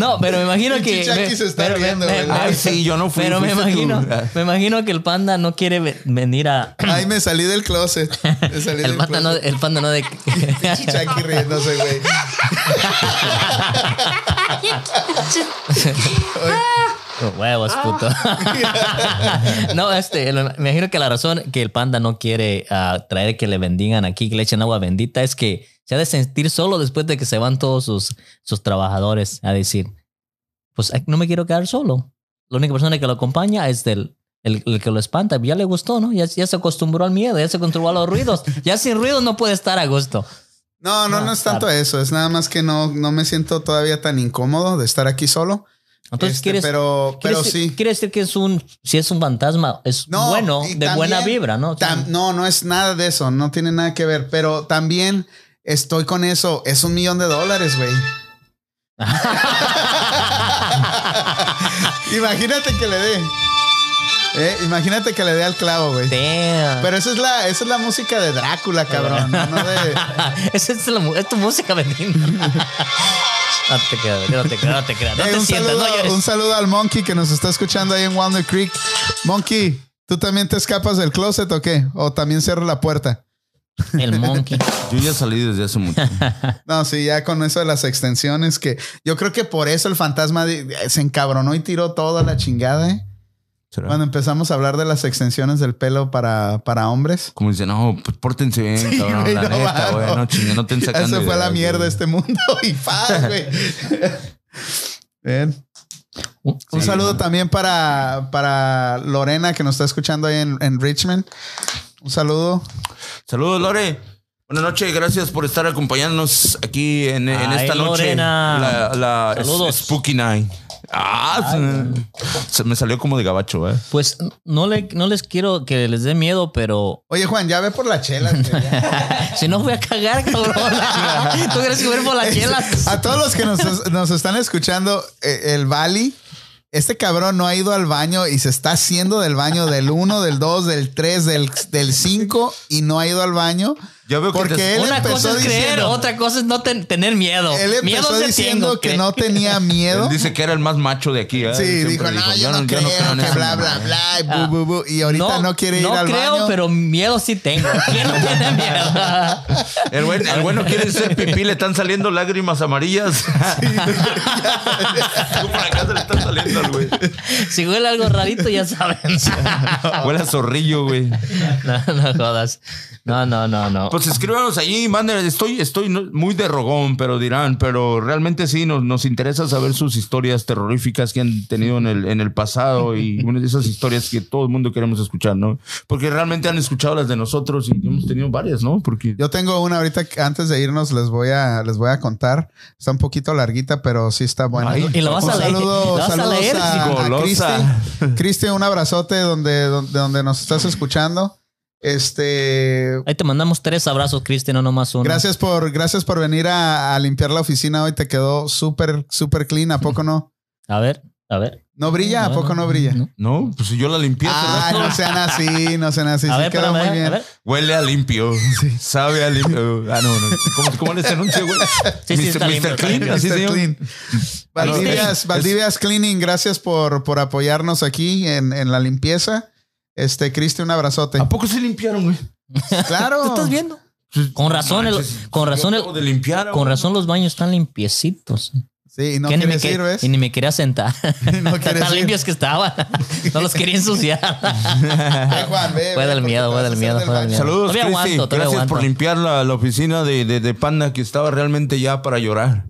No, pero me imagino que. Me-
se está
pero
riendo,
me-
Ay, sí, yo no fui.
Pero me
tú.
imagino, me imagino que el panda no quiere ve- venir a.
Ay, me salí del closet. Me salí
El
del
panda no,
closet.
el panda no de.
Chucky riéndose, güey.
Huevos, puto. no, este, me imagino que la razón que el panda no quiere ah, traer que le bendigan aquí, que le echen agua bendita, es que se ha de sentir solo después de que se van todos sus, sus trabajadores a decir, pues no me quiero quedar solo. La única persona que lo acompaña es del, el, el que lo espanta. Ya le gustó, ¿no? Ya, ya se acostumbró al miedo, ya se acostumbró a los ruidos. Ya sin ruidos no puede estar a gusto.
No, no, no es tanto eso. Es nada más que no, no me siento todavía tan incómodo de estar aquí solo.
Entonces,
Este,
¿quieres,
pero, pero sí.
Quiere decir que es un, si es un fantasma, es
No,
bueno, de buena
también-
vibra, ¿no?
Tam- no, no es nada de eso. No tiene nada que ver. Pero también estoy con eso. Es un millón de dólares, güey. Imagínate que le dé. Eh, imagínate que le dé al clavo, güey. Pero esa es la, esa es la música de Drácula, cabrón. No de.
Esa es, la es tu música, Belinda. No te creas, no te creas, no te creas. No
Eh,
te
un,
sientas,
saludo,
no
un saludo al Monkey que nos está escuchando ahí en Walnut Creek. Monkey, ¿tú también te escapas del closet o qué? ¿O también cierro la puerta?
El monkey.
Yo ya salí desde hace mucho.
No, sí, ya con eso de las extensiones que yo creo que por eso el fantasma de- se encabronó y tiró toda la chingada, ¿eh?
¿Será?
Cuando empezamos a hablar de las extensiones del pelo para, para hombres.
Como dicen, no, pues pórtense bien,
Sí,
cabrón.
güey,
la
no,
neta, güey.
no.
Chingue, no
Ya
sacando.
se fue a la mierda
güey.
este mundo y paz, güey. Bien. Un
Sí,
saludo también para, para Lorena que nos está escuchando ahí en, en Richmond. Un saludo.
Saludos, Lore. Buenas noches, gracias por estar acompañándonos aquí en, en
Ay,
esta noche.
Lorena.
La, la
Saludos.
Spooky Night. Ah, se, se me salió como de gabacho, ¿eh?
Pues no, le, no les quiero que les dé miedo, pero
Oye, Juan, ya ve por la chela.
si no voy a cagar, cabrón. ¿Tú crees que ir por las chelas?
A todos los que nos, nos están escuchando, eh, el Bali, este cabrón no ha ido al baño y se está haciendo del baño del 1, del 2, del 3, del, del 5 y no ha ido al baño.
Ya veo que
Porque
te-
él
Una
empezó
cosa es creer, otra cosa es no ten- tener miedo.
Él
miedo
empezó
sí
diciendo
tengo,
que no tenía miedo.
Él dice que era el más macho de aquí, ¿eh?
Sí, dijo, no, yo no creo,
en
que bla, bla,
mamada".
bla, y bu, bu, bu. Y ahorita no, quiere ir
no
al
creo,
baño.
pero miedo sí tengo. ¿Quién no tiene miedo?
El buen, el bueno quiere ser pipí, le están saliendo lágrimas amarillas. Por acá se le están saliendo al güey.
si huele algo rarito, ya saben.
Huele a zorrillo, güey.
no, no jodas. No, no, no, no.
Pues escríbanos allí, manden. Estoy, estoy muy de rogón, pero dirán, pero realmente sí nos, nos interesa saber sus historias terroríficas que han tenido en el, en el pasado y una de esas historias que todo el mundo queremos escuchar, ¿no? Porque realmente han escuchado las de nosotros y hemos tenido varias, ¿no? Porque
Yo tengo una ahorita que antes de irnos les voy a les voy a contar. Está un poquito larguita, pero sí está buena.
Ay,
Y lo vas
Un
a leer.
saludo,
Lo vas a
saludos
leer.
a, a
Golosa.
Cristi. Cristi, un abrazote donde, donde, donde nos estás escuchando. Este,
Ahí te mandamos tres abrazos, Cristian, no nomás uno.
gracias por, gracias por venir a, a limpiar la oficina hoy. Te quedó súper, súper clean. ¿A poco no?
A ver, a ver.
¿No brilla? ¿A poco no brilla?
no, pues yo la limpié.
Ah, no sean así, no sean así.
a
sí
ver,
quedó
espérame,
muy bien.
a ver.
Huele a limpio. Sabe a limpio. Ah, no, no. ¿Cómo, cómo les anuncio, güey?
Sí, sí, está
Mr.
limpio,
Clean, así
Mr. Clean. Valdivias, Valdivias Cleaning, gracias por, por apoyarnos aquí en, en la limpieza. Este, Cristi, un abrazote.
¿A poco se limpiaron, güey?
Claro.
¿Tú estás viendo? Con razón, el- con razón,
yo
el-
acabo de limpiar.
con razón los baños están limpiecitos.
Sí, y no
Que ni me
quieres ir, ¿ves?
Y ni me quería sentar.
No quieres
Tan limpios que estaban. No los quería ensuciar.
Ve, Juan, ve,
Fue del miedo,
te
fue del miedo,
del
fue del
baño.
miedo.
Saludos,
Todavía
Cristi.
aguanto, todavía
Gracias por limpiar la, la oficina de, de, de Panda que estaba realmente ya para llorar.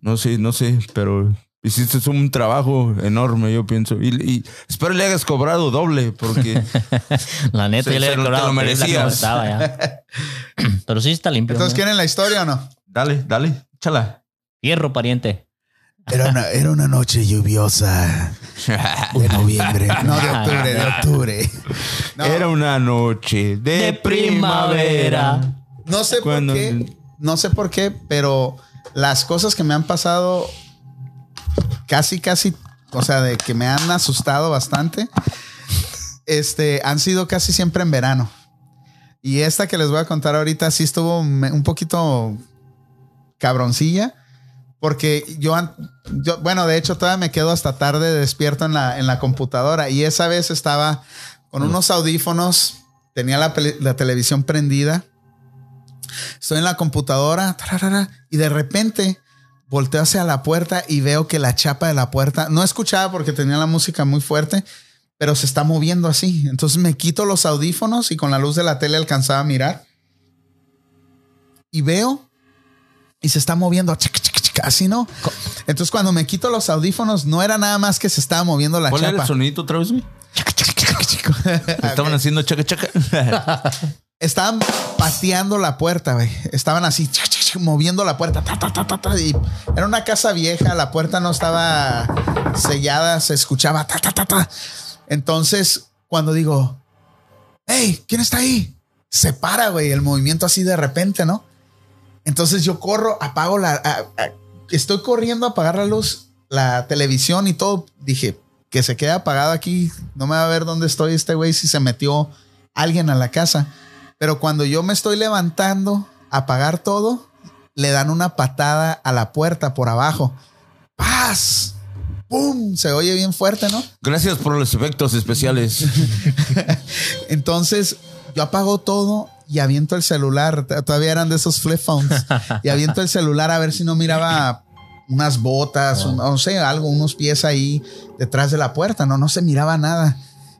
No sé, no sé, pero hiciste un trabajo enorme, yo pienso. Y, y espero le hayas cobrado doble porque
La neta,
Se-
yo le he
lo- te
cobrado
lo merecías.
ya. Pero sí está limpio.
Entonces. ¿quieren la historia o no?
dale, dale, échala.
Fierro, pariente.
Era una, era una noche lluviosa de noviembre. No, de octubre, de octubre. No,
Era una noche de,
De primavera.
no sé
Cuando-
por qué. No sé por qué, pero las cosas que me han pasado casi, casi, o sea, de que me han asustado bastante, este, han sido casi siempre en verano. Y esta que les voy a contar ahorita sí estuvo un poquito cabroncilla. Porque yo, bueno, de hecho todavía me quedo hasta tarde despierto en la, en la computadora. Y esa vez estaba con unos audífonos, tenía la, la televisión prendida. Estoy en la computadora tararara, y de repente volteo hacia la puerta y veo que la chapa de la puerta, no escuchaba porque tenía la música muy fuerte, pero se está moviendo así. Entonces me quito los audífonos y con la luz de la tele alcanzaba a mirar. Y veo y se está moviendo así, ¿no? Entonces cuando me quito los audífonos no era nada más que se estaba moviendo la
¿Cuál era el
chapa.
sonidito otra vez, güey? Estaban haciendo chaca chaca.
Estaban pateando la puerta, güey. Estaban así, chac, chac, chac, moviendo la puerta. ta, ta, ta, ta, y era una casa vieja, la puerta no estaba sellada, se escuchaba. ta, ta, ta, ta. Entonces, cuando digo, hey, ¿quién está ahí? Se para, güey, el movimiento así de repente, ¿no? Entonces yo corro, apago la... estoy corriendo a apagar la luz, la televisión y todo. Dije, que se quede apagado aquí. No me va a ver dónde estoy este güey si se metió alguien a la casa. Pero cuando yo me estoy levantando a apagar todo, le dan una patada a la puerta por abajo. ¡Paz! ¡Pum! Se oye bien fuerte, ¿no?
Gracias por los efectos especiales.
Entonces yo apago todo y aviento el celular. Todavía eran de esos flip phones. Y aviento el celular a ver si no miraba unas botas, un- no sé, algo, unos pies ahí detrás de la puerta. No, no se miraba nada.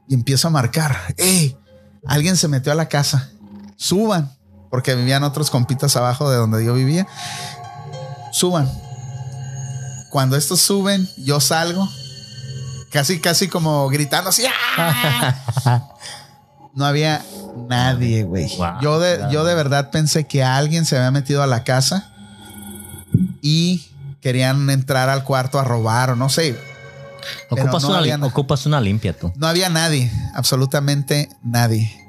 Y empiezo a marcar. ¡Eh! Alguien se metió a la casa. Suban. Porque vivían otros compitas abajo de donde yo vivía. Suban. Cuando estos suben, yo salgo. Casi, casi como gritando así. ¡ah! No había nadie, güey.
Wow.
yo, de, yo de verdad pensé que alguien se había metido a la casa y querían entrar al cuarto a robar o no sé.
Ocupas,
no
una,
había
ocupas una limpia tú.
No había nadie, absolutamente nadie.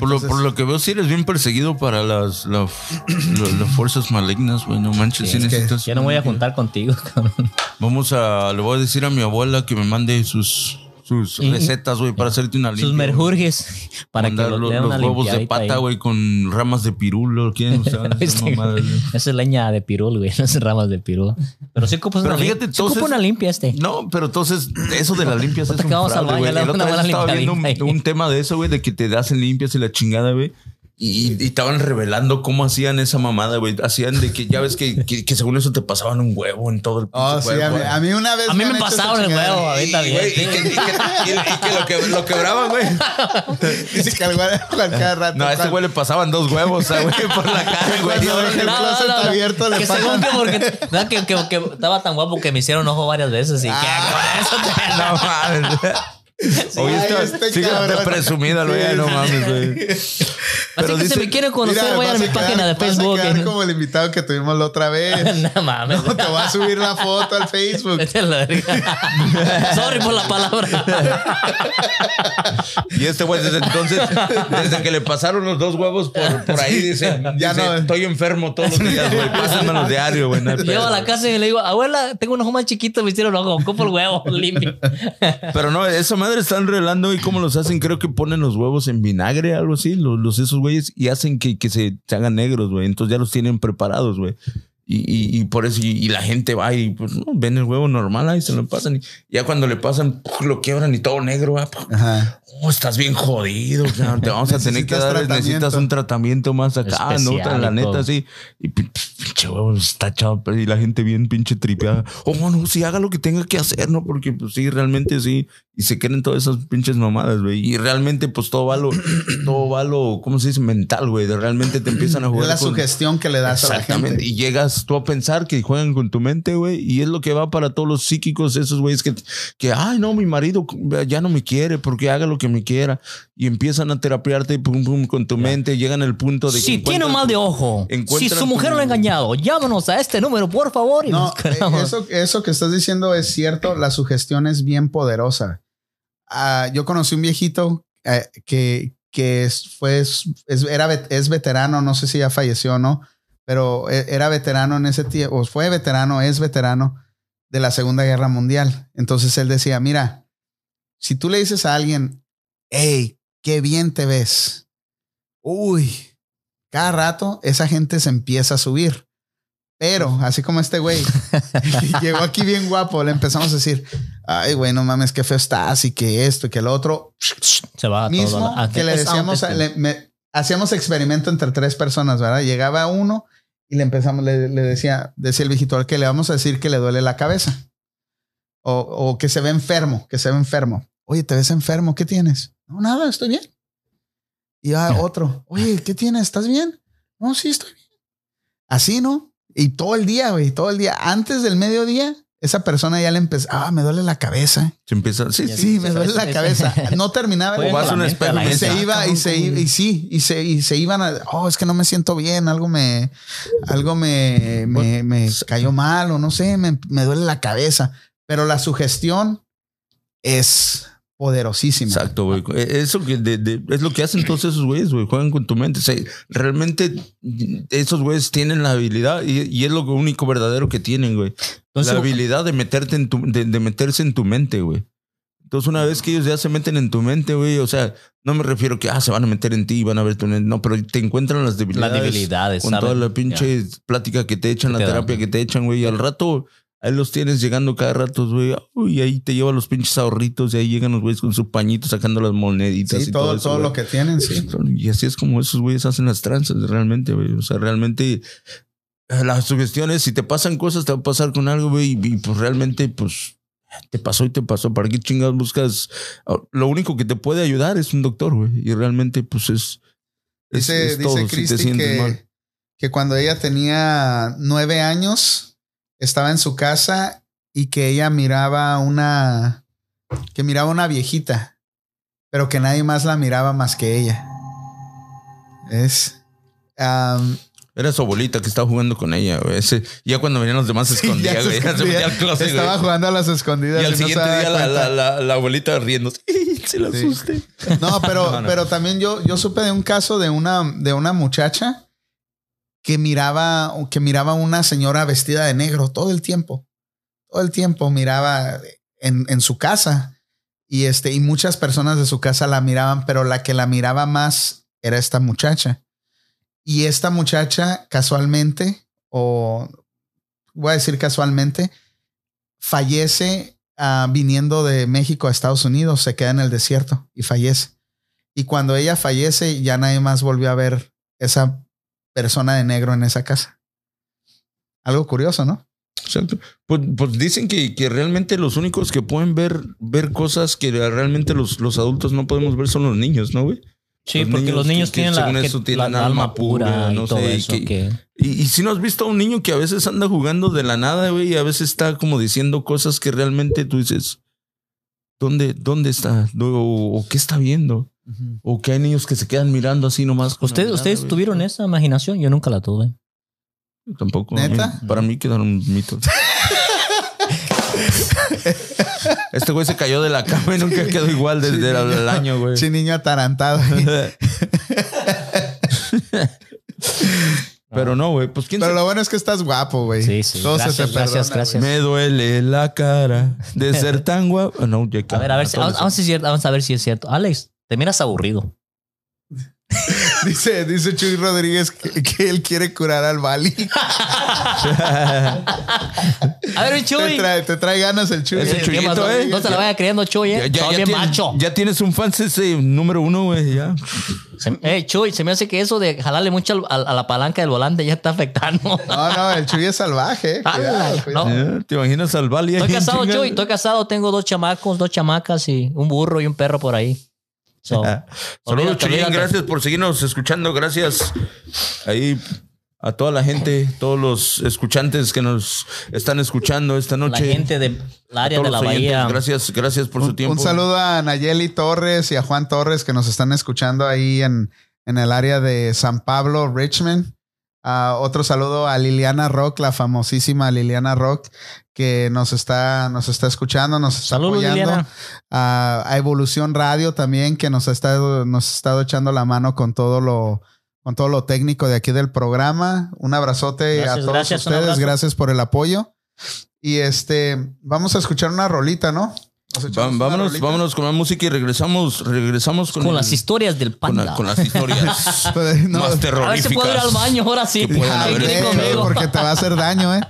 Por lo,
Entonces,
por lo que veo, sí eres bien perseguido para las, la- la- las fuerzas malignas, güey. No manches, sí necesitas.
Ya no voy a juntar contigo, cabrón.
Vamos a. Le voy a decir a mi abuela que me mande sus, sus
Y-
recetas, güey, para hacerte una limpia.
Sus merjurjes para que
Mandar
lo,
los, los
una
huevos de pata, güey, con ramas de pirulo. ¿Quieren usar esas
Este,
mamadas, güey?
Esa es leña de pirul, güey. No es ramas de pirul. Pero sí ocupas
Pero
una,
fíjate,
lim- sí
entonces-
una limpia este.
No, pero entonces, eso de las limpias es un
que
fraude, güey. El vez
buena
estaba viendo un, un tema de eso, güey, de que te hacen limpias y la chingada, güey. Y, y estaban revelando cómo hacían esa mamada, güey. Hacían de que ya ves que, que, que según eso te pasaban un huevo en todo el
Oh,
pinche
sí, a mí,
güey.
a mí una vez
A mí me
esa
pasaron el huevo, ahorita bien.
güey, y que, y que- y- y que lo que lo quebraban, güey.
Dice que al güey cada rato.
No, a este güey le pasaban dos huevos, güey, por la cara, güey.
Cuando el
No,
closet
no, no.
abierto, le
que
pasan-
según que porque no, que, que, que estaba tan guapo que me hicieron ojo varias veces y que
Ah.
con eso te-
No mames. Está,
este cabrón.
presumida, güey.
Sí,
no
sí.
mames, güey.
Así
Pero
que
dice-
si me quieren conocer,
Mira,
vayan a
vas
mi
quedar-
página de
vas a
Facebook.
quedar como el invitado que tuvimos la otra vez.
no mames.
No, te voy a subir la foto al Facebook.
A. Sorry por la palabra.
Y este güey desde entonces, desde que le pasaron los dos huevos por, por ahí, dice,
Ya
dice,
no.
estoy enfermo todos los días, güey. Pásenmelo diario, güey. no
Llego a
pedo".
la casa y le digo, abuela, tengo un ojo más chiquito, me hicieron ojo, ocupo el huevo, limpio.
Pero no, esa están revelando y cómo los hacen. Creo que ponen los huevos en vinagre, algo así, los, los esos güeyes, y hacen que, que se, se hagan negros, güey. Entonces ya los tienen preparados, güey. Y, y, y por eso, y, y la gente va y pues, no, ven el huevo normal ahí, se lo pasan. Y ya cuando le pasan, ¡puf! lo quiebran y todo negro, ah.
Ajá.
Oh, estás bien jodido. cabrón. Te vamos a tener que dar, necesitas un tratamiento más acá, ¿no?
Especial
La
y
neta, sí. Y pi- pinche huevo está echado, y la gente bien pinche tripeada. Oh, no, sí, haga lo que tenga que hacer, ¿no? Porque, pues sí, realmente sí. Y se creen todas esas pinches mamadas, güey. Y realmente, pues todo va lo, todo va lo, ¿cómo se dice? Mental, güey. De realmente te empiezan a
Es
jugar.
la
con-
sugestión que le das a la
Exactamente.
gente.
Y llegas tú a pensar que juegan con tu mente, güey. Y es lo que va para todos los psíquicos, esos güeyes que, que, ay, no, mi marido ya no me quiere porque haga lo que me quiera. Y empiezan a terapiarte pum, pum, con tu mente. Llegan al punto de que.
Si tiene un mal de ojo, si su mujer
tu-
lo ha engañado, llámanos a este número, por favor. Y
No,
nos
eh, eso, eso que estás diciendo es cierto. La sugestión es bien poderosa. Ah, yo conocí un viejito eh, que, que es, fue, es, era, vet- es veterano, no sé si ya falleció o no, pero e- era veterano en ese tiempo, o fue veterano, es veterano de la Segunda Guerra Mundial. Entonces él decía, mira, si tú le dices a alguien, hey, qué bien te ves, uy, cada rato esa gente se empieza a subir. Pero, así como este güey, llegó aquí bien guapo, le empezamos a decir, ay, güey, no mames, qué feo estás y que esto y que lo otro.
Se va
Mismo
todo.
que le decíamos, le- me- hacíamos experimento entre tres personas, ¿verdad? Llegaba uno y le empezamos, le, le decía, decía el viejito, que le vamos a decir que le duele la cabeza o, o que se ve enfermo, que se ve enfermo. Oye, ¿te ves enfermo? ¿Qué tienes? No, nada, estoy bien. Y a otro, oye, ¿qué tienes? ¿Estás bien? No, sí, estoy bien. Así, ¿no? Y todo el día, güey, todo el día. Antes del mediodía, esa persona ya le empezó, ah, me duele la cabeza.
Se empieza. Sí, sí.
Sí, me duele la cabeza. No terminaba.
O vas a un espejo y
y se
Ah,
iba y
cabrón,
se iba y sí y se y se iban a oh es que no me siento bien algo me algo me me, me cayó mal o no sé me, me duele la cabeza pero la sugestión es poderosísima
Exacto, güey. Eh, Eso que de- de- es lo que hacen todos esos güeyes, güey. Juegan con tu mente. O sea, realmente esos güeyes tienen la habilidad y, y es lo único verdadero que tienen, güey.
Entonces,
la habilidad de meterte en tu, de, de meterse en tu mente, güey. Entonces, una vez que ellos ya se meten en tu mente, güey, o sea, no me refiero que ah, se van a meter en ti y van a ver tu no, pero te encuentran las debilidades.
Las debilidades,
Con
¿saben?
toda la pinche plática que te echan,
Que
la
te dan.
terapia que te echan, güey. Y al rato, ahí los tienes llegando cada rato, güey. Y ahí te llevan los pinches ahorritos y ahí llegan los güeyes con su pañito sacando las moneditas
sí
y
todo
todo,
todo,
eso, güey.
lo que tienen sí
Y así es como esos güeyes hacen las tranzas, realmente, güey. O sea, realmente eh, las sugestiones, si te pasan cosas, te va a pasar con algo, güey. Y, y, pues realmente, pues te pasó y te pasó. ¿Para qué chingados buscas? Ah, Lo único que te puede ayudar es un doctor, güey. Y realmente, pues es. es-
dice
es todo, si te sientes mal.
que que cuando ella tenía nueve años estaba en su casa y que ella miraba una que miraba una viejita pero que nadie más la miraba más que ella es
Era su abuelita que estaba jugando con ella, güey. Ese- ya cuando venían los demás se escondía,
se escondía.
metía al closet, güey.
estaba jugando a las escondidas
Y al
no
siguiente
daba
día la, la, la, la abuelita riendo. Se la
Sí.
asusté.
No, pero,
No, no.
pero también yo, yo supe de un caso de una, de una muchacha que miraba, que miraba una señora vestida de negro todo el tiempo. Todo el tiempo miraba en, en su casa. Y este, y muchas personas de su casa la miraban, pero la que la miraba más era esta muchacha. Y esta muchacha casualmente, o voy a decir casualmente, fallece ah, viniendo de México a Estados Unidos, se queda en el desierto y fallece. Y cuando ella fallece, ya nadie más volvió a ver esa persona de negro en esa casa. Algo curioso, ¿no?
Exacto. Pues, pues dicen que, que realmente los únicos que pueden ver, ver cosas que realmente los, los adultos no podemos ver son los niños, ¿no, güey?
Sí,
Los
porque
niños
los niños
que- que
tienen la,
según eso tienen
la
alma pura,
y
no
todo
sé,
eso.
que- Y, y si no has visto a un niño que a veces anda jugando de la nada, güey, y a veces está como diciendo cosas que realmente tú dices, ¿dónde, dónde está? O, o qué está viendo? O que hay niños que se quedan mirando así nomás.
¿Ustedes,
mirada,
¿Ustedes tuvieron esa imaginación? Yo nunca la tuve.
Tampoco.
¿Neta?
Para mí quedaron mitos. Este güey se cayó de la cama y nunca quedó igual desde el, el año, güey.
Sí, niño atarantado.
Pero no, güey. Pues quién
Pero lo bueno es que estás guapo, güey.
Sí, sí.
Todo se
Gracias,
te
gracias,
perdona,
gracias.
Me duele la cara de ser tan guapo. No, ya
A ver, a ver, si, vamos, vamos a ver si- vamos a ver si es cierto. Alex, te miras aburrido.
Dice, dice Chuy Rodríguez que, que él quiere curar al Bali.
A ver,
Te
Chuy.
trae, te trae ganas el Chuy.
Ese
¿Qué
Chuyito, eh.
No te la vaya creyendo, Chuy,
Ya,
eh.
ya,
bien
tienes,
macho.
ya tienes un fan ese número uno, güey. Ya.
Se- eh, Chuy, se me hace que eso de jalarle mucho al- al- a, la palanca del volante ya está afectando.
No, no, el Chuy es salvaje. eh. Cuidado, cuidado.
no.
¿Te imaginas al Bali?
Estoy casado? Chuy. Estoy casado. Tengo dos chamacos, dos chamacas y un burro y un perro por ahí. So,
Saludos, Chuyín. Gracias por seguirnos escuchando. Gracias ahí a toda la gente, todos los escuchantes que nos están escuchando esta
la
noche.
gente del área de la bahía.
Gracias, gracias por su tiempo.
Un saludo a Nayeli Torres y a Juan Torres que nos están escuchando ahí en, en el área de San Pablo, Richmond. Ah, otro saludo a Liliana Rock, la famosísima Liliana Rock, que nos está, nos está escuchando, nos está apoyando.
Liliana.
A, Evolución Radio también, que nos ha estado, nos ha estado echando la mano con todo lo, con todo lo técnico de aquí del programa. Un abrazote a todos
gracias,
ustedes. Gracias por el apoyo. Y este, vamos a escuchar una rolita, ¿no?
Vámonos, vámonos con la música y regresamos, regresamos con,
Con
el-
las historias del
con,
panda.
la- con las historias
Pues, no,
más
a ver
terroríficas.
si puedo ir al baño ahora sí. Ay, conmigo.
porque te va a hacer daño, ¿eh?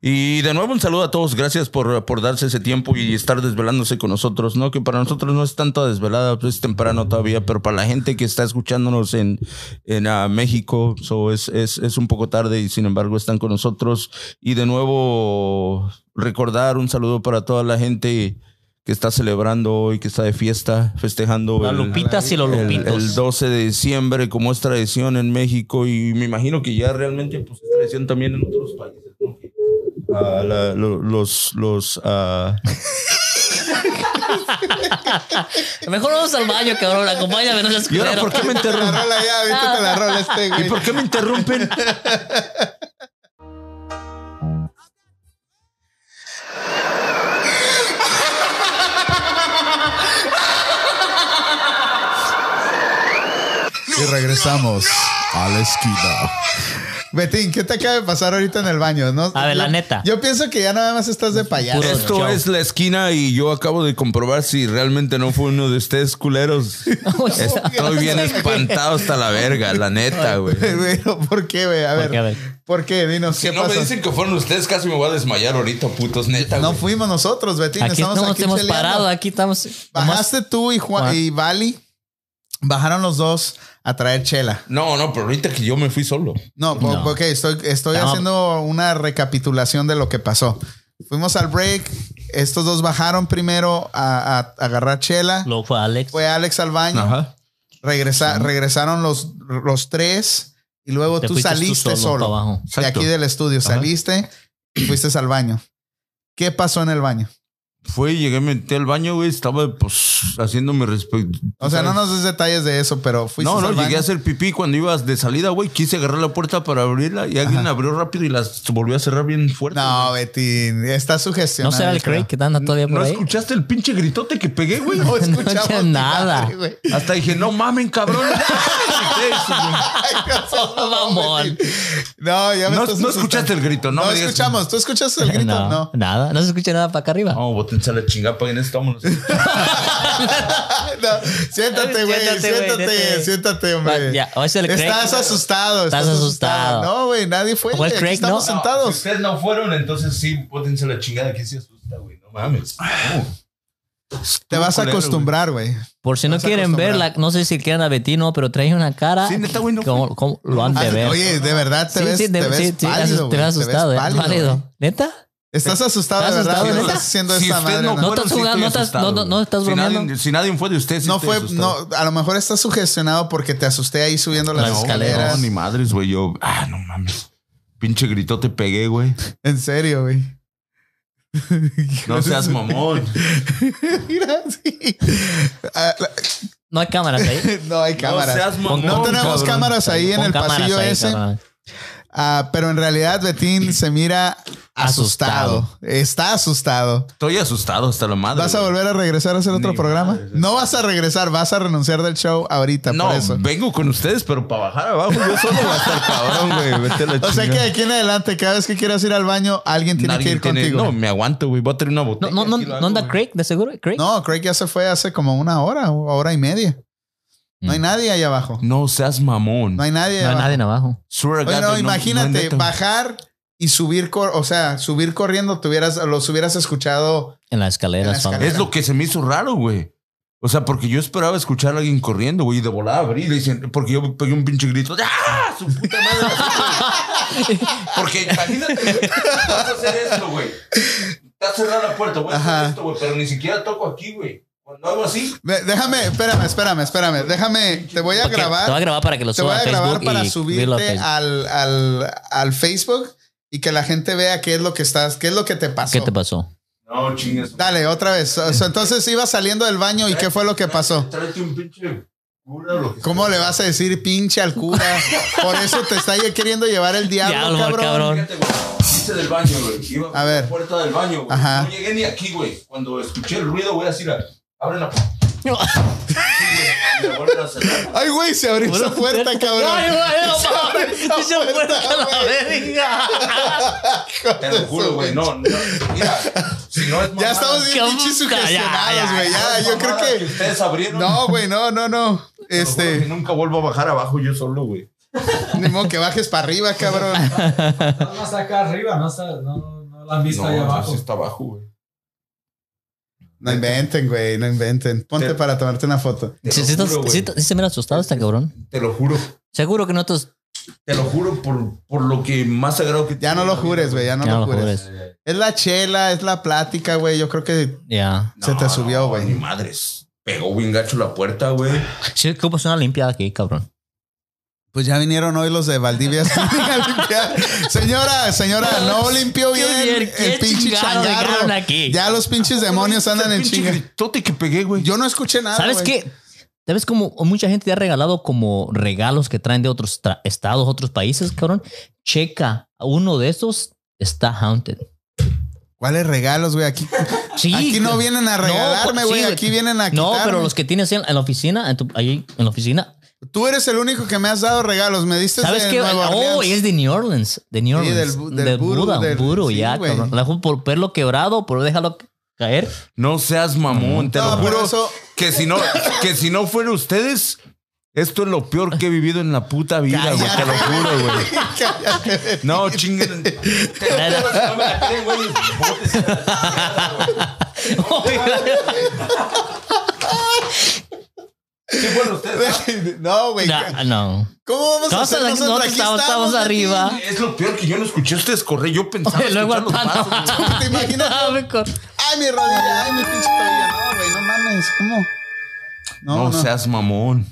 Y de nuevo un saludo a todos, gracias por, por darse ese tiempo y estar desvelándose con nosotros, ¿no? Que para nosotros no es tanto desvelada, pues es temprano todavía, pero para la gente que está escuchándonos en, en ah, México, so es, es, es un poco tarde y sin embargo están con nosotros. Y de nuevo recordar un saludo para toda la gente que está celebrando hoy, que está de fiesta, festejando
Las
el-
lupitas y los
el,
lupitos.
el 12 de diciembre, como es tradición en México, y me imagino que ya realmente pues, es tradición también en otros países. la- lo- los los ah,
Mejor vamos al baño, cabrón. Acompáñame, no seas
¿Y ahora por qué me
La
interrumpen?
rola ya, viste la rola este,
¿Y por qué me interrumpen?
Y regresamos a la esquina. Betín, ¿qué te acaba de pasar ahorita en el baño? ¿No?
A ver, la neta.
Yo pienso que ya nada más estás de payaso.
Esto es la esquina y yo acabo de comprobar si realmente no fue uno de ustedes culeros. Estoy bien espantado hasta la verga, la neta, güey.
Güey, ¿Por qué, güey? A
¿Por
ver,
qué? A ver.
¿por qué? Dinos,
Si
¿qué
no me dicen que fueron ustedes, casi me voy a desmayar ahorita, putos, neta.
No
güey.
fuimos nosotros, Betín.
Aquí
estamos
estamos,
aquí
hemos parado, aquí estamos.
Bajaste tú y Juan
Juan.
y Bali. Bajaron los dos a traer chela.
No, no, pero ahorita que yo me fui solo.
No,
No.
ok, estoy, estoy
No.
haciendo una recapitulación de lo que pasó. Fuimos al break. Estos dos bajaron primero a, a- a agarrar chela.
Luego fue Alex.
Fue Alex al baño.
Ajá.
Regresa- Regresaron los, los tres. Y luego
Te
tú saliste
solo
de aquí del estudio.
Ajá.
Saliste y fuiste al baño. ¿Qué pasó en el baño?
Fui, llegué, me metí al baño, güey. Estaba, pues, haciendo mi respeto.
O sea, no nos des detalles de eso, pero fuiste
No, no,
al baño.
llegué a hacer pipí cuando ibas de salida, güey. Quise agarrar la puerta para abrirla y alguien abrió rápido y las volvió a cerrar bien fuerte.
No,
güey.
Betín, está
¿No
sugestionado.
será el Craig que anda todavía por
¿No
ahí?
escuchaste el pinche gritote que pegué, güey?
No escuchamos
escuché
ni
nada.
madre, güey.
Hasta dije, no mamen, cabrón.
Ay, no. No, ya me
No- no escuchaste el grito, no
No
me
escuchamos. ¿Tú escuchaste el grito?
no,
No.
nada. No se escucha nada para acá arriba.
No, bótense a la chingada, paguen esto, vámonos.
No, Siéntate, güey.
Siéntate,
Siéntate, hombre.
Ya, o es el Craig.
Estás asustado.
Estás asustado.
No, güey, nadie fue.
O el
Aquí
Craig,
estamos
¿no?
sentados.
Si ustedes no fueron, entonces sí, bótense a la chingada que se asusta, güey. No mames.
Te vas a acostumbrar, güey.
Por si no quieren verla, no sé si quieren a Betino, pero trae una cara.
Sí, neta, güey, no
como, como lo han de
Ah,
ver.
Oye, de verdad te
Sí,
ves,
sí,
te ves
sí,
pálido,
te ves asustado, ¿eh?
pálido,
Pálido.
güey.
¿Neta?
Estás asustado de
¿Estás
verdad. estás haciendo
Si
esta
usted
madre?
no,
no?
Estás jugando, no estás- no- no- no estás
si nadie, si nadie fue de ustedes, sí
No fue,
asustado.
no, a lo mejor estás sugestionado porque te asusté ahí subiendo las, escaleras.
No, ni madres, güey. Yo, ah, no mames. Pinche grito te pegué, güey.
En serio, güey.
No seas mamón.
Mira, sí. Ah, la-
No hay cámaras ahí.
no hay cámaras.
No seas mamón.
No tenemos
cabrón.
cámaras ahí en el
cámaras
pasillo
ahí,
ese.
cabrón.
Ah, pero en realidad Betín se mira asustado.
Asustado.
Está asustado.
Estoy asustado hasta la madre.
¿Vas a volver a regresar a hacer otro
Ni
programa? No vas a regresar, vas a renunciar del show ahorita
No,
por eso.
vengo con ustedes, pero para bajar abajo yo solo voy a estar cabrón, güey. Vete a la
O sea que de aquí en adelante, cada vez que quieras ir al baño, alguien tiene
Nadie
que ir
tiene-
contigo.
No, me aguanto, güey. Voy a tener una
No,
botella.
no, no,
lo
¿no
hago,
anda
güey.
Craig, de seguro. Craig.
No, Craig ya se fue hace como una hora o hora y media. No hay
Mm.
nadie ahí abajo.
No seas mamón.
No hay nadie.
No hay
abajo.
nadie en abajo.
Swear
Oye, no,
no-
imagínate,
no
bajar y subir, cor- o sea, subir corriendo, tuvieras, los hubieras escuchado.
En las escaleras. Solo.
escaleras.
Es lo que se me hizo raro, güey. O sea, porque yo esperaba escuchar a alguien corriendo, güey, y de volada abrir. y dicen, porque yo pegué un pinche grito. ¡Ah! Su puta madre. porque imagínate, vas a hacer esto, güey. Está cerrada la puerta, güey, pero ni siquiera toco aquí, güey. Cuando hago así,
Déjame, espérame, espérame, espérame. Déjame, te voy a
Porque Te voy a
grabar.
grabar para que lo
Te voy
suba
a grabar para subirte al, al, al Facebook y que la gente vea qué es lo que estás, qué es lo que te pasó.
¿Qué te pasó?
no chingas.
Dale, otra vez. O sea, entonces iba saliendo del baño y qué fue lo que pasó.
Tráete un pinche
¿Cómo le vas a decir pinche al cura? Por eso te está queriendo llevar el diablo,
Diablo,
cabrón.
cabrón.
Fíjate, güey. Hice del baño, güey. Iba
A ver.
la puerta del baño, güey.
Ajá.
No llegué ni aquí, güey. Cuando escuché el ruido, voy a decir, abre la puerta.
Ay, güey, se abrió esa puerta, cabrón.
Ay, güey, no
Se abrió esa puerta,
a la verga.
Te lo juro, güey. No, no. Mira, si no es
Ya estamos bien pinches sugestionados,
ya,
güey. Ya,
no
yo creo que.
Ustedes abrieron.
No, güey, no, no, no. Este,
nunca vuelvo a bajar abajo yo solo, güey.
ni modo que bajes para arriba, cabrón.
Está más acá arriba, no, está, no, no la han visto
No,
ahí
eso
abajo.
sí está abajo, güey.
No inventen, güey, no inventen. Ponte
Te-
para tomarte una foto.
Estás- sí se mira asustado este cabrón.
Te lo juro.
Seguro que no te...
Te lo juro por, por lo que más sagrado que
Ya no lo jures, güey, ya no
Ya
lo jures.
jures.
Es la chela, es la plática, güey. Yo creo que
Ya.
se te subió, güey.
Ni madres. Pegó bien gacho la puerta, güey.
Sí, ocupas una limpiada aquí, cabrón.
Pues ya vinieron hoy los de Valdivia a limpiar. Señora, señora, no limpió bien el pinche changarro.
aquí.
Ya los pinches demonios andan en chinga.
gritote que pegué, güey.
Yo no escuché nada.
¿Sabes
güey.
qué? ¿Sabes cómo mucha gente te ha regalado como regalos que traen de otros tra- estados, otros países, cabrón? Checa, uno de esos está haunted.
¿Cuáles regalos, güey? Aquí,
Sí.
aquí no vienen a
No,
regalarme,
sí,
güey. aquí vienen a
No,
quitarme.
pero los que tienes en, en la oficina, en tu- ahí en la oficina.
Tú eres el único que me has dado regalos. Me diste
¿Sabes
de
qué?
Nueva
Oh, es de New Orleans. De New
Sí,
Orleans.
del bu- del Voodoo,
Buda,
del- sí,
ya, cabrón. Por verlo quebrado, por dejarlo caer.
No seas mamón, te
No,
lo
pero
juro.
eso-
Que si no, que si no fueran ustedes, esto es lo peor que he vivido en la puta vida, güey. Te lo juro, güey. No, chinguen. ¿Sí fueron ustedes?
No, güey.
No, no.
¿Cómo vamos a
No,
hacer?
nosotros estamos- arriba.
Es lo peor que yo no escuché ustedes correr. Yo pensaba
Oye, luego al
los
pana.
pasos, güey.
¿Te imaginas? Ay, mi rodilla. Ay, mi pinche rodilla. No, güey, no mames. ¿Cómo? No,
No,
no.
seas mamón.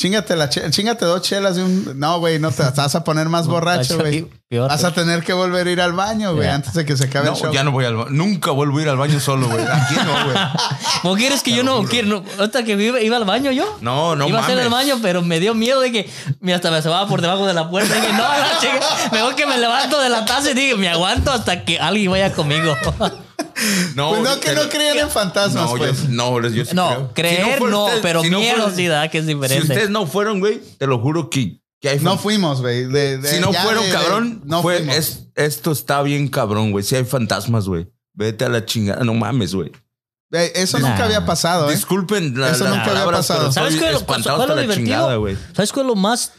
Chingate, la che- chingate dos chelas de un. No, güey, no te vas a poner más borracho, güey. Vas a tener que volver a ir al baño, güey, antes de que se acabe
No,
el show.
ya no voy al baño. Nunca vuelvo a ir al baño solo, güey. Aquí no, güey.
¿Cómo quieres que yo no quiero? No, ahorita que iba, iba al baño yo.
No, no
iba a hacer el
mames.
baño, pero me dio miedo de que mira, hasta me asomaba por debajo de la puerta. Y dije, no, la chica, mejor que me levanto de la taza y dije, me aguanto hasta que alguien vaya conmigo.
No,
Pues no, que no creían en fantasmas,
No,
pues.
yo, no, yo sí
No,
creo.
creer no, pero
si
miedo sí da, que es
Si
diferente.
ustedes no fueron, güey, te lo juro que, que hay
No fuimos, güey.
Si no fueron,
de- de-
cabrón,
no
fue,
fuimos.
es, esto está bien cabrón, güey. Si hay fantasmas, güey. Vete a la chingada. No mames, güey.
Güey, Eso
Nah.
nunca había pasado, ¿eh?
Disculpen la,
Eso nunca había
palabras,
pasado.
¿Sabes qué?
espantado
¿Cuál es lo
hasta la
divertido?
chingada, güey.
¿Sabes cuál es lo más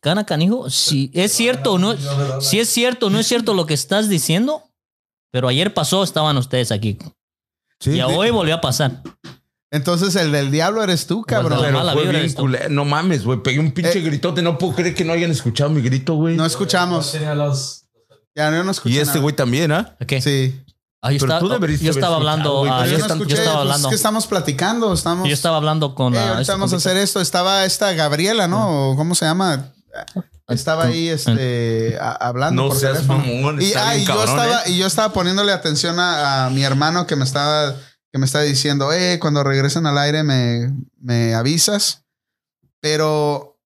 cana canijo? Si es cierto o no, si es cierto o no es cierto lo que estás diciendo, pero ayer pasó, estaban ustedes aquí.
Sí,
y hoy volvió a pasar.
Entonces el del diablo eres tú, cabrón.
Pero-
Pero
mala
fue
vibra
bien
eres tú.
culero. No mames, güey. Pegué un pinche
Eh.
gritote. No puedo creer que no hayan escuchado mi grito, güey.
No escuchamos. Ya no escuché
y este güey también, ¿ah?
¿Qué?
Sí.
Ah, yo
Pero
estaba,
tú
yo estaba
escuchado,
hablando. ah,
yo
yo,
no
esta- yo
escuché.
estaba
pues,
hablando.
es que estamos platicando. Estamos.
Yo estaba hablando con.
Eh,
ah,
ahorita vamos a hacer esto. Estaba esta Gabriela, ¿no? ¿O ¿Cómo se llama? Estaba ahí este, a- hablando
No
por
seas mamón.
Y, ah, y yo estaba,
¿eh?
y yo estaba poniéndole atención a, a mi hermano que me estaba, que me estaba diciendo, eh, cuando regresen al aire me, me avisas. Pero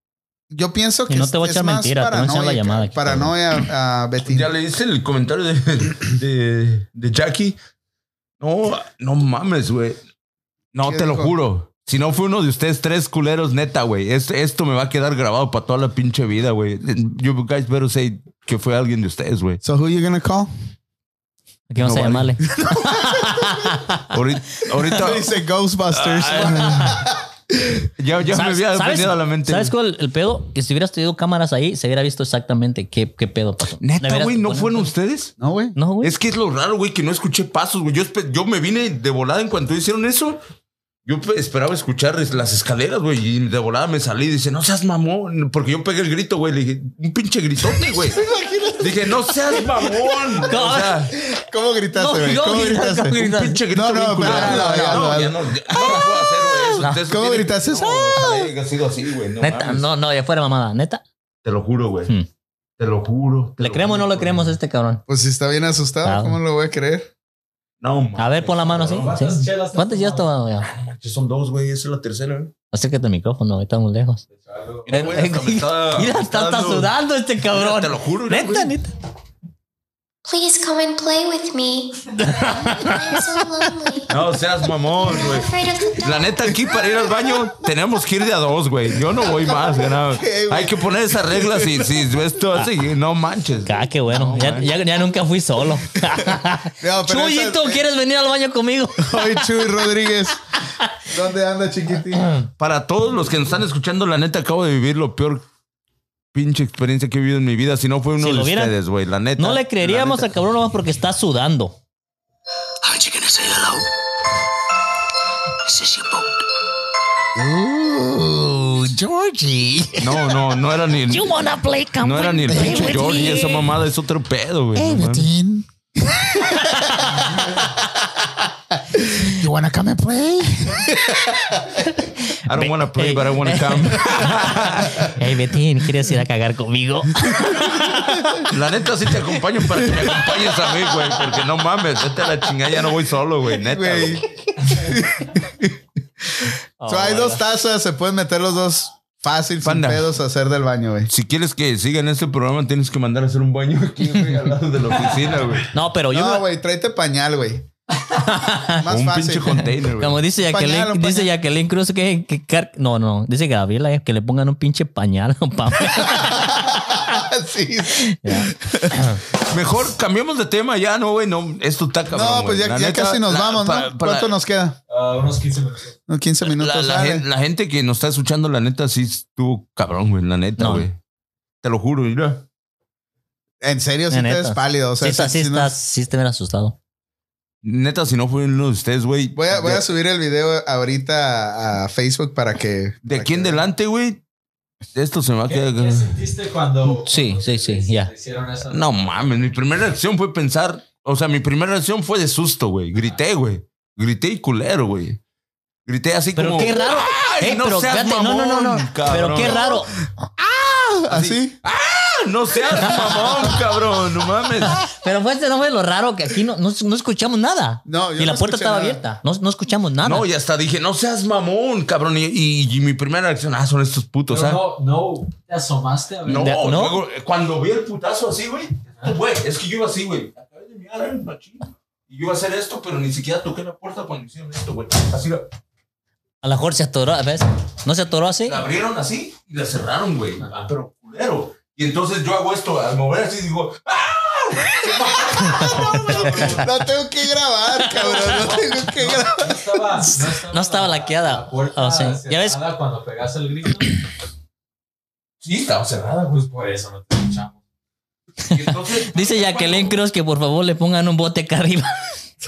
yo pienso que
Y no te voy a
es
echar
más
mentira, te voy a echar la llamada aquí,
Paranoia a Betty.
Ya leíste el comentario de, de, de Jackie. No, no mames, güey. No,
¿Qué
te lo juro. Si no fue uno de ustedes tres culeros, neta, güey. Es- Esto me va a quedar grabado para toda la pinche vida, güey. You guys better say que fue alguien de ustedes, güey.
So who you gonna call?
Aquí vamos
No
a
vale.
llamarle.
Ahorita, ahorita
Dice Ghostbusters.
ya, ya me había venido a la mente.
¿Sabes cuál el pedo? Que si hubieras tenido cámaras ahí, se hubiera visto exactamente qué, qué pedo pasó.
Neta, güey, ¿no fueron ustedes?
no, güey.
No, güey.
Es que es lo raro, güey, que no escuché pasos, güey. Yo, yo me vine de volada en cuanto hicieron eso. Yo pe- esperaba escuchar es- las escaleras, güey, y de volada me salí y dice, no seas mamón, porque yo pegué el grito, güey. Le dije, un pinche gritote, güey. dije, no seas mamón. O sea,
¿Cómo gritaste,
No,
güey?
¿cómo
¿Cómo
gritas?
gritaste?
¿Cómo
un pinche grito
No, no, pero- no, no,
No,
no,
ya no, ya no puedo hacer, güey. eso. Eso
¿Cómo gritaste?
No, ojalá haya sido así, güey. No
Neta, no, no, ya fuera mamada. Neta.
Te lo juro, güey.
Hmm.
Te lo juro. te
¿Le
lo
creemos o no le creemos a este cabrón?
Pues si está bien asustado. ¿cómo lo voy a creer?
No.
A ver, pon la mano así.
¿Cuántas
¿sí? ¿Cuántas ya
has tomado?
No manches, Son dos, güey. Esa es la tercera, güey.
Acércate al micrófono, muy lejos.
Mira, güey, hasta me está-
Mira,
me
está, está
dando-
sudando este cabrón.
Te lo juro, mira,
Neta,
güey.
neta.
Please come and play with me. I'm so lonely.
No seas mamón, güey.
afraid of the
La neta, aquí para ir al baño tenemos que ir de a dos, güey. Yo no voy más,
güey?
Hay que poner esas reglas y si ves todo así, no manches.
Ah, qué bueno.
No,
ya,
man.
ya, ya nunca fui solo.
No, pero
Chuyito,
esa-
¿quieres venir al baño conmigo?
Ay, Chuy Rodríguez. ¿Dónde anda, chiquitín?
Para todos los que nos están escuchando, la neta, acabo de vivir lo peor pinche experiencia que he vivido en mi vida. Si no fue uno
Si
de
vieran,
ustedes, güey. La neta.
No le creeríamos al cabrón nomás porque está sudando.
Ooh, Georgie.
No, no, no era ni.
You wanna play come
No era ni el pinche Georgie. Esa mamada es otro pedo, güey.
Everything. you wanna come and play?
I don't wanna play,
Hey.
but I wanna come.
Hey, Betín, ¿quieres ir a cagar conmigo?
La neta sí te acompaño para que me acompañes a mí, güey. Porque no mames, vete a la chingada, ya no voy solo, güey. Neta.
Güey. So, hay dos tazas, se pueden meter los dos fácil, sin
Panda.
pedos, a hacer del baño, güey.
Si quieres que sigan este programa, tienes que mandar a hacer un baño aquí, güey, al lado de la oficina, güey.
No, pero yo.
No,
me-
güey, tráete pañal, güey. Más
un
fácil.
pinche container, güey.
como dice Jacqueline,
Pañal,
dice
pañal.
Jacqueline Cruz que, que car- no, no, dice Gabriela eh, que le pongan un pinche pañal.
sí.
Mejor cambiemos de tema ya, no, güey. No, esto está cabrón.
No, pues ya,
La
ya
neta,
casi nos
la-
vamos,
para-
¿no?
para-
¿Cuánto nos queda?
Ah, unos 15 minutos.
Unos 15 minutos.
La, gente que nos está escuchando, la neta, sí estuvo cabrón, güey. La neta,
No.
güey. Te lo juro, mira.
En serio, sí
La
te ves pálido. O sea,
sí, está- sí,
si no-
estás, sí te hubiera asustado.
Neta, si no fue uno de ustedes, güey.
Voy a, voy a subir el video ahorita a, a Facebook para que.
de
para
aquí en
que-
adelante, güey. Esto se me va a
¿Qué,
quedar.
qué sentiste cuando,
Sí,
cuando
sí, sí, ya.
No mames, mi primera reacción fue pensar, o sea, mi primera reacción fue de susto, güey. Grité, güey. Grité y culero, güey. Grité así
Pero
como.
qué raro.
¡Ay,
Eh,
no
pero
seas
fíjate, no, no, no, Pero qué raro.
¿Así?
¡Ah, no seas mamón, cabrón! No mames.
Pero fue, no fue lo raro que aquí no, no, no escuchamos nada.
No, yo
y la puerta estaba
nada.
abierta. No, no escuchamos nada.
No, y hasta dije, no seas mamón, cabrón. Y, y- y mi primera reacción, ah, son estos putos,
Pero
¿ah?
no, no te asomaste a ver.
No,
De- no.
luego, cuando vi el putazo así, güey, güey, es que yo iba así, güey. Acabé de mirar, eh, machín. Y yo iba a hacer esto, pero ni siquiera toqué la puerta cuando hicieron esto, güey. Así
A lo mejor se atoró, ¿ves? ¿No se atoró así?
la abrieron así y la cerraron, güey. Ah, pero culero. Y entonces yo hago esto, al mover así, digo,
No tengo que grabar, cabrón. No tengo que grabar.
No estaba, no estaba,
No estaba laqueada.
La puerta
Oh, sí. ¿Ya ves?
cuando pegaste el grito.
sí, estaba cerrada.
Pues por eso no te escuchamos.
Y entonces,
Dice Jacqueline Cruz que por favor le pongan un bote acá arriba.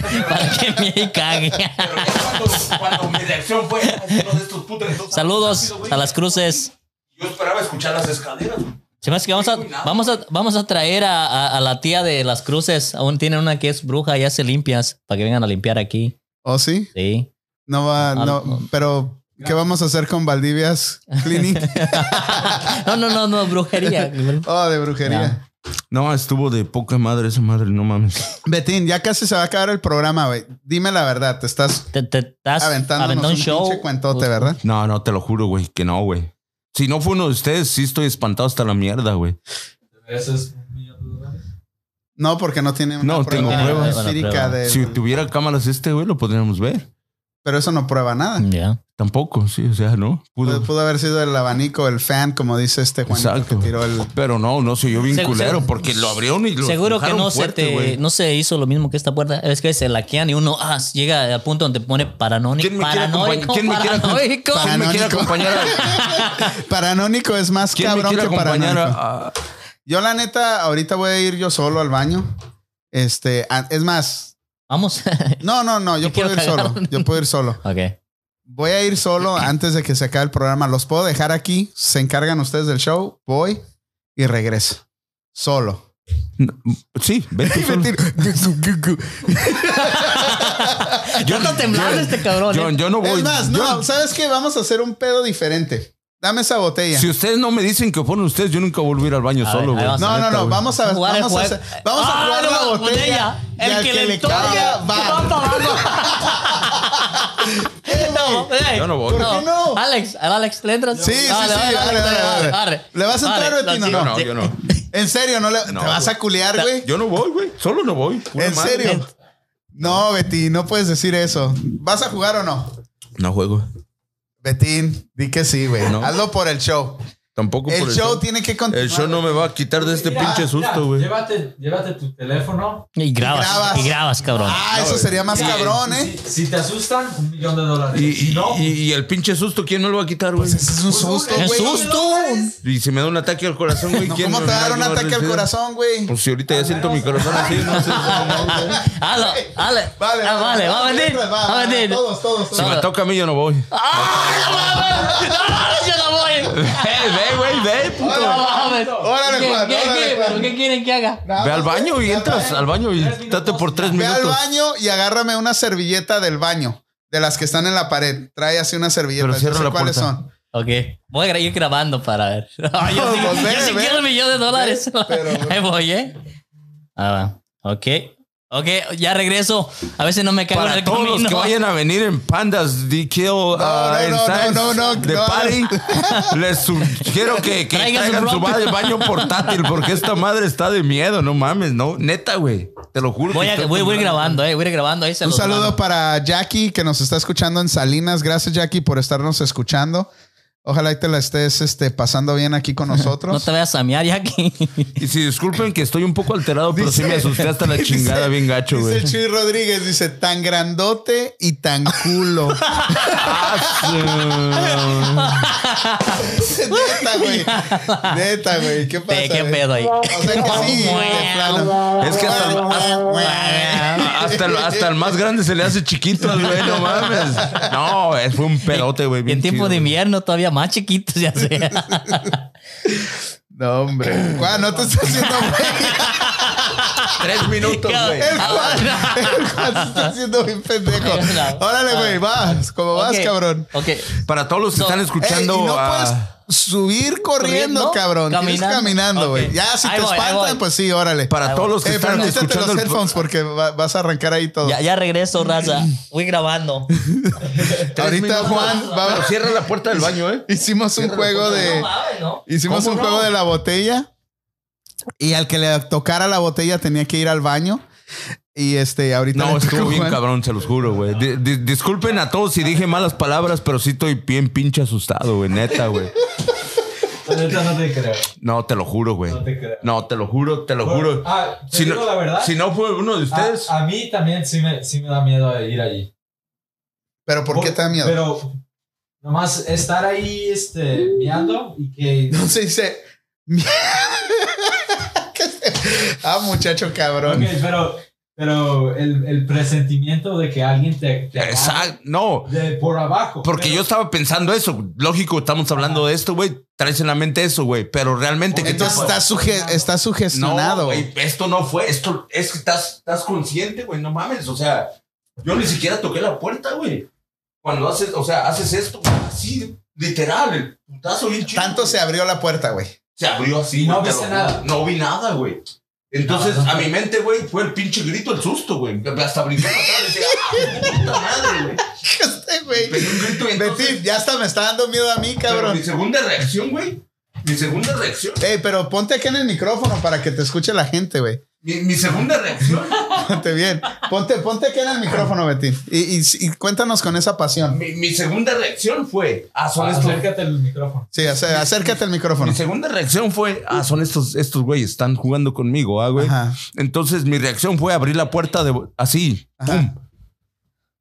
para que me cague.
Cuando, cuando mi reacción fue uno de estos putos.
Saludos
rápido,
a las cruces.
Yo esperaba escuchar las escaleras.
Se me hace que vamos a, vamos a, vamos a traer a, a- a la tía de las cruces. Aún tienen una que es bruja y hace limpias para que vengan a limpiar aquí.
¿Oh, sí?
Sí.
No va,
Ah,
no.
no.
Pero, ¿qué vamos a hacer con Valdivia's Clinic?
No, no, no, no, brujería.
Oh, de brujería.
No, estuvo de poca madre esa madre, no mames.
Betín, ya casi se va a acabar el programa, güey. Dime la verdad, te estás
Te, te estás
aventando un
un show.
pinche cuentote, ¿verdad?
No, no, te lo juro, güey, que no, güey. Si no fue uno de ustedes, sí estoy espantado hasta la mierda, güey.
Eso es un millón de dólares.
No, porque no tiene una
No,
prueba
tengo
pruebas.
empírica de-
Si tuviera cámaras este, güey, lo podríamos ver.
Pero eso no prueba nada.
Ya.
Tampoco, sí, o sea, no.
Pudo. Pudo, haber sido el abanico, el fan, como dice este Juanito
Exacto.
que tiró el.
Pero no, no se oyó bien
Segu-
culero porque lo abrieron y lo
Seguro que no se te no se hizo lo mismo que esta puerta. Es que se laquean y uno ah, llega al punto donde pone paranoico.
¿Quién me quiere
Paranoico.
acompañar? ¿Quién me quiere acom-
paranoico.
¿Quién me quiere
Paranoico.
acompañar? a-
Paranónico es más
¿Quién me
cabrón
quiere
que
acompañar
paranoico.
a-
Yo, la neta, ahorita voy a ir yo solo al baño. Este, a- es más,
Vamos.
no, no, no, yo
Yo
puedo ir
cagar.
solo. Yo puedo ir solo.
ok.
Voy a ir solo antes de que se acabe el programa. Los puedo dejar aquí. Se encargan ustedes del show. Voy y regreso. Solo.
Sí, vete solo.
Yo no temblando este cabrón.
Yo,
eh.
yo no voy.
Es más,
yo-
no, ¿sabes qué? Vamos a hacer un pedo diferente. Dame esa botella.
Si ustedes no me dicen que fueron ustedes, yo nunca volví a ir al baño
A
solo, güey.
No, no, no. Vamos a,
Jugar el
vamos a, hacer- vamos a jugar
no,
la
la
botella.
El
al
que le toque, va. No.
Yo no voy.
¿Por qué no?
Alex, al Alex, ¿le entras?
Sí, sí,
Dale,
sí,
dale,
dale,
dale.
¿Le vas a entrar,
sí,
no?
Yo no, yo no.
En serio, no le,
No,
te vas a
güey.
culiar, güey.
Yo no voy, güey. Solo no voy.
¿En
madre.
serio? No, Betín, no puedes decir eso. ¿Vas a jugar o no?
No juego.
Betín, di que sí, güey.
No.
Hazlo por el show.
Tampoco por
El show tiene que continuar.
El show no me va a quitar de este
Mira,
pinche susto, güey.
Llévate, llévate tu teléfono.
Y grabas,
grabas.
y grabas, cabrón.
Ah, eso sería más cabrón, ¿eh?
Si, si te asustan, un millón de dólares.
Y,
si
y,
no,
y- y el pinche susto, ¿quién me lo va a quitar, güey?
Ese es un susto,
¡Qué
güey.
susto!
Y si me da un ataque al corazón, güey,
No,
¿quién
¿Cómo te va a dar un ataque al corazón, güey?
Pues si ahorita ya siento mi corazón así, no sé.
Halo, dale.
Vale,
Ah, vale, va a venir.
Va,
Va a venir.
Todos, todos,
Si me toca a mí, yo no voy.
¡Ah, no! ¡No no voy!
Ve, ve, güey, ve, puto.
¡No mames!
Órale,
¿Qué,
Juan,
qué,
órale,
qué?
Juan.
¿Pero qué quieren que haga?
Ve al baño y entras al baño y date por tres
Ve al
minutos.
baño y agárrame una servilleta del baño. De las que están en la pared. Trae así una servilleta.
Pero
Yo
cierra
sé
la
cuáles
puerta.
son.
Ok. Voy a ir grabando para ver. Ay, yo sí,
pues ve,
yo sí
ve.
quiero un millón de dólares.
Pero-
Ahí voy, ¿eh? Ah, va. Ok. Ok, ya regreso. A veces no me cago en
Para
el
todos los
camino.
que vayan a venir en Pandas, DQ, uh,
no,
en
no, no, no,
de
no.
party, les sugiero que, que
Traigan su
baño portátil porque esta madre está de miedo, no mames, no, neta, güey, te lo juro.
Voy a, voy, voy grabando, eh. Voy grabando. Ahí se
Un saludo
mando.
para Jackie que nos está escuchando en Salinas. Gracias, Jackie, por estarnos escuchando. Ojalá y te la estés este, pasando bien aquí con nosotros.
No te vayas a ya aquí.
Y si disculpen que estoy un poco alterado, pero sí me asusté hasta la chingada
dice-
bien gacho,
Dice
güey.
el Chuy Rodríguez, dice, tan grandote y tan culo. Neta, güey. Neta, güey. ¿Qué pasa?
¿Qué pedo ahí?
O sea que sí.
Es que hasta, hasta, hasta el, hasta el más grande se le hace chiquito, güey, no mames. No, es- fue un pedote, güey.
En tiempo
chido,
de invierno todavía más chiquitos ya sea.
No, hombre. Juan, no te estás haciendo güey.
Tres minutos, güey.
El Juan, el Juan se está haciendo bien pendejo. Órale, güey, vas. Como vas, cabrón.
Ok.
Para todos los que
So-
están escuchando,
y no
ah,
puedes subir corriendo,
¿Corriendo?
cabrón. Tienes
Caminando.
caminando, güey. Ya, si
Ahí
te
voy,
espantan, pues sí, órale.
para todos los que
Eh, pero
están escuchando
los
el
headphones porque va- vas a arrancar ahí todo.
Ya, ya regreso, raza. Voy grabando.
Ahorita, Juan, va-
cierra la puerta del baño, ¿eh?
hicimos un juego de... Hicimos
¿Cómo
un
no?
juego de la botella y al que le tocara la botella tenía que ir al baño. Y este, ahorita
No, estuvo bien
Juan.
cabrón, se los juro, güey. Di- di- disculpen a todos si dije malas palabras, pero sí estoy bien pinche asustado, güey. Neta, güey.
neta no te creo.
No, te lo juro, güey.
No te creo.
No, te lo juro, te lo juro.
Ah, te
Si
digo
no,
la verdad.
si no fue uno de ustedes,
A, a mí también sí me, sí me da miedo ir allí.
Pero ¿por qué te da miedo?
Pero nomás estar ahí este, miando y que
No se dice... ah, muchacho cabrón.
Ok, pero Pero el, el presentimiento de que alguien te, te
Exacto. No.
de por abajo.
Porque
Pero-
yo estaba pensando eso. Lógico, estamos hablando de esto, güey. Traes en la mente eso, güey. Pero realmente. ¿qué te
Entonces
pasa?
está, suge- está
No,
sugestionado.
güey, esto no fue. Esto es que estás, estás consciente, güey. No mames. O sea, yo ni siquiera toqué la puerta, güey. Cuando haces, o sea, haces esto, güey, así, literal, el putazo bien chido.
Tanto se abrió la puerta, güey.
se abrió así.
Y no
te
viste nada.
No vi nada, güey. Entonces,
no.
a mi mente, güey, fue el pinche grito, el susto, güey. Hasta brinqué para atrás y decía, ¡ah, puta madre, güey!
Este, güey.
Pegué un grito y entonces-
ya hasta me está dando miedo a mí,
Pero
cabrón.
mi segunda reacción, güey. Mi segunda reacción.
Ey, pero ponte aquí en el micrófono para que te escuche la gente, güey.
Mi, mi segunda reacción.
Ponte bien. Ponte, ponte aquí en el micrófono, Betín. Y, y- y cuéntanos con esa pasión.
mi, mi segunda reacción fue. Ah, son
Ah,
estos.
Acércate al micrófono.
Sí, acércate al micrófono.
Mi segunda reacción fue. Ah, son estos, estos güeyes, están jugando conmigo, ah, güey.
Ajá.
Entonces mi reacción fue abrir la puerta de así,
Ajá.
pum.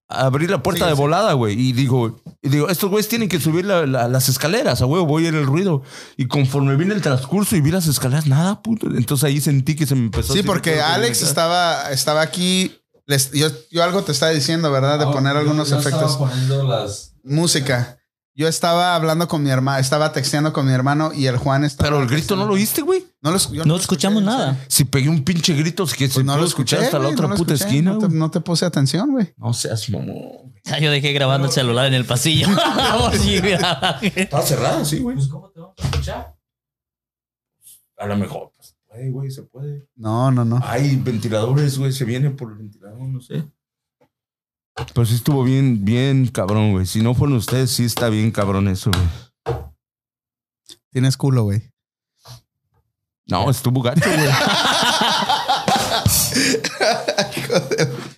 Abrir la puerta
Sí,
de
sí.
volada, güey. Y digo, y digo, estos güeyes tienen que subir la- la- las escaleras, a huevo, voy en el ruido. Y conforme vine el transcurso y vi las escaleras, nada, puto. Entonces ahí sentí que se me empezó a
Sí, porque Alex estaba, estaba aquí. Les- yo, yo algo te estaba diciendo, ¿verdad? De
Ah,
poner
yo-
algunos
yo estaba
efectos.
poniendo las.
Música. Yo estaba hablando con mi hermano, estaba texteando con mi hermano y el Juan estaba.
Pero el grito no lo oíste, güey.
No, lo,
No escuchamos
escuché,
nada.
Si pegué un pinche grito, es que se
Pues no
pudo
lo escuché
hasta la
güey,
otra
no
puta
escuché,
esquina,
No te,
güey.
no te puse atención, güey.
No seas mamón.
Ya yo dejé grabando el celular en el pasillo.
Estaba cerrada, sí, güey.
Pues, ¿cómo te vamos a escuchar?
A lo mejor, pues, puede, güey, se puede.
No, no, no.
Hay ventiladores, güey, se viene por el ventilador, no sé. Pero sí estuvo bien, bien cabrón, güey. Si no fueron ustedes, sí está bien cabrón eso, güey.
Tienes culo, güey.
No, estuvo gacho, güey.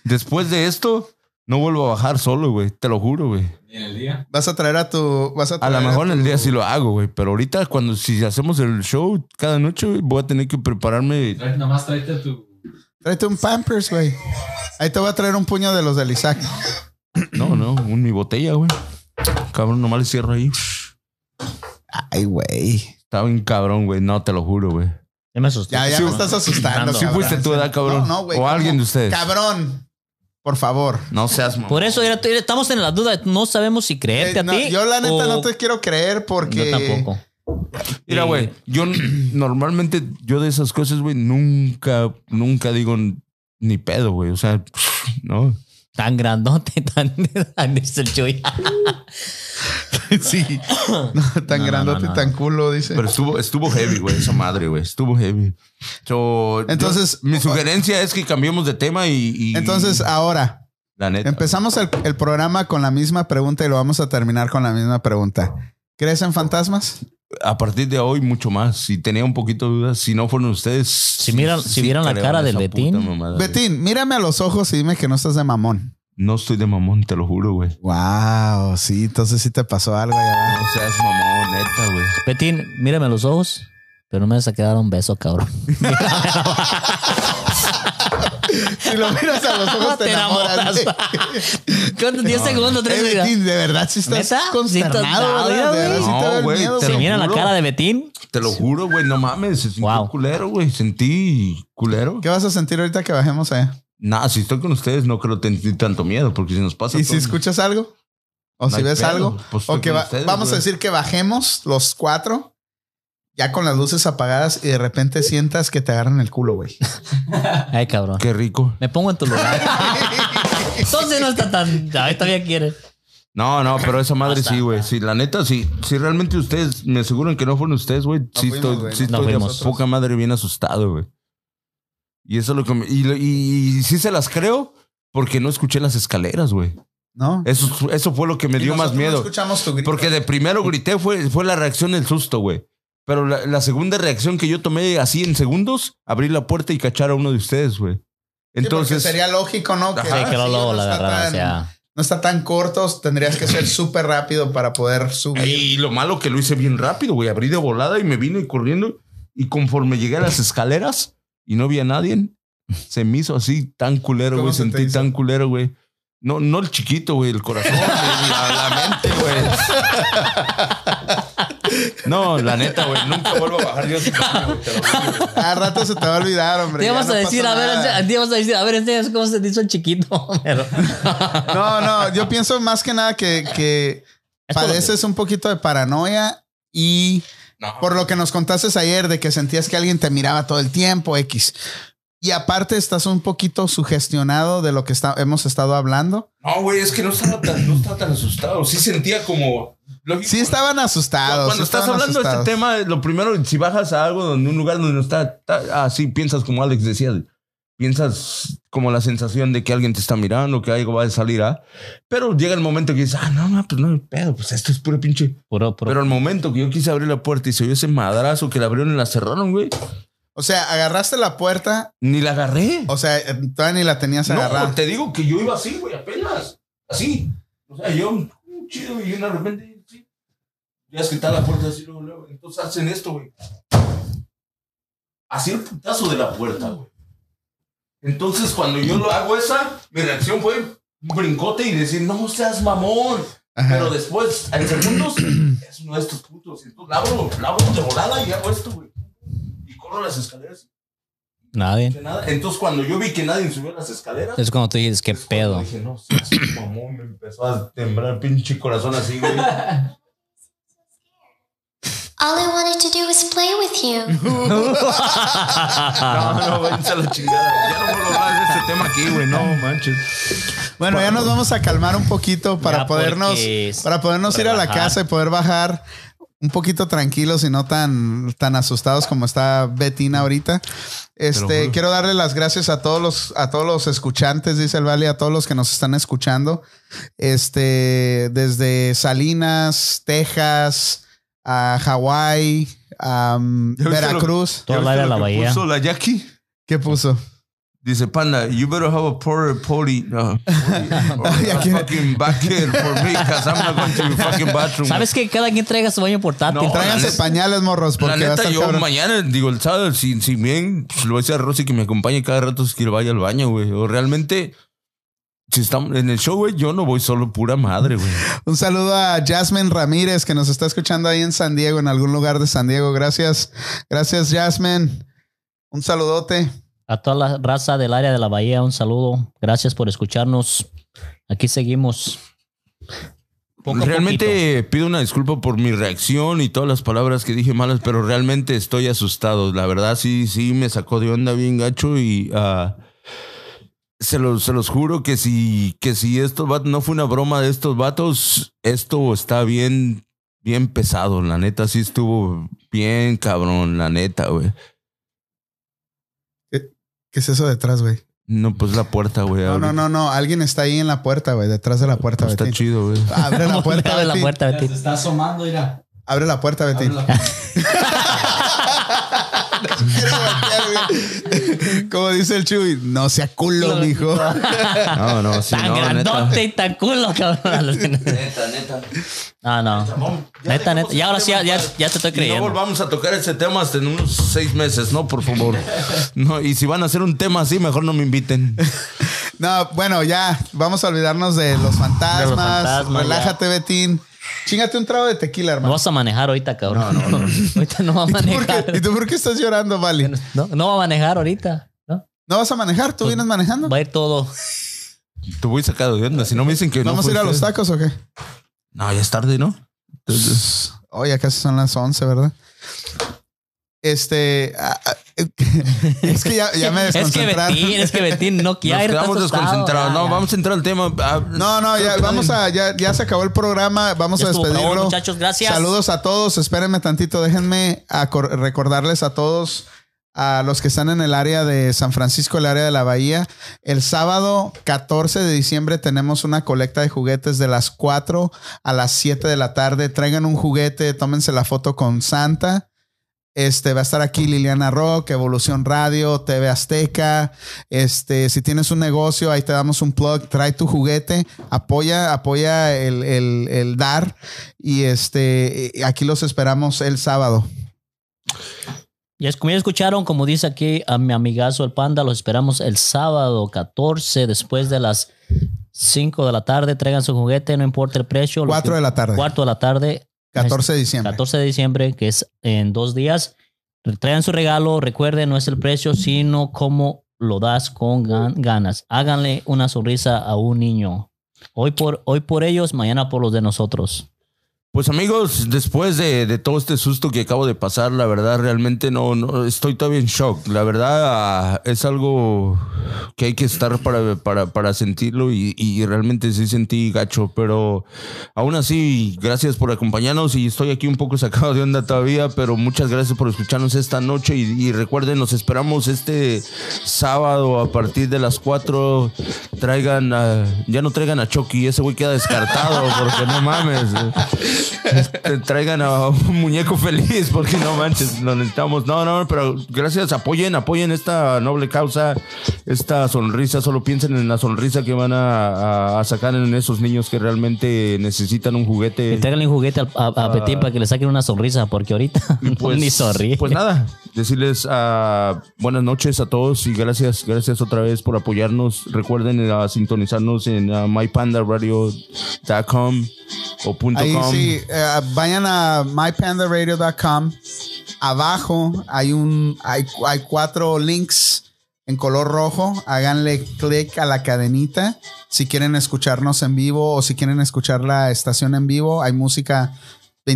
Después de esto, no vuelvo a bajar solo, güey. Te lo juro, güey.
Ni en el día.
Vas a traer a tu. Vas a,
lo mejor en el
tu-
día sí lo hago, güey. Pero ahorita, cuando si hacemos el show cada noche, güey, voy a tener que prepararme.
Trae- Nomás tráete tu.
Tráete un Pampers, güey. Ahí te voy a traer un puño de los del Isaac.
No, no, un, mi botella, güey. Cabrón, nomás le cierro ahí.
Ay, güey.
Está bien cabrón, güey. No, te lo juro, güey.
Ya me asusté.
Ya, ya
Sí,
me estás asustando.
Sí
cabrón.
fuiste tú, ¿verdad, cabrón?
No, no, güey.
O
¿cómo?
alguien de ustedes.
Cabrón. Por favor.
No seas mamón.
Por eso era- estamos en la duda. No sabemos si creerte
Eh,
a ti.
yo la neta
o-
no te quiero creer porque.
Yo tampoco.
Mira,
Eh,
güey, yo n- normalmente, yo de esas cosas, güey, nunca, nunca digo ni pedo, güey. O sea, no.
Tan grandote, tan, tan dice el Chuy.
sí. No, tan
No, no,
grandote
no,
y tan culo, dice.
Pero estuvo, estuvo heavy, güey, esa madre, güey. Estuvo heavy. So,
Entonces-
yo- mi sugerencia es que cambiemos de tema y. y-
Entonces, ahora,
la neta.
empezamos el, el programa con la misma pregunta y lo vamos a terminar con la misma pregunta. ¿Crees en fantasmas?
A partir de hoy, mucho más. Si tenía un poquito de dudas, si no fueron ustedes. Si
miran- si vieran la cara del Betín.
Betín, mírame a los ojos y dime que no estás de mamón.
No estoy de mamón, te lo juro, güey.
Wow, sí, entonces sí te pasó algo allá.
No seas mamón, neta, güey.
Betín, mírame a los ojos. Pero no me vas a quedar un beso, cabrón.
Si lo miras a los ojos te,
Te
enamoras.
¿Cuántos? ¿10 segundos?
Eh,
¿3
Betín, de verdad sí estás
¿Neta?
consternado. De verdad
No,
te
güey,
miedo,
te
¿Se
lo
güey.
mira la cara de Betín?
Te lo juro, güey, no mames. Se sintió
Wow.
culero, güey. Sentí culero.
¿Qué vas a sentir ahorita que bajemos allá?
Nada, si estoy con ustedes, no creo tener tanto miedo, porque si nos pasa.
¿Y si escuchas algo? ¿O
No
si ves
pedo,
algo?
pues
o que va-
ustedes,
vamos a decir que bajemos los cuatro, ya con las luces apagadas y de repente sientas que te agarran el culo, güey.
Ay, cabrón.
Qué rico.
Me pongo en tu lugar. Entonces no está tan. Ay, todavía quiere.
No, no, pero esa madre
Basta.
sí, güey. Sí, la neta, sí. Si realmente ustedes me aseguran que no fueron ustedes, güey. sí
fuimos,
estoy,
güey.
sí
No
estoy de
fuimos.
poca madre bien asustado, güey. Y eso es lo que me, y, lo- y, y sí se las creo porque no escuché las escaleras, güey.
¿No?
Eso, eso fue lo que me
Y
dio más
nosotros no
miedo.
escuchamos tu grito.
Porque de primero grité, fue, fue la reacción del susto, güey. Pero la, la segunda reacción que yo tomé así en segundos, abrir la puerta y cachar a uno de ustedes, güey.
Sí,
Entonces,
sería lógico, ¿no?
Ajá.
Sí, que luego
sí,
luego la
tan-
sea,
No está tan corto, tendrías que ser súper rápido para poder subir.
y lo malo que lo hice bien rápido, güey. Abrí de volada y me vine corriendo. Y conforme llegué a las escaleras y no vi a nadie, se me hizo así tan culero,
¿Cómo
güey. Sentí
hizo?
tan culero, güey. No, no el chiquito, güey, el corazón, la, la mente, güey. No, la neta, güey. Nunca vuelvo a bajar güey.
A rato se te va a olvidar, hombre.
Te ibas
no
a decir, a ver, te a decir, a ver, enséñanos cómo se te hizo el chiquito. Pero,
No, no, yo pienso más que nada que, que padeces un poquito de paranoia y
No.
por lo que nos contaste ayer de que sentías que alguien te miraba todo el tiempo, X. Y aparte estás un poquito sugestionado de lo que está- hemos estado hablando.
No, güey, es que no estaba tan, no estaba tan asustado. Sí sentía como. Lógico,
Sí estaban asustados.
Cuando
sí
estás
estaban
hablando de
asustados.
este tema, lo primero, si bajas a algo donde un lugar donde no está, está- así piensas como Alex decía, piensas como la sensación de que alguien te está mirando, que algo va a salir, ¿ah? Pero llega el momento que dices, ah, no, no, pues no hay pedo, pues esto es puro pinche.
puro, puro.
Pero al momento que yo quise abrir la puerta y se oyó ese madrazo que la abrieron y la cerraron, güey,
O sea, agarraste la puerta,
ni la agarré.
o sea, todavía ni la tenías agarrada.
No, te digo que yo iba así, güey, apenas. Así. O sea, yo, chido, y de repente. Ya es que está la puerta así, luego, luego. Entonces hacen esto, güey. Así el putazo de la puerta, güey. Entonces, cuando yo lo hago esa, mi reacción fue un brincote y decir, no seas mamón.
Ajá.
Pero después, en segundos, es uno de estos putos. Entonces, la abro, la abro de volada y hago esto, güey. Y corro las escaleras.
Nadie.
Entonces, cuando yo vi que nadie subió las escaleras,
Es cuando tú dices, qué pedo.
Dije, no, seas mamón, me empezó a temblar el pinche corazón así, güey.
All I wanted to do was play with you.
No, no, váyanse a la chingada. Ya no vuelvo a hablar de este tema aquí, güey. No manches.
Bueno, ya nos vamos a calmar un poquito para
Ya,
podernos,
porque es
para podernos ir a la
relajar.
casa y poder bajar un poquito tranquilos y no tan, tan asustados como está Betina ahorita. Este,
juro.
quiero darle las gracias a todos los, a todos los escuchantes, dice el Vale, a todos los que nos están escuchando. Este, desde Salinas, Texas, a Hawái, a um,
¿Ya viste lo-
Veracruz.
Todo el
¿Ya
área de la
lo que
bahía.
puso la Jackie?
¿Qué puso?
Dice, panda, you better have a porter potty. No, potty, or a fucking bucket for me, because I'm not going to the fucking bathroom.
¿Sabes que cada quien traiga su baño portátil?
No,
Tráiganse
la neta-
pañales, morros,
La
porque va a
neta,
estar
yo
cabrón.
mañana, digo, el sábado, si, si bien, pues, le voy a decir a Rosy que me acompañe cada rato es que vaya al baño, güey. O realmente, si estamos en el show, güey, yo no voy solo pura madre, güey.
Un saludo a Jasmine Ramírez que nos está escuchando ahí en San Diego, en algún lugar de San Diego. Gracias. Gracias, Jasmine. Un saludote.
A toda la raza del área de la bahía, un saludo. Gracias por escucharnos. Aquí seguimos. Poco
realmente pido una disculpa por mi reacción y todas las palabras que dije malas, pero realmente estoy asustado. La verdad, sí, sí, me sacó de onda bien gacho y ah, se, los, se los juro que si, que si esto no fue una broma de estos vatos, esto está bien, bien pesado. La neta, sí estuvo bien cabrón, la neta, güey.
¿Qué es eso detrás, güey?
No, pues la puerta, güey.
No, no, no, no. Alguien está ahí en la puerta, güey. Detrás de la puerta,
Está
Betín.
chido, güey.
Abre la puerta,
Abre la puerta, Betty.
se está asomando, mira.
Abre la puerta, Betín.
Abre la-
güey. Como dice el Chuy, no sea culo, mijo.
No, no, sí,
Tan
no, neta.
grandote y tan culo, cabrón.
Neta, neta.
No, no. Neta, neta. Y ahora sí, ya, ya, ya te estoy
Y no
creyendo.
volvamos a tocar ese tema hasta en unos seis meses, ¿no? Por favor. No, y si van a hacer un tema así, mejor no me inviten.
No, bueno, ya. Vamos a olvidarnos de los fantasmas.
De los fantasmas,
Relájate, Betín. Chingate un trago de tequila,
No
hermano.
vas a manejar ahorita, cabrón. ahorita no va a
¿Y tú, por
manejar.
qué, ¿Y tú por qué estás llorando, Vali?
No, no va a manejar ahorita. ¿no?
¿No vas a manejar? ¿Tú vienes manejando?
Va a ir todo.
Te voy sacado de onda. Si no me dicen que no.
¿Vamos a
fue
ir a los tacos o qué?
No, ya es tarde, ¿no? Entonces,
Oh, ya casi son las 11, ¿verdad? Este. Es que ya, ya me
Es que
desconcentraron.
Betín, es que Betín no
nos
quiere. está
quedamos desconcentrados. No,
ya.
vamos a entrar al tema. Ah,
No, no, ya vamos a, ya, ya se acabó el programa, vamos
Ya
a despedirlo.
favor, muchachos, gracias.
Saludos a todos, espérenme tantito, déjenme recordarles a todos, a los que están en el área de San Francisco, el área de la Bahía. El sábado 14 de diciembre tenemos una colecta de juguetes de las 4 a las 7 de la tarde. Traigan un juguete, tómense la foto con Santa. Este va a estar aquí Liliana Rock, Evolución Radio, TV Azteca. Este, si tienes un negocio, ahí te damos un plug, trae tu juguete, apoya, apoya el, el- el dar. Y este, aquí los esperamos el sábado.
Y es como ya escucharon, como dice aquí a mi amigazo el panda, los esperamos el sábado 14 después de las 5 de la tarde. Traigan su juguete, no importa el precio. lo
4
que-
de la tarde.
4 de la tarde.
14 de diciembre.
14 de diciembre, que es en dos días. Traigan su regalo, recuerden, no es el precio, sino cómo lo das con gan- ganas. Háganle una sonrisa a un niño. Hoy por, hoy por ellos, mañana por los de nosotros.
Pues amigos, después de, todo este susto que acabo de pasar, la verdad realmente no, no estoy todavía en shock. La verdad es algo que hay que estar para, para, para sentirlo y, y realmente sí sentí gacho, pero aún así, gracias por acompañarnos y estoy aquí un poco sacado de onda todavía, pero muchas gracias por escucharnos esta noche y, y recuerden, nos esperamos este sábado a partir de las 4. Traigan, a- ya no traigan a Chucky, ese güey queda descartado porque no mames. Este, traigan a un muñeco feliz porque no manches, lo necesitamos. No, no, pero gracias, apoyen, apoyen esta noble causa, esta sonrisa. Solo piensen en la sonrisa que van a, a- a sacar en esos niños que realmente necesitan un
Y
juguete.
tráiganle un juguete a, a, a Petín para que le saquen una sonrisa, porque ahorita
Pues,
ni sonríe.
Pues nada, decirles ah, buenas noches a todos y gracias, gracias otra vez por apoyarnos. Recuerden ah, sintonizarnos en ah, mypandaradio.com o punto
Ahí
com.
sí, eh, vayan a mypandaradio.com. Abajo hay un hay, hay cuatro links en color rojo. Háganle clic a la cadenita si quieren escucharnos en vivo o si quieren escuchar la estación en vivo. Hay música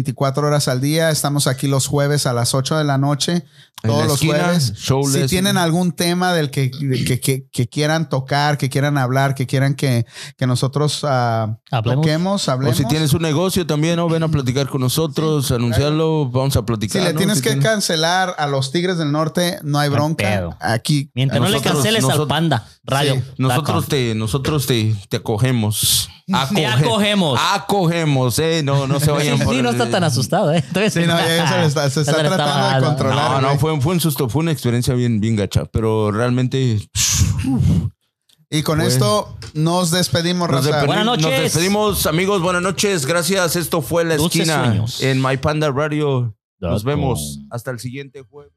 24 horas al día. Estamos aquí los jueves a las 8 de la noche. Todos
la
los
esquina,
jueves. Si tienen algún tema del que, que, que- que quieran tocar, que quieran hablar, que quieran que, que nosotros
Hablemos.
toquemos,
O
hablemos.
si tienes un negocio también, ¿no? Ven a platicar con nosotros, anunciarlo, vamos a
Si
platicar.
le
¿no?
tienes
Si
que
tienes-
cancelar a los Tigres del Norte, no hay bronca. Aquí.
Mientras no le
nosotros-
canceles al Panda Radio.
Sí,
Nosotros te, nosotros te, te acogemos.
Te acogemos.
Acogemos, eh. No, no se vayan
Sí,
por-
no está tan asustado, ¿eh? Todavía
Sí, no, ya se le está- se está tratando de controlar.
No, no, fue, fue un susto, fue una experiencia bien, bien gacha, pero realmente
Y con
Fue-
esto nos despedimos,
nos,
raza.
Buenas noches.
nos despedimos, amigos. Buenas noches, gracias. Esto fue La Esquina
sueños.
en My Panda Radio. Nos vemos hasta el siguiente jueves.